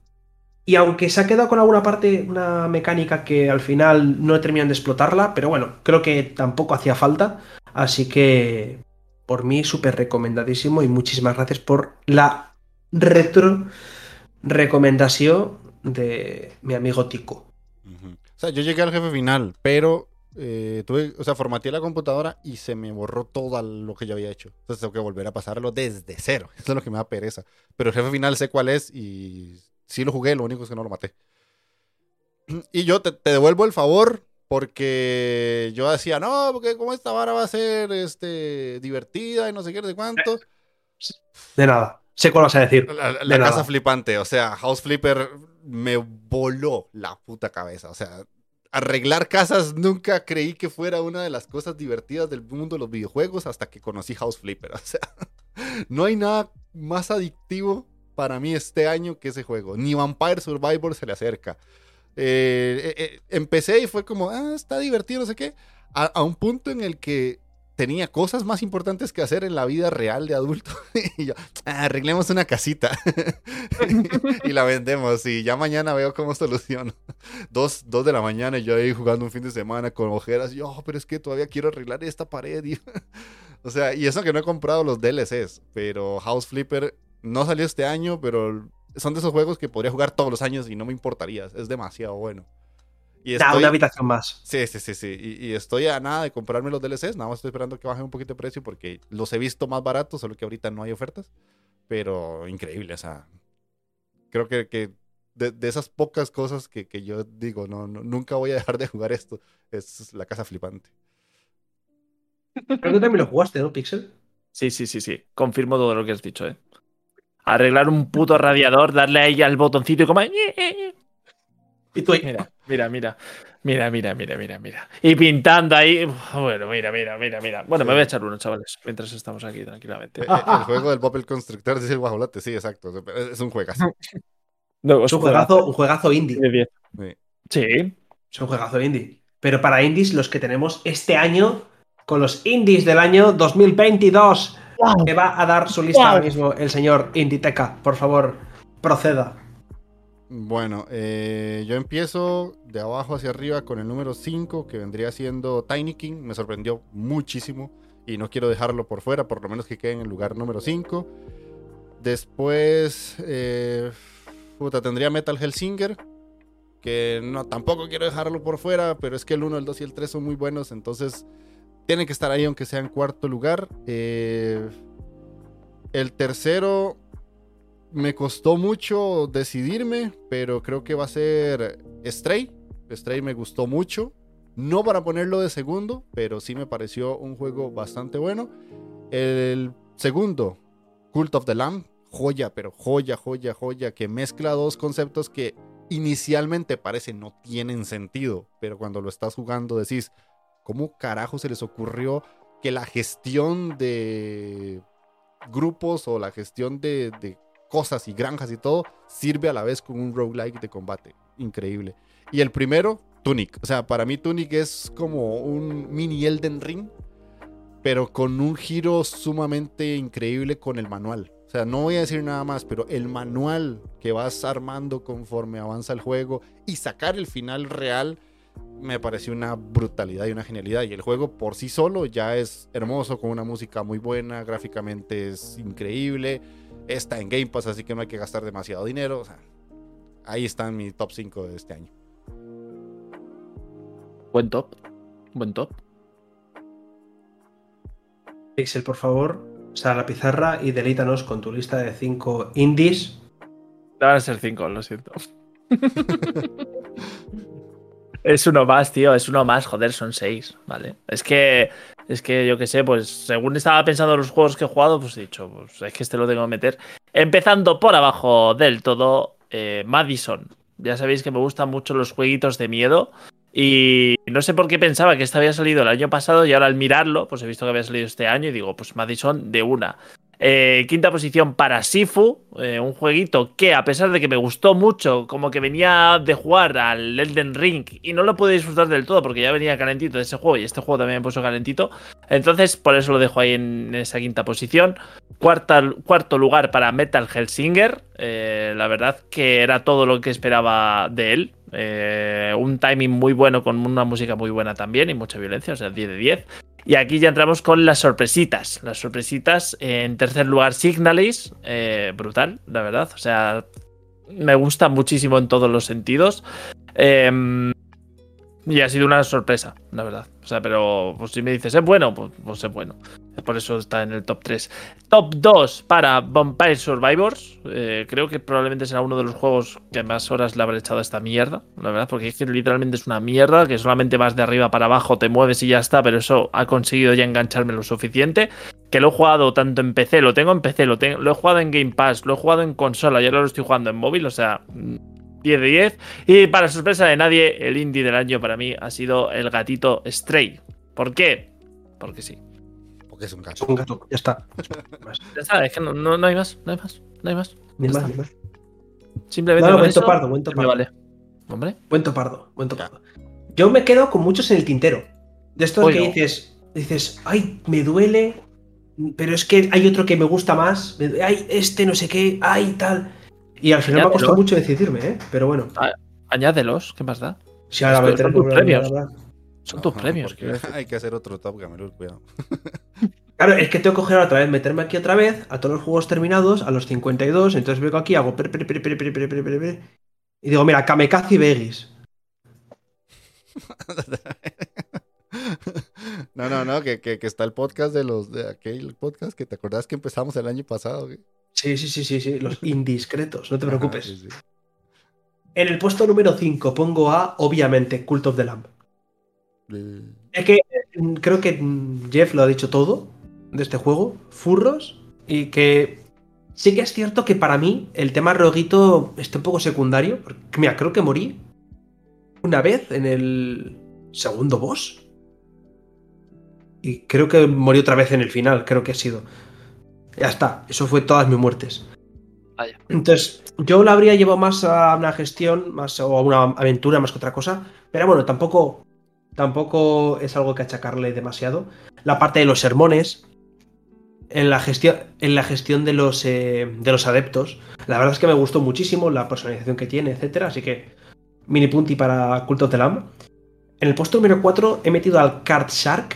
Y aunque se ha quedado con alguna parte, una mecánica que al final no terminan de explotarla, pero bueno, creo que tampoco hacía falta. Así que por mí súper recomendadísimo y muchísimas gracias por la retro recomendación de mi amigo Tico. O sea, yo llegué al jefe final, pero eh, tuve, o sea, formateé la computadora y se me borró todo lo que yo había hecho. Entonces tengo que volver a pasarlo desde cero. Eso es lo que me da pereza. Pero el jefe final sé cuál es y sí lo jugué, lo único es que no lo maté. Y yo te, te devuelvo el favor porque yo decía, no, porque como esta vara va a ser este, divertida y no sé qué, sé cuánto. De nada. Sé cuál vas a decir. La, la De casa flipante, o sea, House Flipper me voló la puta cabeza. O sea, arreglar casas nunca creí que fuera una de las cosas divertidas del mundo de los videojuegos hasta que conocí House Flipper. O sea, no hay nada más adictivo para mí este año que ese juego. Ni Vampire Survivor se le acerca. Eh, eh, eh, empecé y fue como, ah, está divertido, no sé qué. A, a un punto en el que tenía cosas más importantes que hacer en la vida real de adulto. y yo, "Ah, arreglemos una casita y la vendemos. Y ya mañana veo cómo soluciono. Dos, dos de la mañana y yo ahí jugando un fin de semana con ojeras. Yo, "Oh, pero es que todavía quiero arreglar esta pared. o sea, y eso que no he comprado los DLCs. Pero House Flipper no salió este año, pero son de esos juegos que podría jugar todos los años y no me importaría. Es demasiado bueno. Y una habitación más. Sí, sí, sí, sí. Y, y estoy a nada de comprarme los DLCs. Nada más estoy esperando que bajen un poquito de precio porque los he visto más baratos, solo que ahorita no hay ofertas. Pero increíble, o sea. Creo que, que de, de esas pocas cosas que, que yo digo, no, no, nunca voy a dejar de jugar esto, es la casa flipante. Creo que también lo jugaste, ¿no, Pixel? Sí, sí, sí, sí. Confirmo todo lo que has dicho, ¿eh? Arreglar un puto radiador, darle ahí al botoncito y como. Y tú ahí, Mira, mira, mira. Mira, mira, mira, mira, mira. Y pintando ahí. Bueno, mira, mira, mira, mira. Bueno, me voy a echar uno, chavales, mientras estamos aquí tranquilamente. El juego del Bubble Constructor dice el guajolote, sí, exacto. Es un juegazo. No, es un juegazo, un juegazo indie. de 10. Sí. Sí. Es un juegazo indie. Pero para indies, los que tenemos este año, con los indies del año 2022, que va a dar su lista Wow. ahora mismo el señor Inditeca. Por favor, proceda. Bueno, eh, yo empiezo de abajo hacia arriba con el número 5, que vendría siendo Tiny King. Me sorprendió muchísimo y no quiero dejarlo por fuera, por lo menos que quede en el lugar número 5. Después, eh, puta, tendría Metal Hellsinger, que no, tampoco quiero dejarlo por fuera, pero es que el 1, el 2 y el 3 son muy buenos, entonces tienen que estar ahí aunque sea en cuarto lugar. Eh, el tercero me costó mucho decidirme, pero creo que va a ser Stray. Stray me gustó mucho. No para ponerlo de segundo, pero sí me pareció un juego bastante bueno. El segundo, Cult of the Lamb, joya, pero joya, joya, joya, que mezcla dos conceptos que inicialmente parece no tienen sentido, pero cuando lo estás jugando decís, ¿cómo carajo se les ocurrió que la gestión de grupos o la gestión de, cosas y granjas y todo sirve a la vez con un roguelike de combate? Increíble. Y el primero, Tunic. O sea, para mí Tunic es como un mini Elden Ring, pero con un giro sumamente increíble con el manual. O sea, no voy a decir nada más, pero el manual que vas armando conforme avanza el juego y sacar el final real me pareció una brutalidad y una genialidad. Y el juego por sí solo ya es hermoso, con una música muy buena, gráficamente es increíble. Está en Game Pass, así que no hay que gastar demasiado dinero. O sea, ahí están mi top 5 de este año. Buen top. Buen top. Pixel, por favor, sal a la pizarra y delítanos con tu lista de 5 indies. Van a ser 5, lo siento. es uno más, tío. Es uno más, joder, son 6, ¿vale? Es que, es que yo qué sé, pues según estaba pensando en los juegos que he jugado, pues he dicho, pues es que este lo tengo que meter. Empezando por abajo del todo, eh, Madison. Ya sabéis que me gustan mucho los jueguitos de miedo. Y no sé por qué pensaba que este había salido el año pasado y ahora al mirarlo, pues he visto que había salido este año y digo, pues Madison de una. Eh, quinta posición para Sifu, eh, un jueguito que a pesar de que me gustó mucho, como que venía de jugar al Elden Ring y no lo pude disfrutar del todo porque ya venía calentito de ese juego y este juego también me puso calentito, entonces por eso lo dejo ahí en esa quinta posición. Cuarta, cuarto lugar para Metal Hellsinger, eh, la verdad que era todo lo que esperaba de él. Eh, un timing muy bueno con una música muy buena también y mucha violencia, o sea, 10 de 10. Y aquí ya entramos con las sorpresitas. Las sorpresitas, en tercer lugar, Signalis. eh, brutal, la verdad. O sea, me gusta muchísimo en todos los sentidos. Eh, y ha sido una sorpresa, la verdad. O sea, pero pues, si me dices, ¿es bueno? Pues, pues es bueno. Por eso está en el top 3. Top 2 para Vampire Survivors. Eh, creo que probablemente será uno de los juegos que más horas le habré echado a esta mierda. La verdad, porque es que literalmente es una mierda. Que solamente vas de arriba para abajo, te mueves y ya está. Pero eso ha conseguido ya engancharme lo suficiente. Que lo he jugado tanto en PC, lo tengo en PC, lo, tengo, lo he jugado en Game Pass, lo he jugado en consola y ahora lo estoy jugando en móvil. O sea, 10 de 10. Y para sorpresa de nadie, el indie del año para mí ha sido el gatito Stray. ¿Por qué? Porque sí. Porque es un Es gato. un gato, ya está. Ya está, es que no, no- no hay más, no hay más, no hay más. Ni más, ni más. Simplemente No, buen eso topardo, buen me topardo. vale. Hombre, Buen topardo, buen topardo. Yo me quedo con muchos en el tintero. De estos Uy, que dices, dices, ay, me duele, pero es que hay otro que me gusta más. me- Ay, este no sé qué, ay, tal. Y al final me ha costado mucho decidirme, ¿eh? Pero bueno. Ah, añádelos, ¿qué más da? Si ahora voy a tener premios. Son tus premios. Hay que hacer otro Top Gamelur, cuidado. Claro, es que tengo que coger otra vez, meterme aquí otra vez, a todos los juegos terminados, a los 52, entonces vengo aquí, hago y digo, mira, Kamekaze y no, no, no, que, que, está el podcast de los, de aquel podcast que te acordás que empezamos el año pasado. Güey? Sí, sí, sí, sí, sí, los indiscretos, no te preocupes. Ajá, sí, sí. En el puesto número 5 pongo a, obviamente, Cult of the Lamb. Es que mm, creo que mm, Jeff lo ha dicho todo de este juego, furros, y que sí que es cierto que para mí el tema roguito está un poco secundario. Porque, mira, creo que morí una vez en el segundo boss. Y creo que morí otra vez en el final, creo que ha sido. Ya está, eso fue todas mis muertes. Vaya. Entonces, yo la habría llevado más a una gestión, más o a una aventura más que otra cosa. Pero bueno, tampoco, tampoco es algo que achacarle demasiado. La parte de los sermones, en la gestión, en la gestión de, los, eh, de los adeptos, la verdad es que me gustó muchísimo la personalización que tiene, etcétera. Así que, mini punti para Cult of the Lamb. En el puesto número 4 he metido al Card Shark,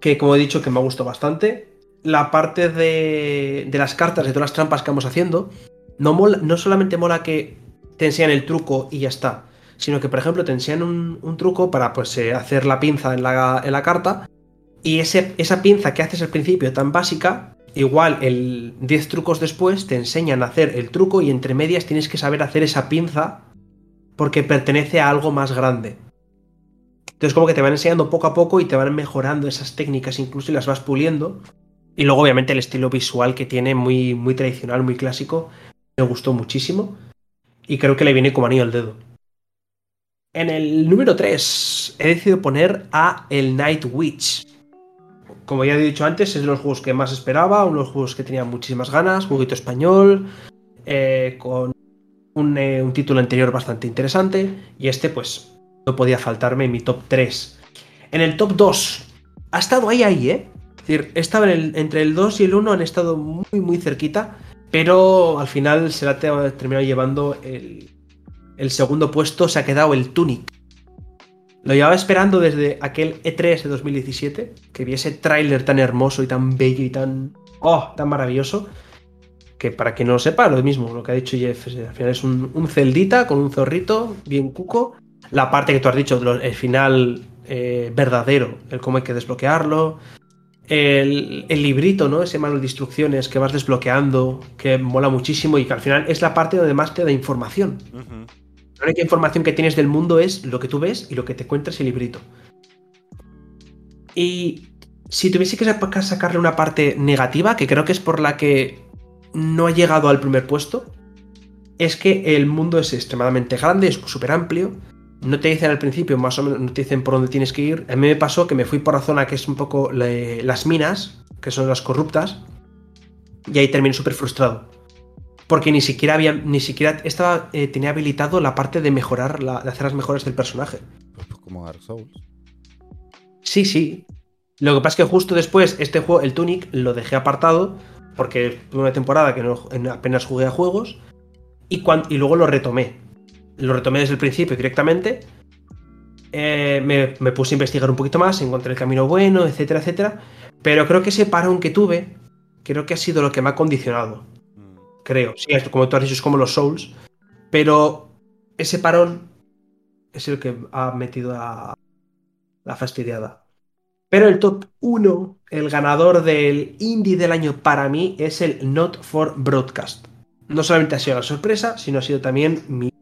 que como he dicho que me ha gustado bastante. La parte de, de las cartas, de todas las trampas que vamos haciendo, no, no solamente mola que te enseñan el truco y ya está, sino que por ejemplo te enseñan un, un truco para pues eh, hacer la pinza en la, en la carta y ese, esa pinza que haces al principio tan básica, igual el 10 trucos después te enseñan a hacer el truco y entre medias tienes que saber hacer esa pinza porque pertenece a algo más grande. Entonces como que te van enseñando poco a poco y te van mejorando esas técnicas incluso y las vas puliendo. Y luego obviamente el estilo visual que tiene muy, muy tradicional, muy clásico, me gustó muchísimo. Y creo que le viene como anillo al dedo. En el número 3 he decidido poner a el Night Witch. Como ya he dicho antes, es de los juegos que más esperaba, uno de los juegos que tenía muchísimas ganas, jueguito español, eh, con un, eh, un título anterior bastante interesante, y este pues no podía faltarme en mi top 3. En el top 2, ha estado ahí, ahí, ¿eh? Es decir, estaba en el- entre el 2 y el 1, han estado muy, muy cerquita, pero al final se la ha te- terminado llevando el, el segundo puesto, se ha quedado el Tunic. Lo llevaba esperando desde aquel E3 de 2017, que vi ese tráiler tan hermoso y tan bello y tan... ¡Oh! tan maravilloso. Que para quien no lo sepa, lo mismo, lo que ha dicho Jeff, al final es un, un celdita con un zorrito bien cuco. La parte que tú has dicho, el final eh, verdadero, el cómo hay que desbloquearlo. El, el librito, ¿no? Ese manual de instrucciones que vas desbloqueando, que mola muchísimo y que al final es la parte donde más te da información. La única información que tienes del mundo es lo que tú ves y lo que te cuenta ese librito. Y si tuviese que sa- sacarle una parte negativa, que creo que es por la que no ha llegado al primer puesto, es que el mundo es extremadamente grande, es súper amplio. No te dicen al principio, más o menos, no te dicen por dónde tienes que ir. A mí me pasó que me fui por la zona que es un poco le- las minas, que son las corruptas, y ahí terminé súper frustrado porque ni siquiera había ni siquiera estaba eh, tenía habilitado la parte de mejorar la- de hacer las mejoras del personaje Pues como Dark Souls. sí sí lo que pasa es que justo después este juego el Tunic lo dejé apartado porque tuve una temporada que no, en- apenas jugué a juegos y luego lo retomé lo retomé desde el principio directamente Eh, me, puse a investigar un poquito más encontré el camino bueno etcétera etcétera pero creo que ese parón que tuve creo que ha sido lo que me ha condicionado creo. Sí, como tú has dicho, es como los Souls. Pero ese parón es el que ha metido a la fastidiada. Pero el top 1, el ganador del indie del año para mí es el Not for Broadcast. No solamente ha sido la sorpresa, sino ha sido también mi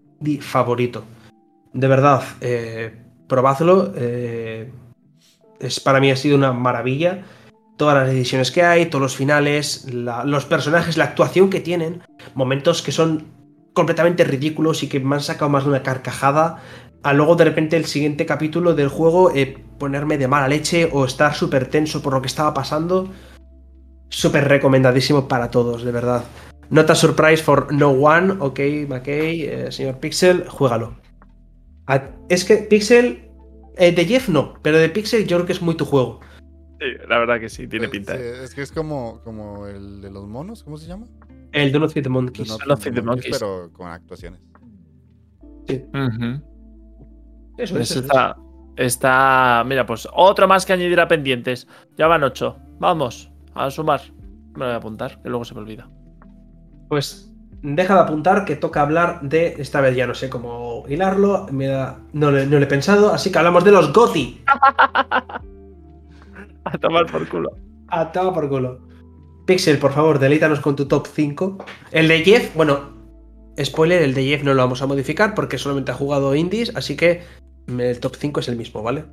favorito. De verdad, eh, probadlo. eh, es, para mí ha sido una maravilla todas las decisiones que hay, todos los finales, los personajes, la actuación que tienen, momentos que son completamente ridículos y que me han sacado más de una carcajada, a luego de repente el siguiente capítulo del juego eh, ponerme de mala leche o estar súper tenso por lo que estaba pasando. Súper recomendadísimo para todos, de verdad. Nota surprise for no one, ok, McKay, eh, señor Pixel, juégalo. A- es que Pixel, eh, de Jeff no, pero de Pixel yo creo que es muy tu juego. Sí, la verdad que sí, tiene Eh, pinta. sí, es que es como, como el de los monos, ¿cómo se llama? El Do Not Feed the Monkeys. The Not Not the Monkeys. Pero con actuaciones. Ujú. Eso, Pues eso, está, está. Mira, pues otro más que añadir a pendientes. Ya van ocho. Vamos, a sumar. Me lo voy a apuntar, que luego se me olvida. Pues deja de apuntar que toca hablar de. Esta vez ya no sé cómo hilarlo. me da- no, le- no lo he pensado. Así que hablamos de los GOTI. A tomar por culo. A toma por culo. Pixel, por favor, deleítanos con tu top 5. El de Jeff, bueno, spoiler, el de Jeff no lo vamos a modificar porque solamente ha jugado indies, así que el top 5 es el mismo, ¿vale?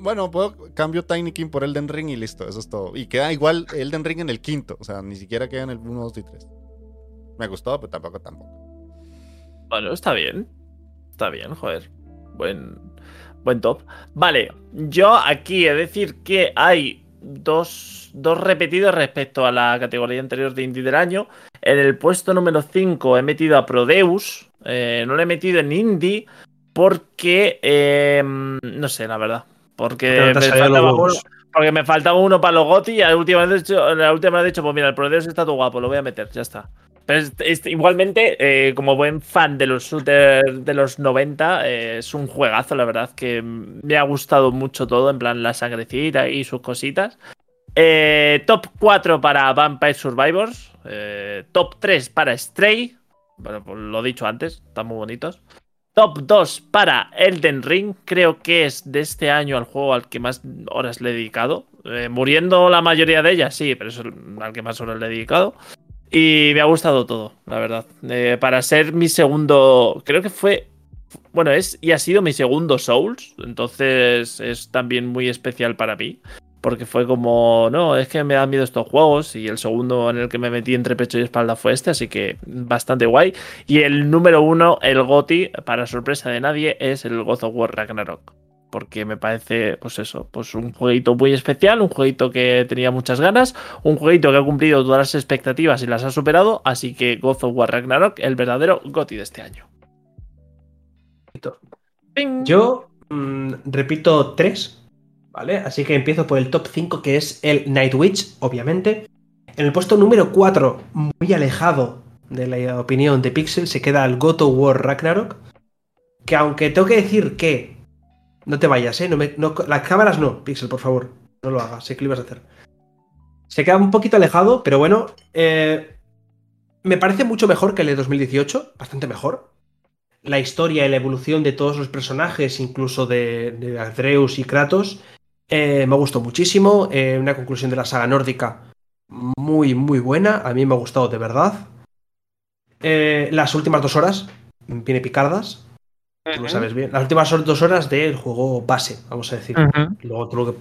Bueno, puedo cambio Tiny King por Elden Ring y listo, eso es todo. Y queda igual Elden Ring en el quinto, o sea, ni siquiera queda en el 1, 2 y 3. Me gustó, pero tampoco, tampoco. Bueno, está bien. Está bien, joder. Buen, buen top. Vale, yo aquí he de decir que hay dos, dos repetidos respecto a la categoría anterior de Indie del año. En el puesto número 5 he metido a Prodeus. Eh, no lo he metido en Indie porque. eh, no sé, la verdad. Porque no me, faltaba uno, huevos. porque me faltaba uno para los GOTY y la última vez he dicho, la última vez he dicho, pues mira, el Prodeus está todo guapo, lo voy a meter, ya está. Pero es- igualmente, eh, como buen fan de los shooters de los 90, eh, es un juegazo, la verdad, que me ha gustado mucho todo, en plan la sangrecita y sus cositas. Eh, top 4 para Vampire Survivors. top 3 para Stray. Bueno, pues lo dicho antes, están muy bonitos. Top 2 para Elden Ring. Creo que es de este año el juego al que más horas le he dedicado. Muriendo la mayoría de ellas, sí, pero es el al que más horas le he dedicado. Y me ha gustado todo, la verdad. Eh, para ser mi segundo. Creo que fue. Bueno, es y ha sido mi segundo Souls. Entonces es también muy especial para mí. Porque fue como, no, es que me dan miedo estos juegos. Y el segundo en el que me metí entre pecho y espalda fue este, así que bastante guay. Y el número uno, el GOTI, para sorpresa de nadie, es el God of War Ragnarok. Porque me parece, pues eso, pues un jueguito muy especial, un jueguito que tenía muchas ganas, un jueguito que ha cumplido todas las expectativas y las ha superado. Así que God of War Ragnarok, el verdadero GOTI de este año. Yo mm, repito tres, ¿vale? Así que empiezo por el top 5, que es el Night Witch, obviamente. En el puesto número 4, muy alejado de la opinión de Pixel, se queda el God of War Ragnarok. Que aunque tengo que decir que. No te vayas, ¿eh? No las cámaras no, Pixel, por favor. No lo hagas, sé que lo ibas a hacer. Se queda un poquito alejado, pero bueno. eh, me parece mucho mejor que el de 2018, bastante mejor la historia y la evolución de todos los personajes, incluso de, de y Kratos, eh, me gustó muchísimo. Eh, una conclusión de la saga nórdica muy, muy buena. A mí me ha gustado de verdad. Eh, las últimas dos horas, viene picardas, tú lo sabes bien. Las últimas dos horas del juego base, vamos a decir. Ujú. Luego todo lo que-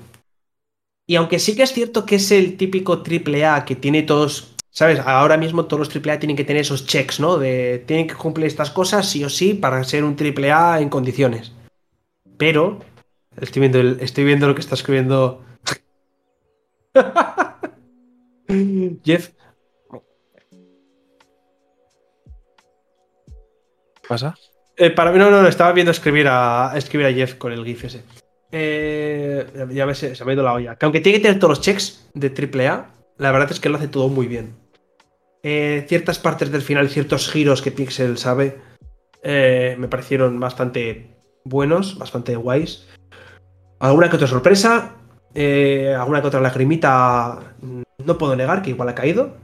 Y aunque sí que es cierto que es el típico AAA que tiene todos, ¿sabes? Ahora mismo todos los AAA tienen que tener esos checks, ¿no? De tienen que cumplir estas cosas sí o sí para ser un AAA en condiciones. Pero estoy viendo, el- estoy viendo lo que está escribiendo Jeff. ¿Qué pasa? Eh, para no, no, no, estaba viendo escribir a, escribir a Jeff con el GIF ese. Eh, ya ves, se me ha ido la olla. Que aunque tiene que tener todos los checks de AAA, la verdad es que lo hace todo muy bien. Eh, ciertas partes del final, ciertos giros que Pixel sabe, me parecieron bastante buenos, bastante guays. Alguna que otra sorpresa, alguna que otra lagrimita, mm, no puedo negar que igual ha caído.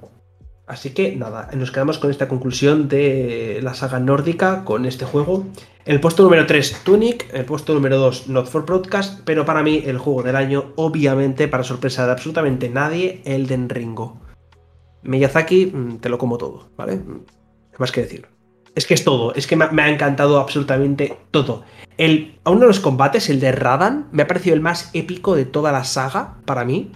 Así que nada, nos quedamos con esta conclusión de la saga nórdica con este juego. El puesto número 3, Tunic. El puesto número 2, Not for Broadcast. Pero para mí, el juego del año, obviamente, para sorpresa de absolutamente nadie, Elden Ringo. Miyazaki, mm, te lo como todo, ¿vale? Mm, ¿Qué más que decir? Es que es todo, es que me ha encantado absolutamente todo. El, a uno de los combates, el de Radan, me ha parecido el más épico de toda la saga, para mí.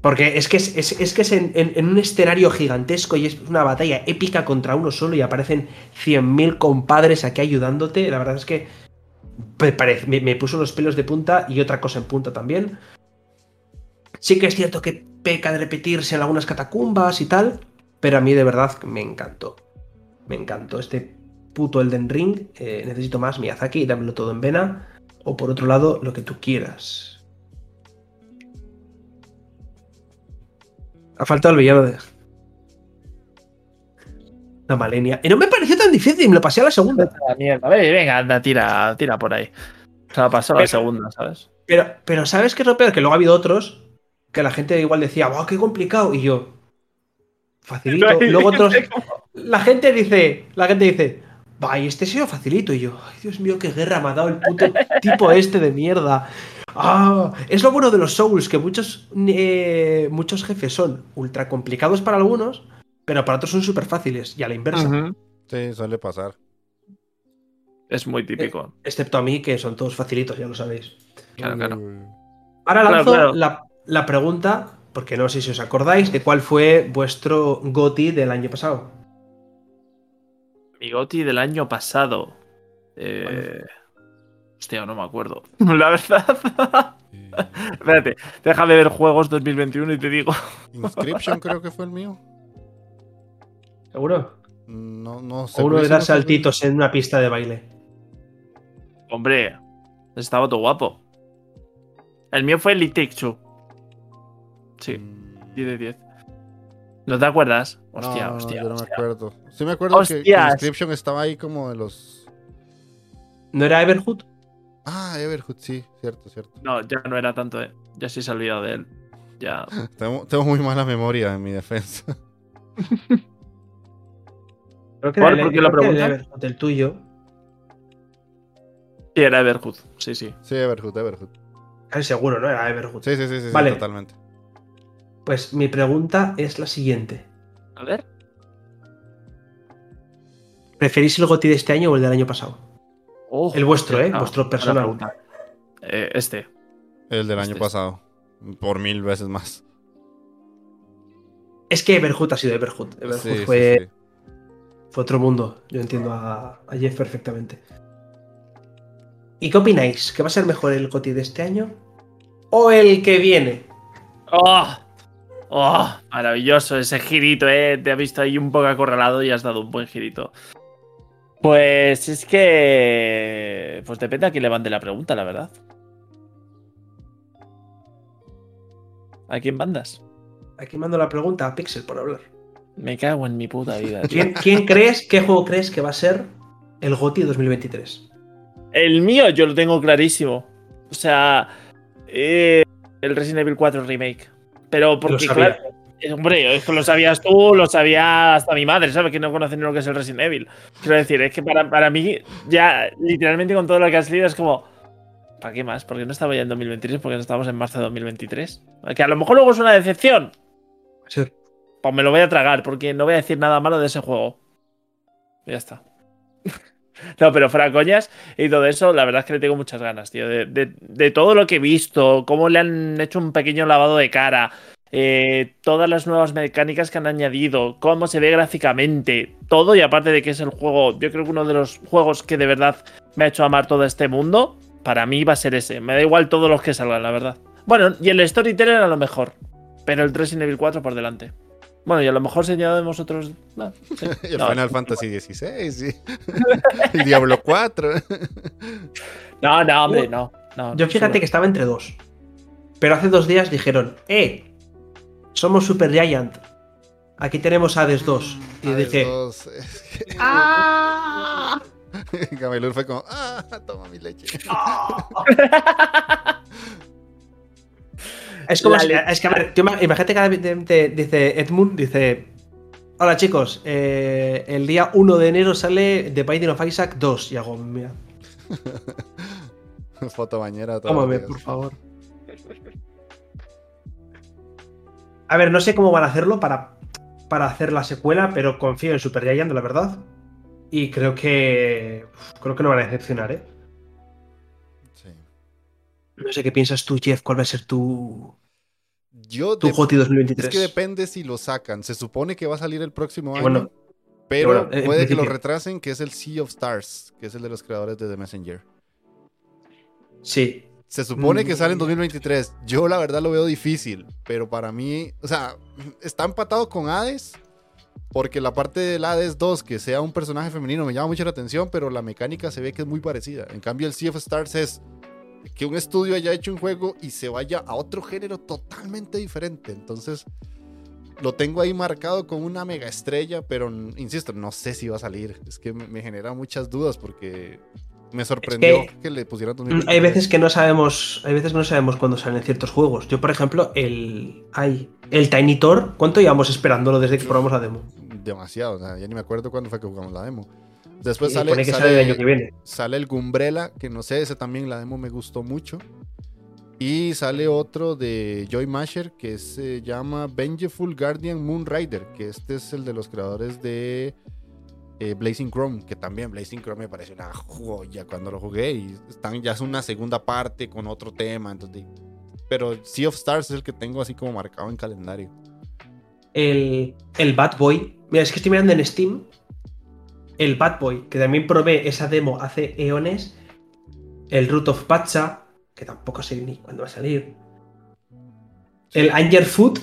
Porque es que es, es- es que es en, un escenario gigantesco y es una batalla épica contra uno solo y aparecen 100.000 compadres aquí ayudándote. La verdad es que me puso los pelos de punta y otra cosa en punta también. Sí que es cierto que peca de repetirse en algunas catacumbas y tal, pero a mí de verdad me encantó. Me encantó este puto Elden Ring. eh, necesito más Miyazaki, dámelo todo en vena. O por otro lado, lo que tú quieras. Ha faltado el villano de. La Malenia. Y no me pareció tan difícil, me lo pasé a la segunda. La mierda. A ver, venga, anda, tira, tira por ahí. Se la pasó a la segunda, ¿sabes? Pero, pero ¿sabes qué es lo peor? Que luego ha habido otros que la gente igual decía, ¡wow, qué complicado! Y yo, facilito. Luego otros. La gente dice, la gente dice, ¡va, y este ha sido facilito! Y yo, ¡ay, Dios mío, qué guerra me ha dado el puto tipo este de mierda! Ah, es lo bueno de los Souls, que muchos, eh, muchos jefes son ultra complicados para algunos, pero para otros son súper fáciles, y a la inversa. Sí, suele pasar. Es muy típico. Excepto a mí, que son todos facilitos, ya lo sabéis. Claro, claro. Ahora lanzo claro. La, la pregunta, porque no sé si os acordáis, de cuál fue vuestro GOTI del año pasado. Mi Goti del año pasado. Eh, hostia, no me acuerdo. La verdad. Eh, Espérate, déjame ver juegos 2021 y te digo. Inscription creo que fue el mío. ¿Seguro? No, no sé. Uno de dar saltitos en una pista de baile. Hombre, estaba todo guapo. El mío fue Elite Take Two. Sí, 10 de 10. ¿No te acuerdas? Hostia, no, no, hostia. yo no me acuerdo. Sí me acuerdo que, que Hostias. Inscription estaba ahí como de los... ¿No era Everhood? Ah, Everhood, sí, cierto, cierto. No, ya no era tanto, eh. Ya sí se ha olvidado de él. Ya. Tengo, tengo muy mala memoria en mi defensa. Creo que ¿Por- qué que era el preguntas? Everhood, el tuyo. Sí, era Everhood. Sí, sí. Sí, Everhood, Everhood. Casi seguro, ¿no? Era Everhood. Sí, sí, sí, sí, sí, Vale. totalmente. Pues mi pregunta es la siguiente. A ver. ¿Preferís el GOTI de este año o el del año pasado? Oh, El vuestro, ¿eh? no, Vuestro personal. pregunta. Eh, este. El del año Este. pasado. Por mil veces más. Es que Everhood ha sido Everhood. Everhood Sí, fue, sí. fue otro mundo. Yo entiendo a, a Jeff perfectamente. ¿Y qué opináis? ¿Que va a ser mejor el GOTI de este año? ¿O el que viene? ¡Oh! ¡Oh! Maravilloso ese girito, ¿eh? Te has visto ahí un poco acorralado y has dado un buen girito. Pues es que. Pues depende a quién le mande la pregunta, la verdad. ¿A quién mandas? Aquí mando la pregunta a Pixel por hablar. Me cago en mi puta vida. ¿Quién, quién crees, qué juego crees que va a ser el GOTI 2023? El mío yo lo tengo clarísimo. O sea, eh, el Resident Evil 4 Remake. Pero porque, claro, hombre, es que lo sabías tú, lo sabía hasta mi madre, ¿sabes? Que no conoce ni lo que es el Resident Evil. Quiero decir, es que para, para mí, ya literalmente con todo lo que has leído es como. ¿Para qué más? Porque no estaba ya en 2023, porque no estamos en marzo de 2023. Que a lo mejor luego es una decepción. Ser- Pues me lo voy a tragar, porque no voy a decir nada malo de ese juego. Ya está. no, pero fuera coñas y todo eso, la verdad es que le tengo muchas ganas, tío. De, de- de todo lo que he visto, cómo le han hecho un pequeño lavado de cara, eh, todas las nuevas mecánicas que han añadido, cómo se ve gráficamente, todo. Y aparte de que es el juego, yo creo que uno de los juegos que de verdad me ha hecho amar todo este mundo, para mí va a ser ese. Me da igual todos los que salgan, la verdad. Bueno, y el Storyteller a lo mejor, pero el Resident Evil 4 por delante. Bueno, y a lo mejor se añadimos otros. no, sí. Y el No. Final Fantasy XVI, sí. el Diablo 4. No, no, hombre, no. no Yo fíjate que estaba entre dos. Pero hace dos días dijeron, ¡eh! Somos Super Giant. Aquí tenemos Hades 2. Y Hades dije, 2, es que- ¡ah! Gamelur fue como, ah, toma mi leche. Es como si- es que a ver, imagínate que de- dice Edmund, dice. Hola chicos, eh, el día 1 de enero sale The Binding of Isaac 2. Y hago, mira, Foto bañera. tómame, por favor. A ver, no sé cómo van a hacerlo para, para hacer la secuela, pero confío en Super Giant, la verdad. Y creo que. uf, Creo que no van a decepcionar, ¿eh? Sí. No sé qué piensas tú, Jeff, cuál va a ser tu, Yo tu de- GOTY 2023. Es que depende si lo sacan. Se supone que va a salir el próximo año. bueno, pero bueno, puede que lo retrasen, que es el Sea of Stars, que es el de los creadores de The Messenger. Sí. Se supone que Mm. sale en 2023. Yo la verdad lo veo difícil, pero para mí, o sea, está empatado con Hades, porque la parte del Hades 2, que sea un personaje femenino, me llama mucho la atención, pero la mecánica se ve que es muy parecida. En cambio, el Sea of Stars es que un estudio haya hecho un juego y se vaya a otro género totalmente diferente. Entonces, lo tengo ahí marcado con una mega estrella, pero insisto, no sé si va a salir. Es que me genera muchas dudas porque me sorprendió que, que- le pusieran Mm, 2023. Hay veces que no sabemos, hay veces que no sabemos cuándo salen ciertos juegos. Yo, por ejemplo, el, ay, el Tiny Tor, ¿cuánto llevamos esperándolo desde que probamos la demo? demasiado, o sea, ya ni me acuerdo cuándo fue que jugamos la demo. Después que sale, sale el año que viene. sale el Gumbrella, que no sé, ese también la demo me gustó mucho. Y sale otro de Joy Masher que se llama Vengeful Guardian Moon Rider, que este es el de los creadores de eh, Blazing Chrome, que también Blazing Chrome me pareció una joya cuando lo jugué y están, ya es una segunda parte con otro tema, entonces, pero Sea of Stars es el que tengo así como marcado en calendario. El, el Bad Boy. Mira, es que estoy mirando en Steam. el Bad Boy, que también probé esa demo hace eones. El Root of Pacha, que tampoco sé ni cuándo va a salir. El Anger Food,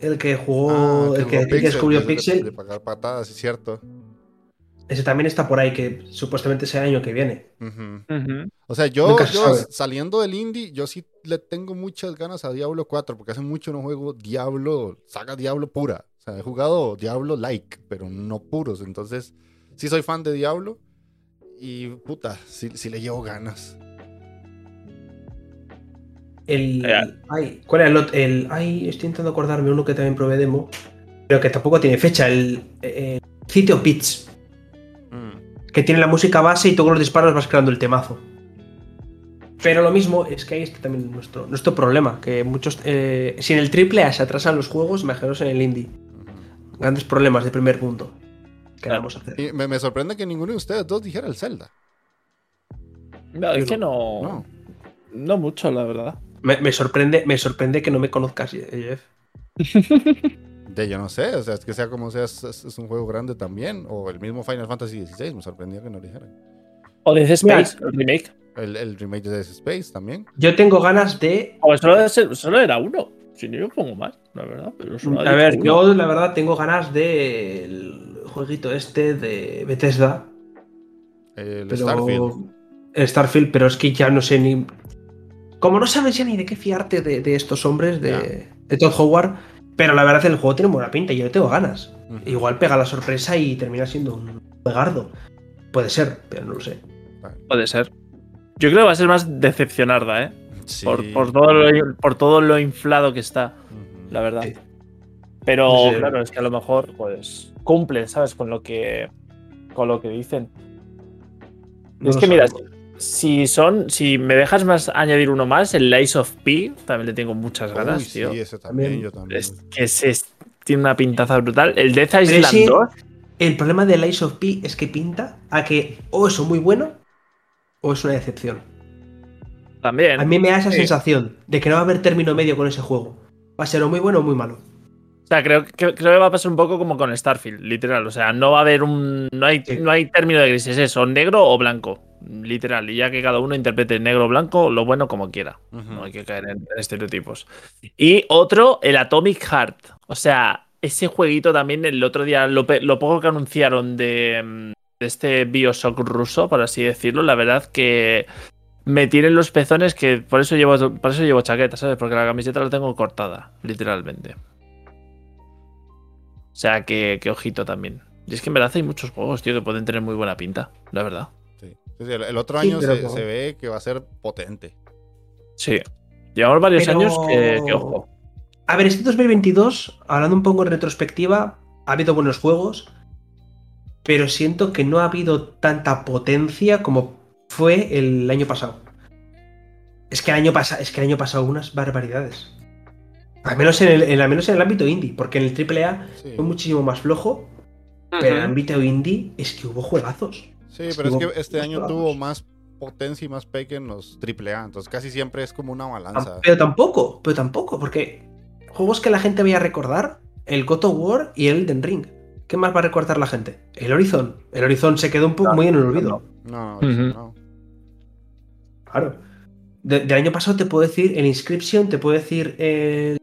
el que jugó, Ah, el que, descubrió de- de- Pixel. De, pagar patadas, es cierto. Ese también está por ahí, que supuestamente sea el año que viene. O sea, yo, se saliendo del indie, yo sí le tengo muchas ganas a Diablo 4, porque hace mucho no juego Diablo, saga Diablo pura. O sea, he jugado Diablo like, pero no puros. Entonces, sí soy fan de Diablo. Y puta, sí, sí le llevo ganas. El. Eh. Ay, ¿Cuál era el otro? El. Ay, estoy intentando acordarme uno que también probé demo. Pero que tampoco tiene fecha. El. eh, City of Beats. Que tiene la música base y tú con los disparos vas creando el temazo. Pero lo mismo es que ahí está también nuestro, nuestro problema. Que muchos. eh, si en el triple A se atrasan los juegos, imaginaos en el indie. Grandes problemas de primer punto. ¿Qué Claro. vamos a hacer? Y me, me sorprende que ninguno de ustedes dos dijera el Zelda. No, es que no, No. no mucho, la verdad. Me, me sorprende, me sorprende que no me conozcas, Jeff. De yo no sé, o sea, es que sea como sea, es, un juego grande también. O el mismo Final Fantasy XVI, me sorprendió que no lo dijeran. O Dead Space, el remake. El, el remake de Dead Space también. Yo tengo ganas de. O solo, solo era uno. Si no, yo pongo más, la verdad. Pero solo A ver, uno. yo la verdad tengo ganas del jueguito este de Bethesda. El Pero. Starfield. el Starfield, pero es que ya no sé ni. Como no sabes ya ni de qué fiarte de, de estos hombres, de, de Todd Howard, pero la verdad el juego tiene buena pinta y yo tengo ganas. Igual pega la sorpresa y termina siendo un juegardo. Puede ser, pero no lo sé. Puede ser. Yo creo que va a ser más decepcionarda, ¿eh? Sí. Por, por todo lo, por todo lo inflado que está, la verdad. Sí. Pero No sé. claro, es que a lo mejor, pues, cumple, ¿sabes? Con lo que. Con lo que dicen. No es que mira. Si son. Si me dejas más añadir uno más, el Lies of P, también le tengo muchas ganas, Uy, tío. Sí, ese también, yo también. Es que se, tiene una pintaza brutal. El Death Island ese- 2. El problema de Lies of P es que pinta a que o es muy bueno o es una decepción. También. A mí me da esa Sí. sensación de que no va a haber término medio con ese juego. Va a ser o muy bueno o muy malo. O sea, creo, que- creo que va a pasar un poco como con Starfield, literal. O sea, no va a haber un. No hay, Sí. no hay término de grises, es o negro o blanco. Literal. Y ya que cada uno interprete negro o blanco, lo bueno como quiera. No hay que caer en, en estereotipos. Y otro, el Atomic Heart. O sea, ese jueguito también, el otro día, lo, poco que anunciaron de, mm, de este Bioshock ruso, por así decirlo, la verdad que me tienen los pezones que por eso llevo, por eso llevo chaqueta, ¿sabes? Porque la camiseta la tengo cortada, literalmente. O sea, que, que ojito también. Y es que en verdad hay muchos juegos, tío, que pueden tener muy buena pinta, la verdad. Sí. Sí, sí, el, el otro Sí, año se, ve que va a ser potente. Sí. Llevamos varios Pero- años que, que ojo. A ver, este 2022, hablando un poco en retrospectiva, ha habido buenos juegos, pero siento que no ha habido tanta potencia como fue el año pasado. Es que el año pasado, es que el año pasado unas barbaridades. Al menos en el, en- al menos en el ámbito indie, porque en el AAA Sí, fue muchísimo más flojo, pero en el ámbito indie es que hubo juegazos. Sí, pero es que este año tuvo más potencia y más peque en los AAA. Entonces casi siempre es como una balanza. Pero tampoco, pero tampoco, porque juegos que la gente vaya a recordar, el God of War y el Elden Ring. ¿Qué más va a recordar la gente? El Horizon. El Horizon se quedó un poco muy en el olvido. No, no. Claro. De- del año pasado te puedo decir el Inscription, te puedo decir el,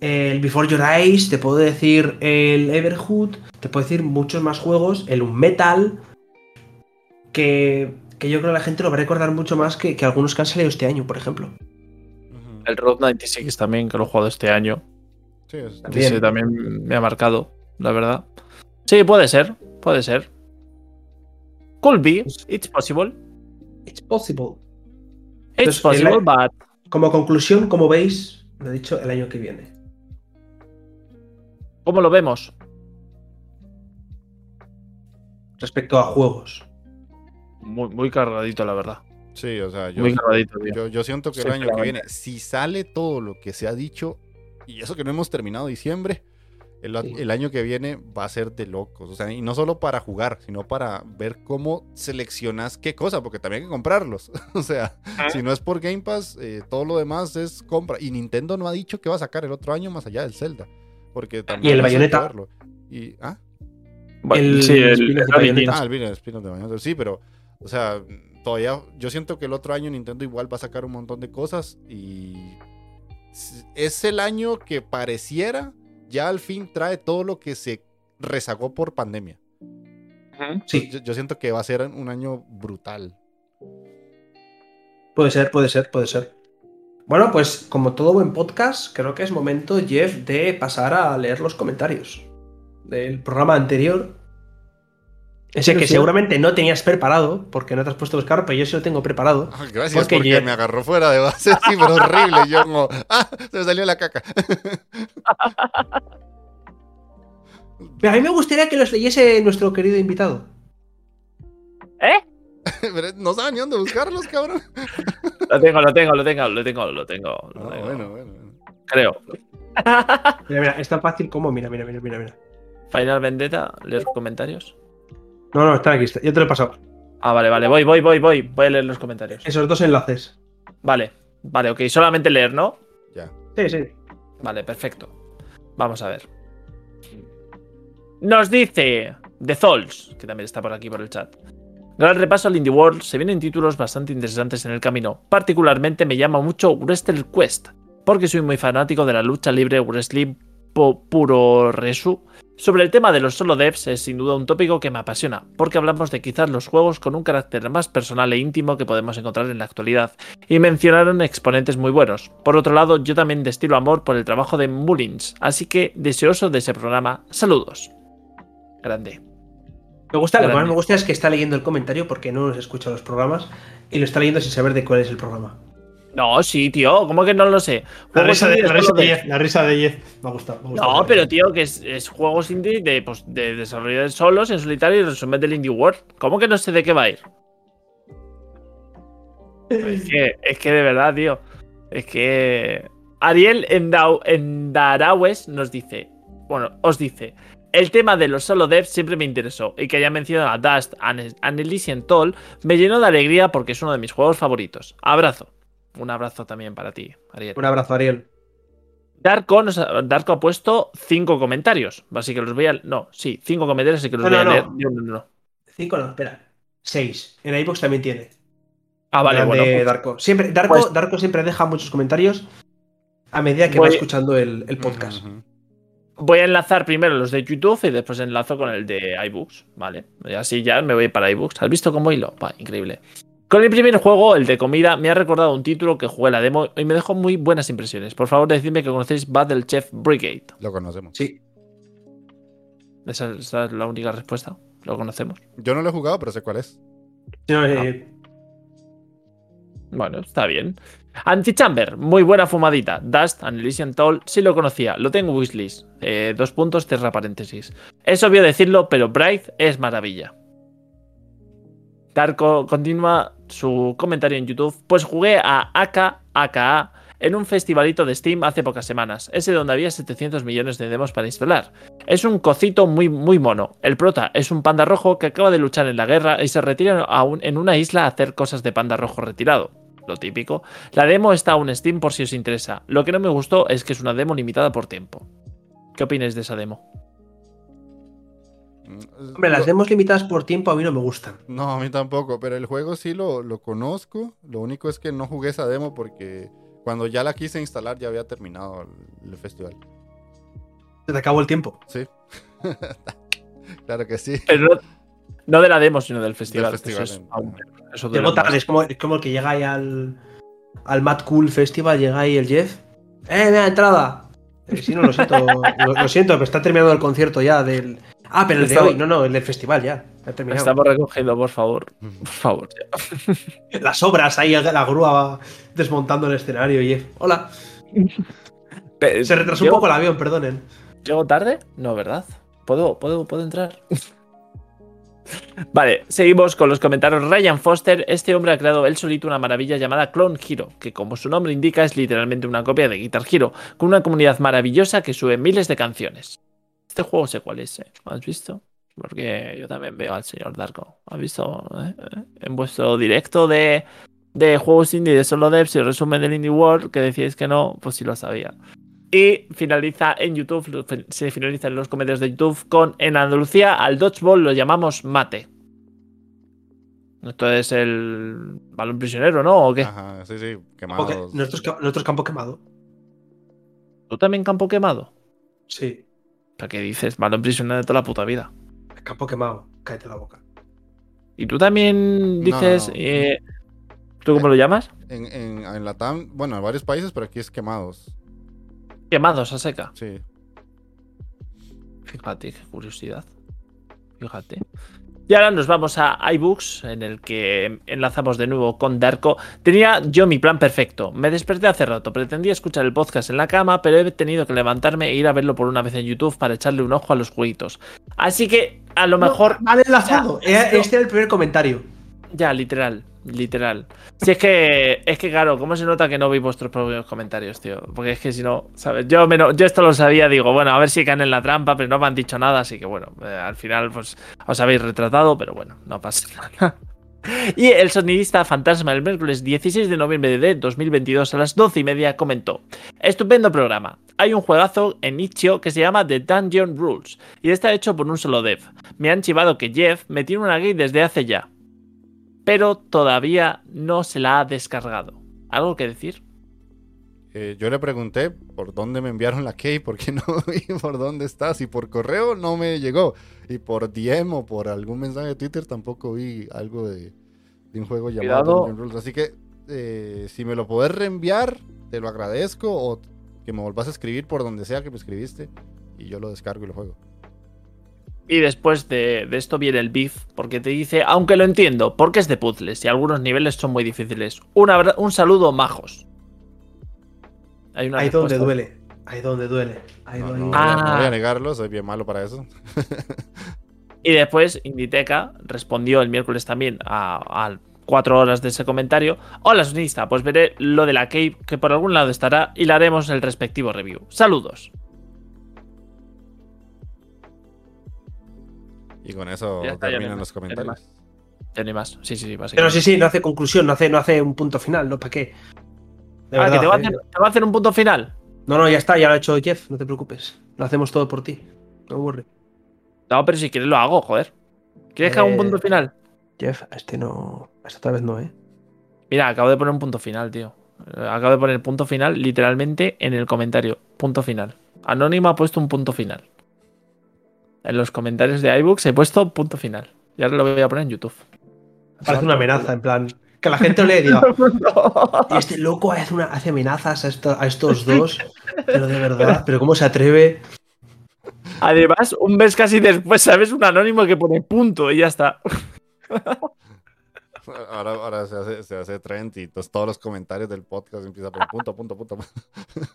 el Before Your Eyes, te puedo decir el Everhood, te puedo decir muchos más juegos, el Unmetal, que, que yo creo que la gente lo va a recordar mucho más que, que algunos que han salido este año, por ejemplo. El Road 96 también, que lo he jugado este año. Sí, es- ese también me ha marcado, la verdad. Sí, puede ser, puede ser. Could be, it's possible. It's possible. It's Entonces, possible, el- but Como conclusión, como veis, lo he dicho, el año que viene. ¿cómo lo vemos? Respecto a juegos. Muy, muy cargadito, la verdad. sí, o sea, yo, Muy cargadito, yo, yo siento que Sí, el año que viene, si sale todo lo que se ha dicho, y eso que no hemos terminado diciembre, el, Sí. el año que viene va a ser de locos. O sea, y no solo para jugar, sino para ver cómo seleccionas qué cosa, porque también hay que comprarlos. o sea, si no es por Game Pass, eh, todo lo demás es compra. Y Nintendo no ha dicho que va a sacar el otro año más allá del Zelda. Porque también el hay que Bayonetta? Y, ah, El sí, el, el Bayonetta. Ah, el Spin-off de Bayonetta. Sí, pero, o sea, todavía yo siento que el otro año Nintendo igual va a sacar un montón de cosas y es el año que pareciera ya al fin trae todo lo que se rezagó por pandemia. Sí, Yo, yo siento que va a ser un año brutal. puede ser, puede ser, puede ser. Bueno, pues como todo buen podcast, creo que es momento, Jeff, de pasar a leer los comentarios del programa anterior. Ese que Sí. seguramente no tenías preparado, porque no te has puesto a buscar, pero yo sí lo tengo preparado. Ah, gracias Porque porque, ya- me agarró fuera de base, sí, pero horrible. Yo como, ah, se me salió la caca. Pero a mí me gustaría que los leyese nuestro querido invitado. ¿Eh? Pero no saben ni dónde buscarlos, cabrón. Lo tengo, lo tengo, lo tengo, lo tengo, lo tengo. lo Ah, tengo. bueno, bueno, bueno. Creo. Mira, mira, es tan fácil como. Mira, mira, mira, mira. mira. Final Vendetta, leer comentarios. No, no, están aquí, está- yo te lo he pasado. Ah, vale, vale, voy, voy, voy, voy. Voy a leer los comentarios. Esos dos enlaces. Vale, vale, ok, solamente leer, ¿no? Ya. Sí, sí. Vale, perfecto. Vamos a ver. Nos dice The Souls, que también está por aquí por el chat. Gran repaso al Indie World, se vienen títulos bastante interesantes en el camino. Particularmente me llama mucho Wrestle Quest, porque soy muy fanático de la lucha libre wrestling puro resu. Sobre el tema de los solo devs es sin duda un tópico que me apasiona, porque hablamos de quizás los juegos con un carácter más personal e íntimo que podemos encontrar en la actualidad, y mencionaron exponentes muy buenos. Por otro lado, yo también destilo amor por el trabajo de Mullins, así que deseoso de ese programa, saludos. Grande. Me gusta, lo que más me gusta es que está leyendo el comentario porque no nos escucha los programas y lo está leyendo sin saber de cuál es el programa. No, sí, tío, ¿cómo que no lo sé? La risa, de, la, risa de. Jeff, la risa de Jeff me ha gustado. me. No, pero tío, que es, es juegos indie de, pues, de desarrolladores solos, en solitario y resumen del Indie World. ¿Cómo que no sé de qué va a ir? Es que, es que de verdad, tío. Es que. Ariel Endau- Endarawes nos dice. Bueno, os dice. El tema de los solo devs siempre me interesó y que haya mencionado a Dust and and Elysian Toll me llenó de alegría porque es uno de mis juegos favoritos. Abrazo. Un abrazo también para ti, Ariel. Un abrazo, Ariel. Darko, nos ha, Darko ha puesto cinco comentarios. Así que los voy a. No, sí, cinco comentarios, así que los No, voy no, a leer. no. uno. Cinco, no, espera. Seis. En iBox también tiene. Ah, vale, bueno. pues- Darko. Siempre, Darko, pues- Darko siempre deja muchos comentarios a medida que Voy- va escuchando el, el podcast. Voy a enlazar primero los de YouTube y después enlazo con el de iBooks, ¿vale? Y así ya me voy para iBooks. ¿Has visto cómo hilo? Va, increíble. Con el primer juego, el de comida, me ha recordado un título que jugué la demo y me dejó muy buenas impresiones. Por favor, decidme que conocéis Battle Chef Brigade. Lo conocemos. Sí. Esa, esa es la única respuesta. Lo conocemos. Yo no lo he jugado, pero sé cuál es. Eh, Bueno, está bien. Antichamber, muy buena fumadita. Dust and Elysian Toll, sí lo conocía. Lo tengo en wishlist. Eh, dos puntos, cierra paréntesis. Es obvio decirlo, pero Bright es maravilla. Darko continúa su comentario en YouTube. Pues jugué a AK, AKA en un festivalito de Steam hace pocas semanas, ese donde había 700 millones de demos para instalar. Es un cocito muy, muy mono. El prota es un panda rojo que acaba de luchar en la guerra y se retira a un- en una isla a hacer cosas de panda rojo retirado. Lo típico. La demo está aún Steam por si os interesa. Lo que no me gustó es que es una demo limitada por tiempo. ¿Qué opináis de esa demo? Mm, Hombre, las lo- demos limitadas por tiempo a mí no me gustan. No, a mí tampoco, pero el juego sí lo, lo conozco. Lo único es que no jugué esa demo porque cuando ya la quise instalar ya había terminado el, el festival. Se te acabó el tiempo. Sí. claro que sí. Pero no, no de la demo, sino del festival. festival, Eso es aún. Eso Llegó tarde, es como, es como el que llega ahí al, al Mad Cool Festival, llega ahí el Jeff. ¡Eh, me da entrada! Eh, sí, no, lo siento, lo, lo siento, pero está terminando el concierto ya del. Ah, pero el de hoy, no, no, el del festival ya. Ha terminado. Estamos recogiendo, por favor. Por favor. ya. Las obras ahí, la grúa desmontando el escenario, Jeff. Hola. Se retrasó un ¿Llego- poco el avión, perdonen. ¿Llego tarde? No, ¿verdad? ¿Puedo, puedo, puedo entrar? vale, seguimos con los comentarios. Ryan Foster, este hombre ha creado él solito una maravilla llamada Clone Hero, que como su nombre indica es literalmente una copia de Guitar Hero, con una comunidad maravillosa que sube miles de canciones. Este juego sé cuál es, ¿eh? ¿Has visto? Porque yo también veo al señor Darko. ¿Has visto? eh? En vuestro directo de, de juegos indie de solo devs y resumen del Indie World que decíais que no, pues sí lo sabía. Y finaliza en YouTube, se finaliza en los comentarios de YouTube con en Andalucía al dodgeball lo llamamos mate. Esto es el balón prisionero, ¿no? ¿O qué? Ajá, sí, sí, Campo que- quemados. Nosotros, ca- nosotros campo quemado. ¿Tú también campo quemado? Sí. ¿Para qué dices? Balón prisionero de toda la puta vida. Campo quemado. Cállate la boca. ¿Y tú también No, dices... no. eh, ¿Tú cómo lo llamas? En, en, en Latam, bueno, en varios países, pero aquí es quemados. Quemados a seca. Sí. Fíjate, qué curiosidad. Fíjate. Y ahora nos vamos a iBooks, en el que enlazamos de nuevo con Darko. Tenía yo mi plan perfecto. Me desperté hace rato. Pretendía escuchar el podcast en la cama, pero he tenido que levantarme e ir a verlo por una vez en YouTube para echarle un ojo a los jueguitos. Así que a lo mejor. Vale, enlazado. Ya, Este era el primer comentario. Ya, literal. Literal. Si es que, es que claro, ¿cómo se nota que no veis vuestros propios comentarios, tío? Porque es que si no, ¿sabes? Yo, me yo esto lo sabía, digo, bueno, a ver si caen en la trampa, pero no me han dicho nada, así que bueno, eh, al final, pues os habéis retratado, pero bueno, no pasa nada. Y el sonidista fantasma el miércoles 16 de noviembre de 2022 a las 12 y media comentó: Estupendo programa. Hay un juegazo en Itch.io que se llama The Dungeon Rules y está hecho por un solo dev. Me han chivado que Jeff me tiene una gay desde hace ya pero todavía no se la ha descargado. ¿Algo que decir? Eh, yo le pregunté por dónde me enviaron la key, por qué no vi por dónde estás. Y por correo no me llegó. Y por DM o por algún mensaje de Twitter tampoco vi algo de, de un juego llamado Cuidado. Dungeon Rules. Así que eh, si me lo podés reenviar, te lo agradezco. O que me volvás a escribir por donde sea que me escribiste. Y yo lo descargo y lo juego. Y después de, de esto viene el beef, porque te dice, aunque lo entiendo, porque es de puzzles y algunos niveles son muy difíciles. Un, abra- un saludo, majos. Hay una Ahí donde duele. Ahí donde duele. Ahí No, donde- no, no Ah. voy a- no voy a negarlo, soy bien malo para eso. Y después Inditeca respondió el miércoles también a, a cuatro horas de ese comentario. Hola, sonista, pues veré lo de la Cave que por algún lado estará y le haremos el respectivo review. Saludos. Y con eso Ya está, ya terminan los más, comentarios. Ya no hay más. Sí, sí, sí, Pero sí, sí, no hace conclusión, no hace, no hace un punto final, ¿no? ¿Para qué? De Ah, que verdad, te va, a ¿eh? hacer, te va a hacer un punto final. No, no, ya está, ya lo ha hecho Jeff, no te preocupes. Lo hacemos todo por ti. No aburre. No, pero si quieres lo hago, joder. ¿Quieres que haga un Eh, punto final? Jeff, a este no. A esta otra vez no, ¿eh? Mira, acabo de poner un punto final, tío. Eh, Acabo de poner punto final literalmente en el comentario. Punto final. Anónimo ha puesto un punto final. En los comentarios de iBooks he puesto punto final. Y ahora lo voy a poner en YouTube. Parece una amenaza, en plan. Que la gente y diga. "Y este loco hace, una, hace amenazas a, esto- a estos dos. Pero de verdad, pero ¿cómo se atreve? Además, un mes casi después, ¿sabes? Un anónimo que pone punto y ya está. Ahora, ahora se, hace, se hace trend y entonces todos los comentarios del podcast empiezan por punto, punto, punto. punto.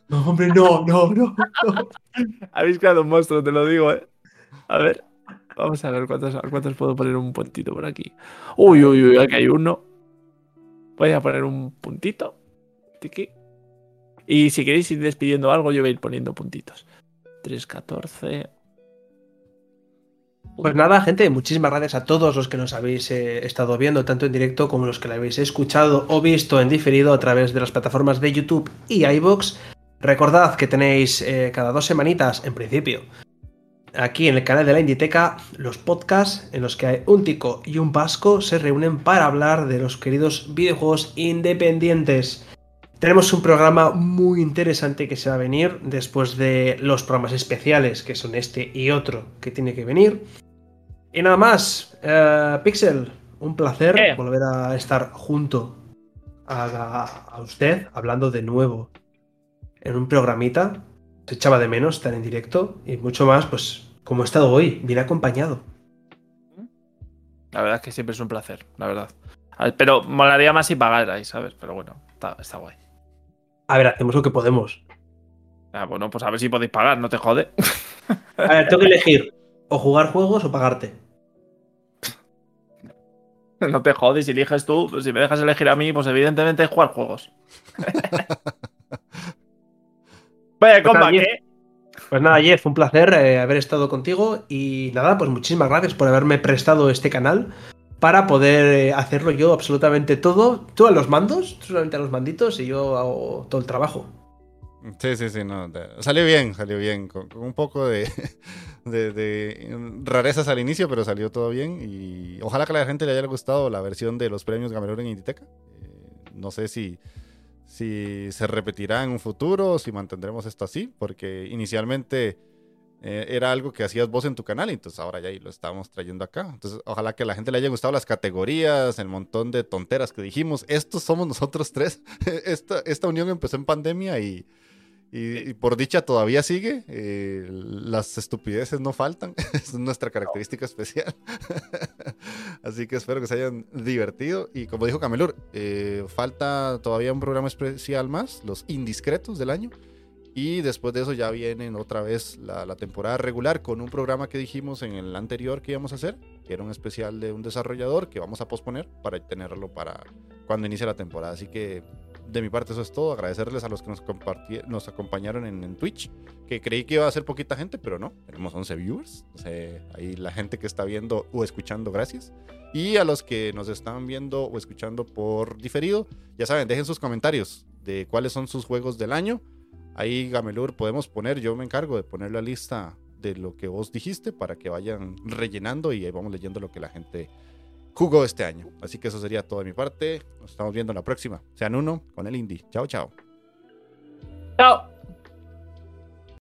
No, hombre, no, no, no. no. Habéis creado un monstruo, te lo digo, ¿eh? A ver. Vamos a ver cuántos, cuántos puedo poner un puntito por aquí. Uy, uy, uy, aquí hay uno. Voy a poner un puntito. Tiki. Y si queréis ir despidiendo algo, yo voy a ir poniendo puntitos. 3, 14. Pues nada, gente, muchísimas gracias a todos los que nos habéis eh, estado viendo, tanto en directo como los que lo habéis escuchado o visto en diferido a través de las plataformas de YouTube y iVoox. Recordad que tenéis eh, cada dos semanitas, en principio, aquí en el canal de la Inditeca, los podcasts en los que hay un tico y un vasco se reúnen para hablar de los queridos videojuegos independientes. Tenemos un programa muy interesante que se va a venir después de los programas especiales, que son este y otro que tiene que venir. Y nada más, eh, Pixel, un placer Eh. volver a estar junto a, a usted, hablando de nuevo en un programita. Se echaba de menos estar en directo y mucho más, pues como he estado hoy, bien acompañado. La verdad es que siempre es un placer, la verdad. Pero molaría más si pagarais, ¿sabes? Pero bueno, está, está guay. A ver, hacemos lo que podemos. Ah, bueno, pues a ver si podéis pagar, no te jode. A ver, tengo que elegir o jugar juegos o pagarte. No te jodes, si eliges tú, si me dejas elegir a mí, pues evidentemente es jugar juegos. Vaya, compa, bien. ¿qué? Pues nada, Jeff, un placer eh, haber estado contigo y nada, pues muchísimas gracias por haberme prestado este canal para poder eh, hacerlo yo absolutamente todo. Tú a los mandos, tú solamente a los manditos y yo hago todo el trabajo. Sí, sí, sí, no. Salió bien, salió bien. Con, un poco de, de, rarezas al inicio, pero salió todo bien. Y ojalá que a la gente le haya gustado la versión de los premios Gamelur en Inditeca. Eh, no sé si, si se repetirá en un futuro, si mantendremos esto así, porque inicialmente eh, era algo que hacías vos en tu canal, y entonces ahora ya lo estamos trayendo acá. Entonces, ojalá que a la gente le haya gustado las categorías, el montón de tonteras que dijimos. Estos somos nosotros tres. esta, esta unión empezó en pandemia y, y, por dicha todavía sigue. Eh, las estupideces no faltan. es nuestra característica especial. Así que espero que se hayan divertido. Y como dijo Camelur, eh, falta todavía un programa especial más, los indiscretos del año. Y después de eso ya vienen otra vez la, temporada regular con un programa que dijimos en el anterior que íbamos a hacer, que era un especial de un desarrollador que vamos a posponer para tenerlo para cuando inicie la temporada. Así que de mi parte eso es todo. Agradecerles a los que nos, nos acompañaron en, Twitch, que creí que iba a ser poquita gente, pero no. Tenemos 11 viewers. ahí la gente que está viendo o escuchando, gracias. Y a los que nos están viendo o escuchando por diferido, ya saben, dejen sus comentarios de cuáles son sus juegos del año Ahí, Gamelur, podemos poner, yo me encargo de poner la lista de lo que vos dijiste para que vayan rellenando y ahí vamos leyendo lo que la gente jugó este año. Así que eso sería todo de mi parte. Nos estamos viendo en la próxima. Sean uno con el Indie. Chao, chao. Chao.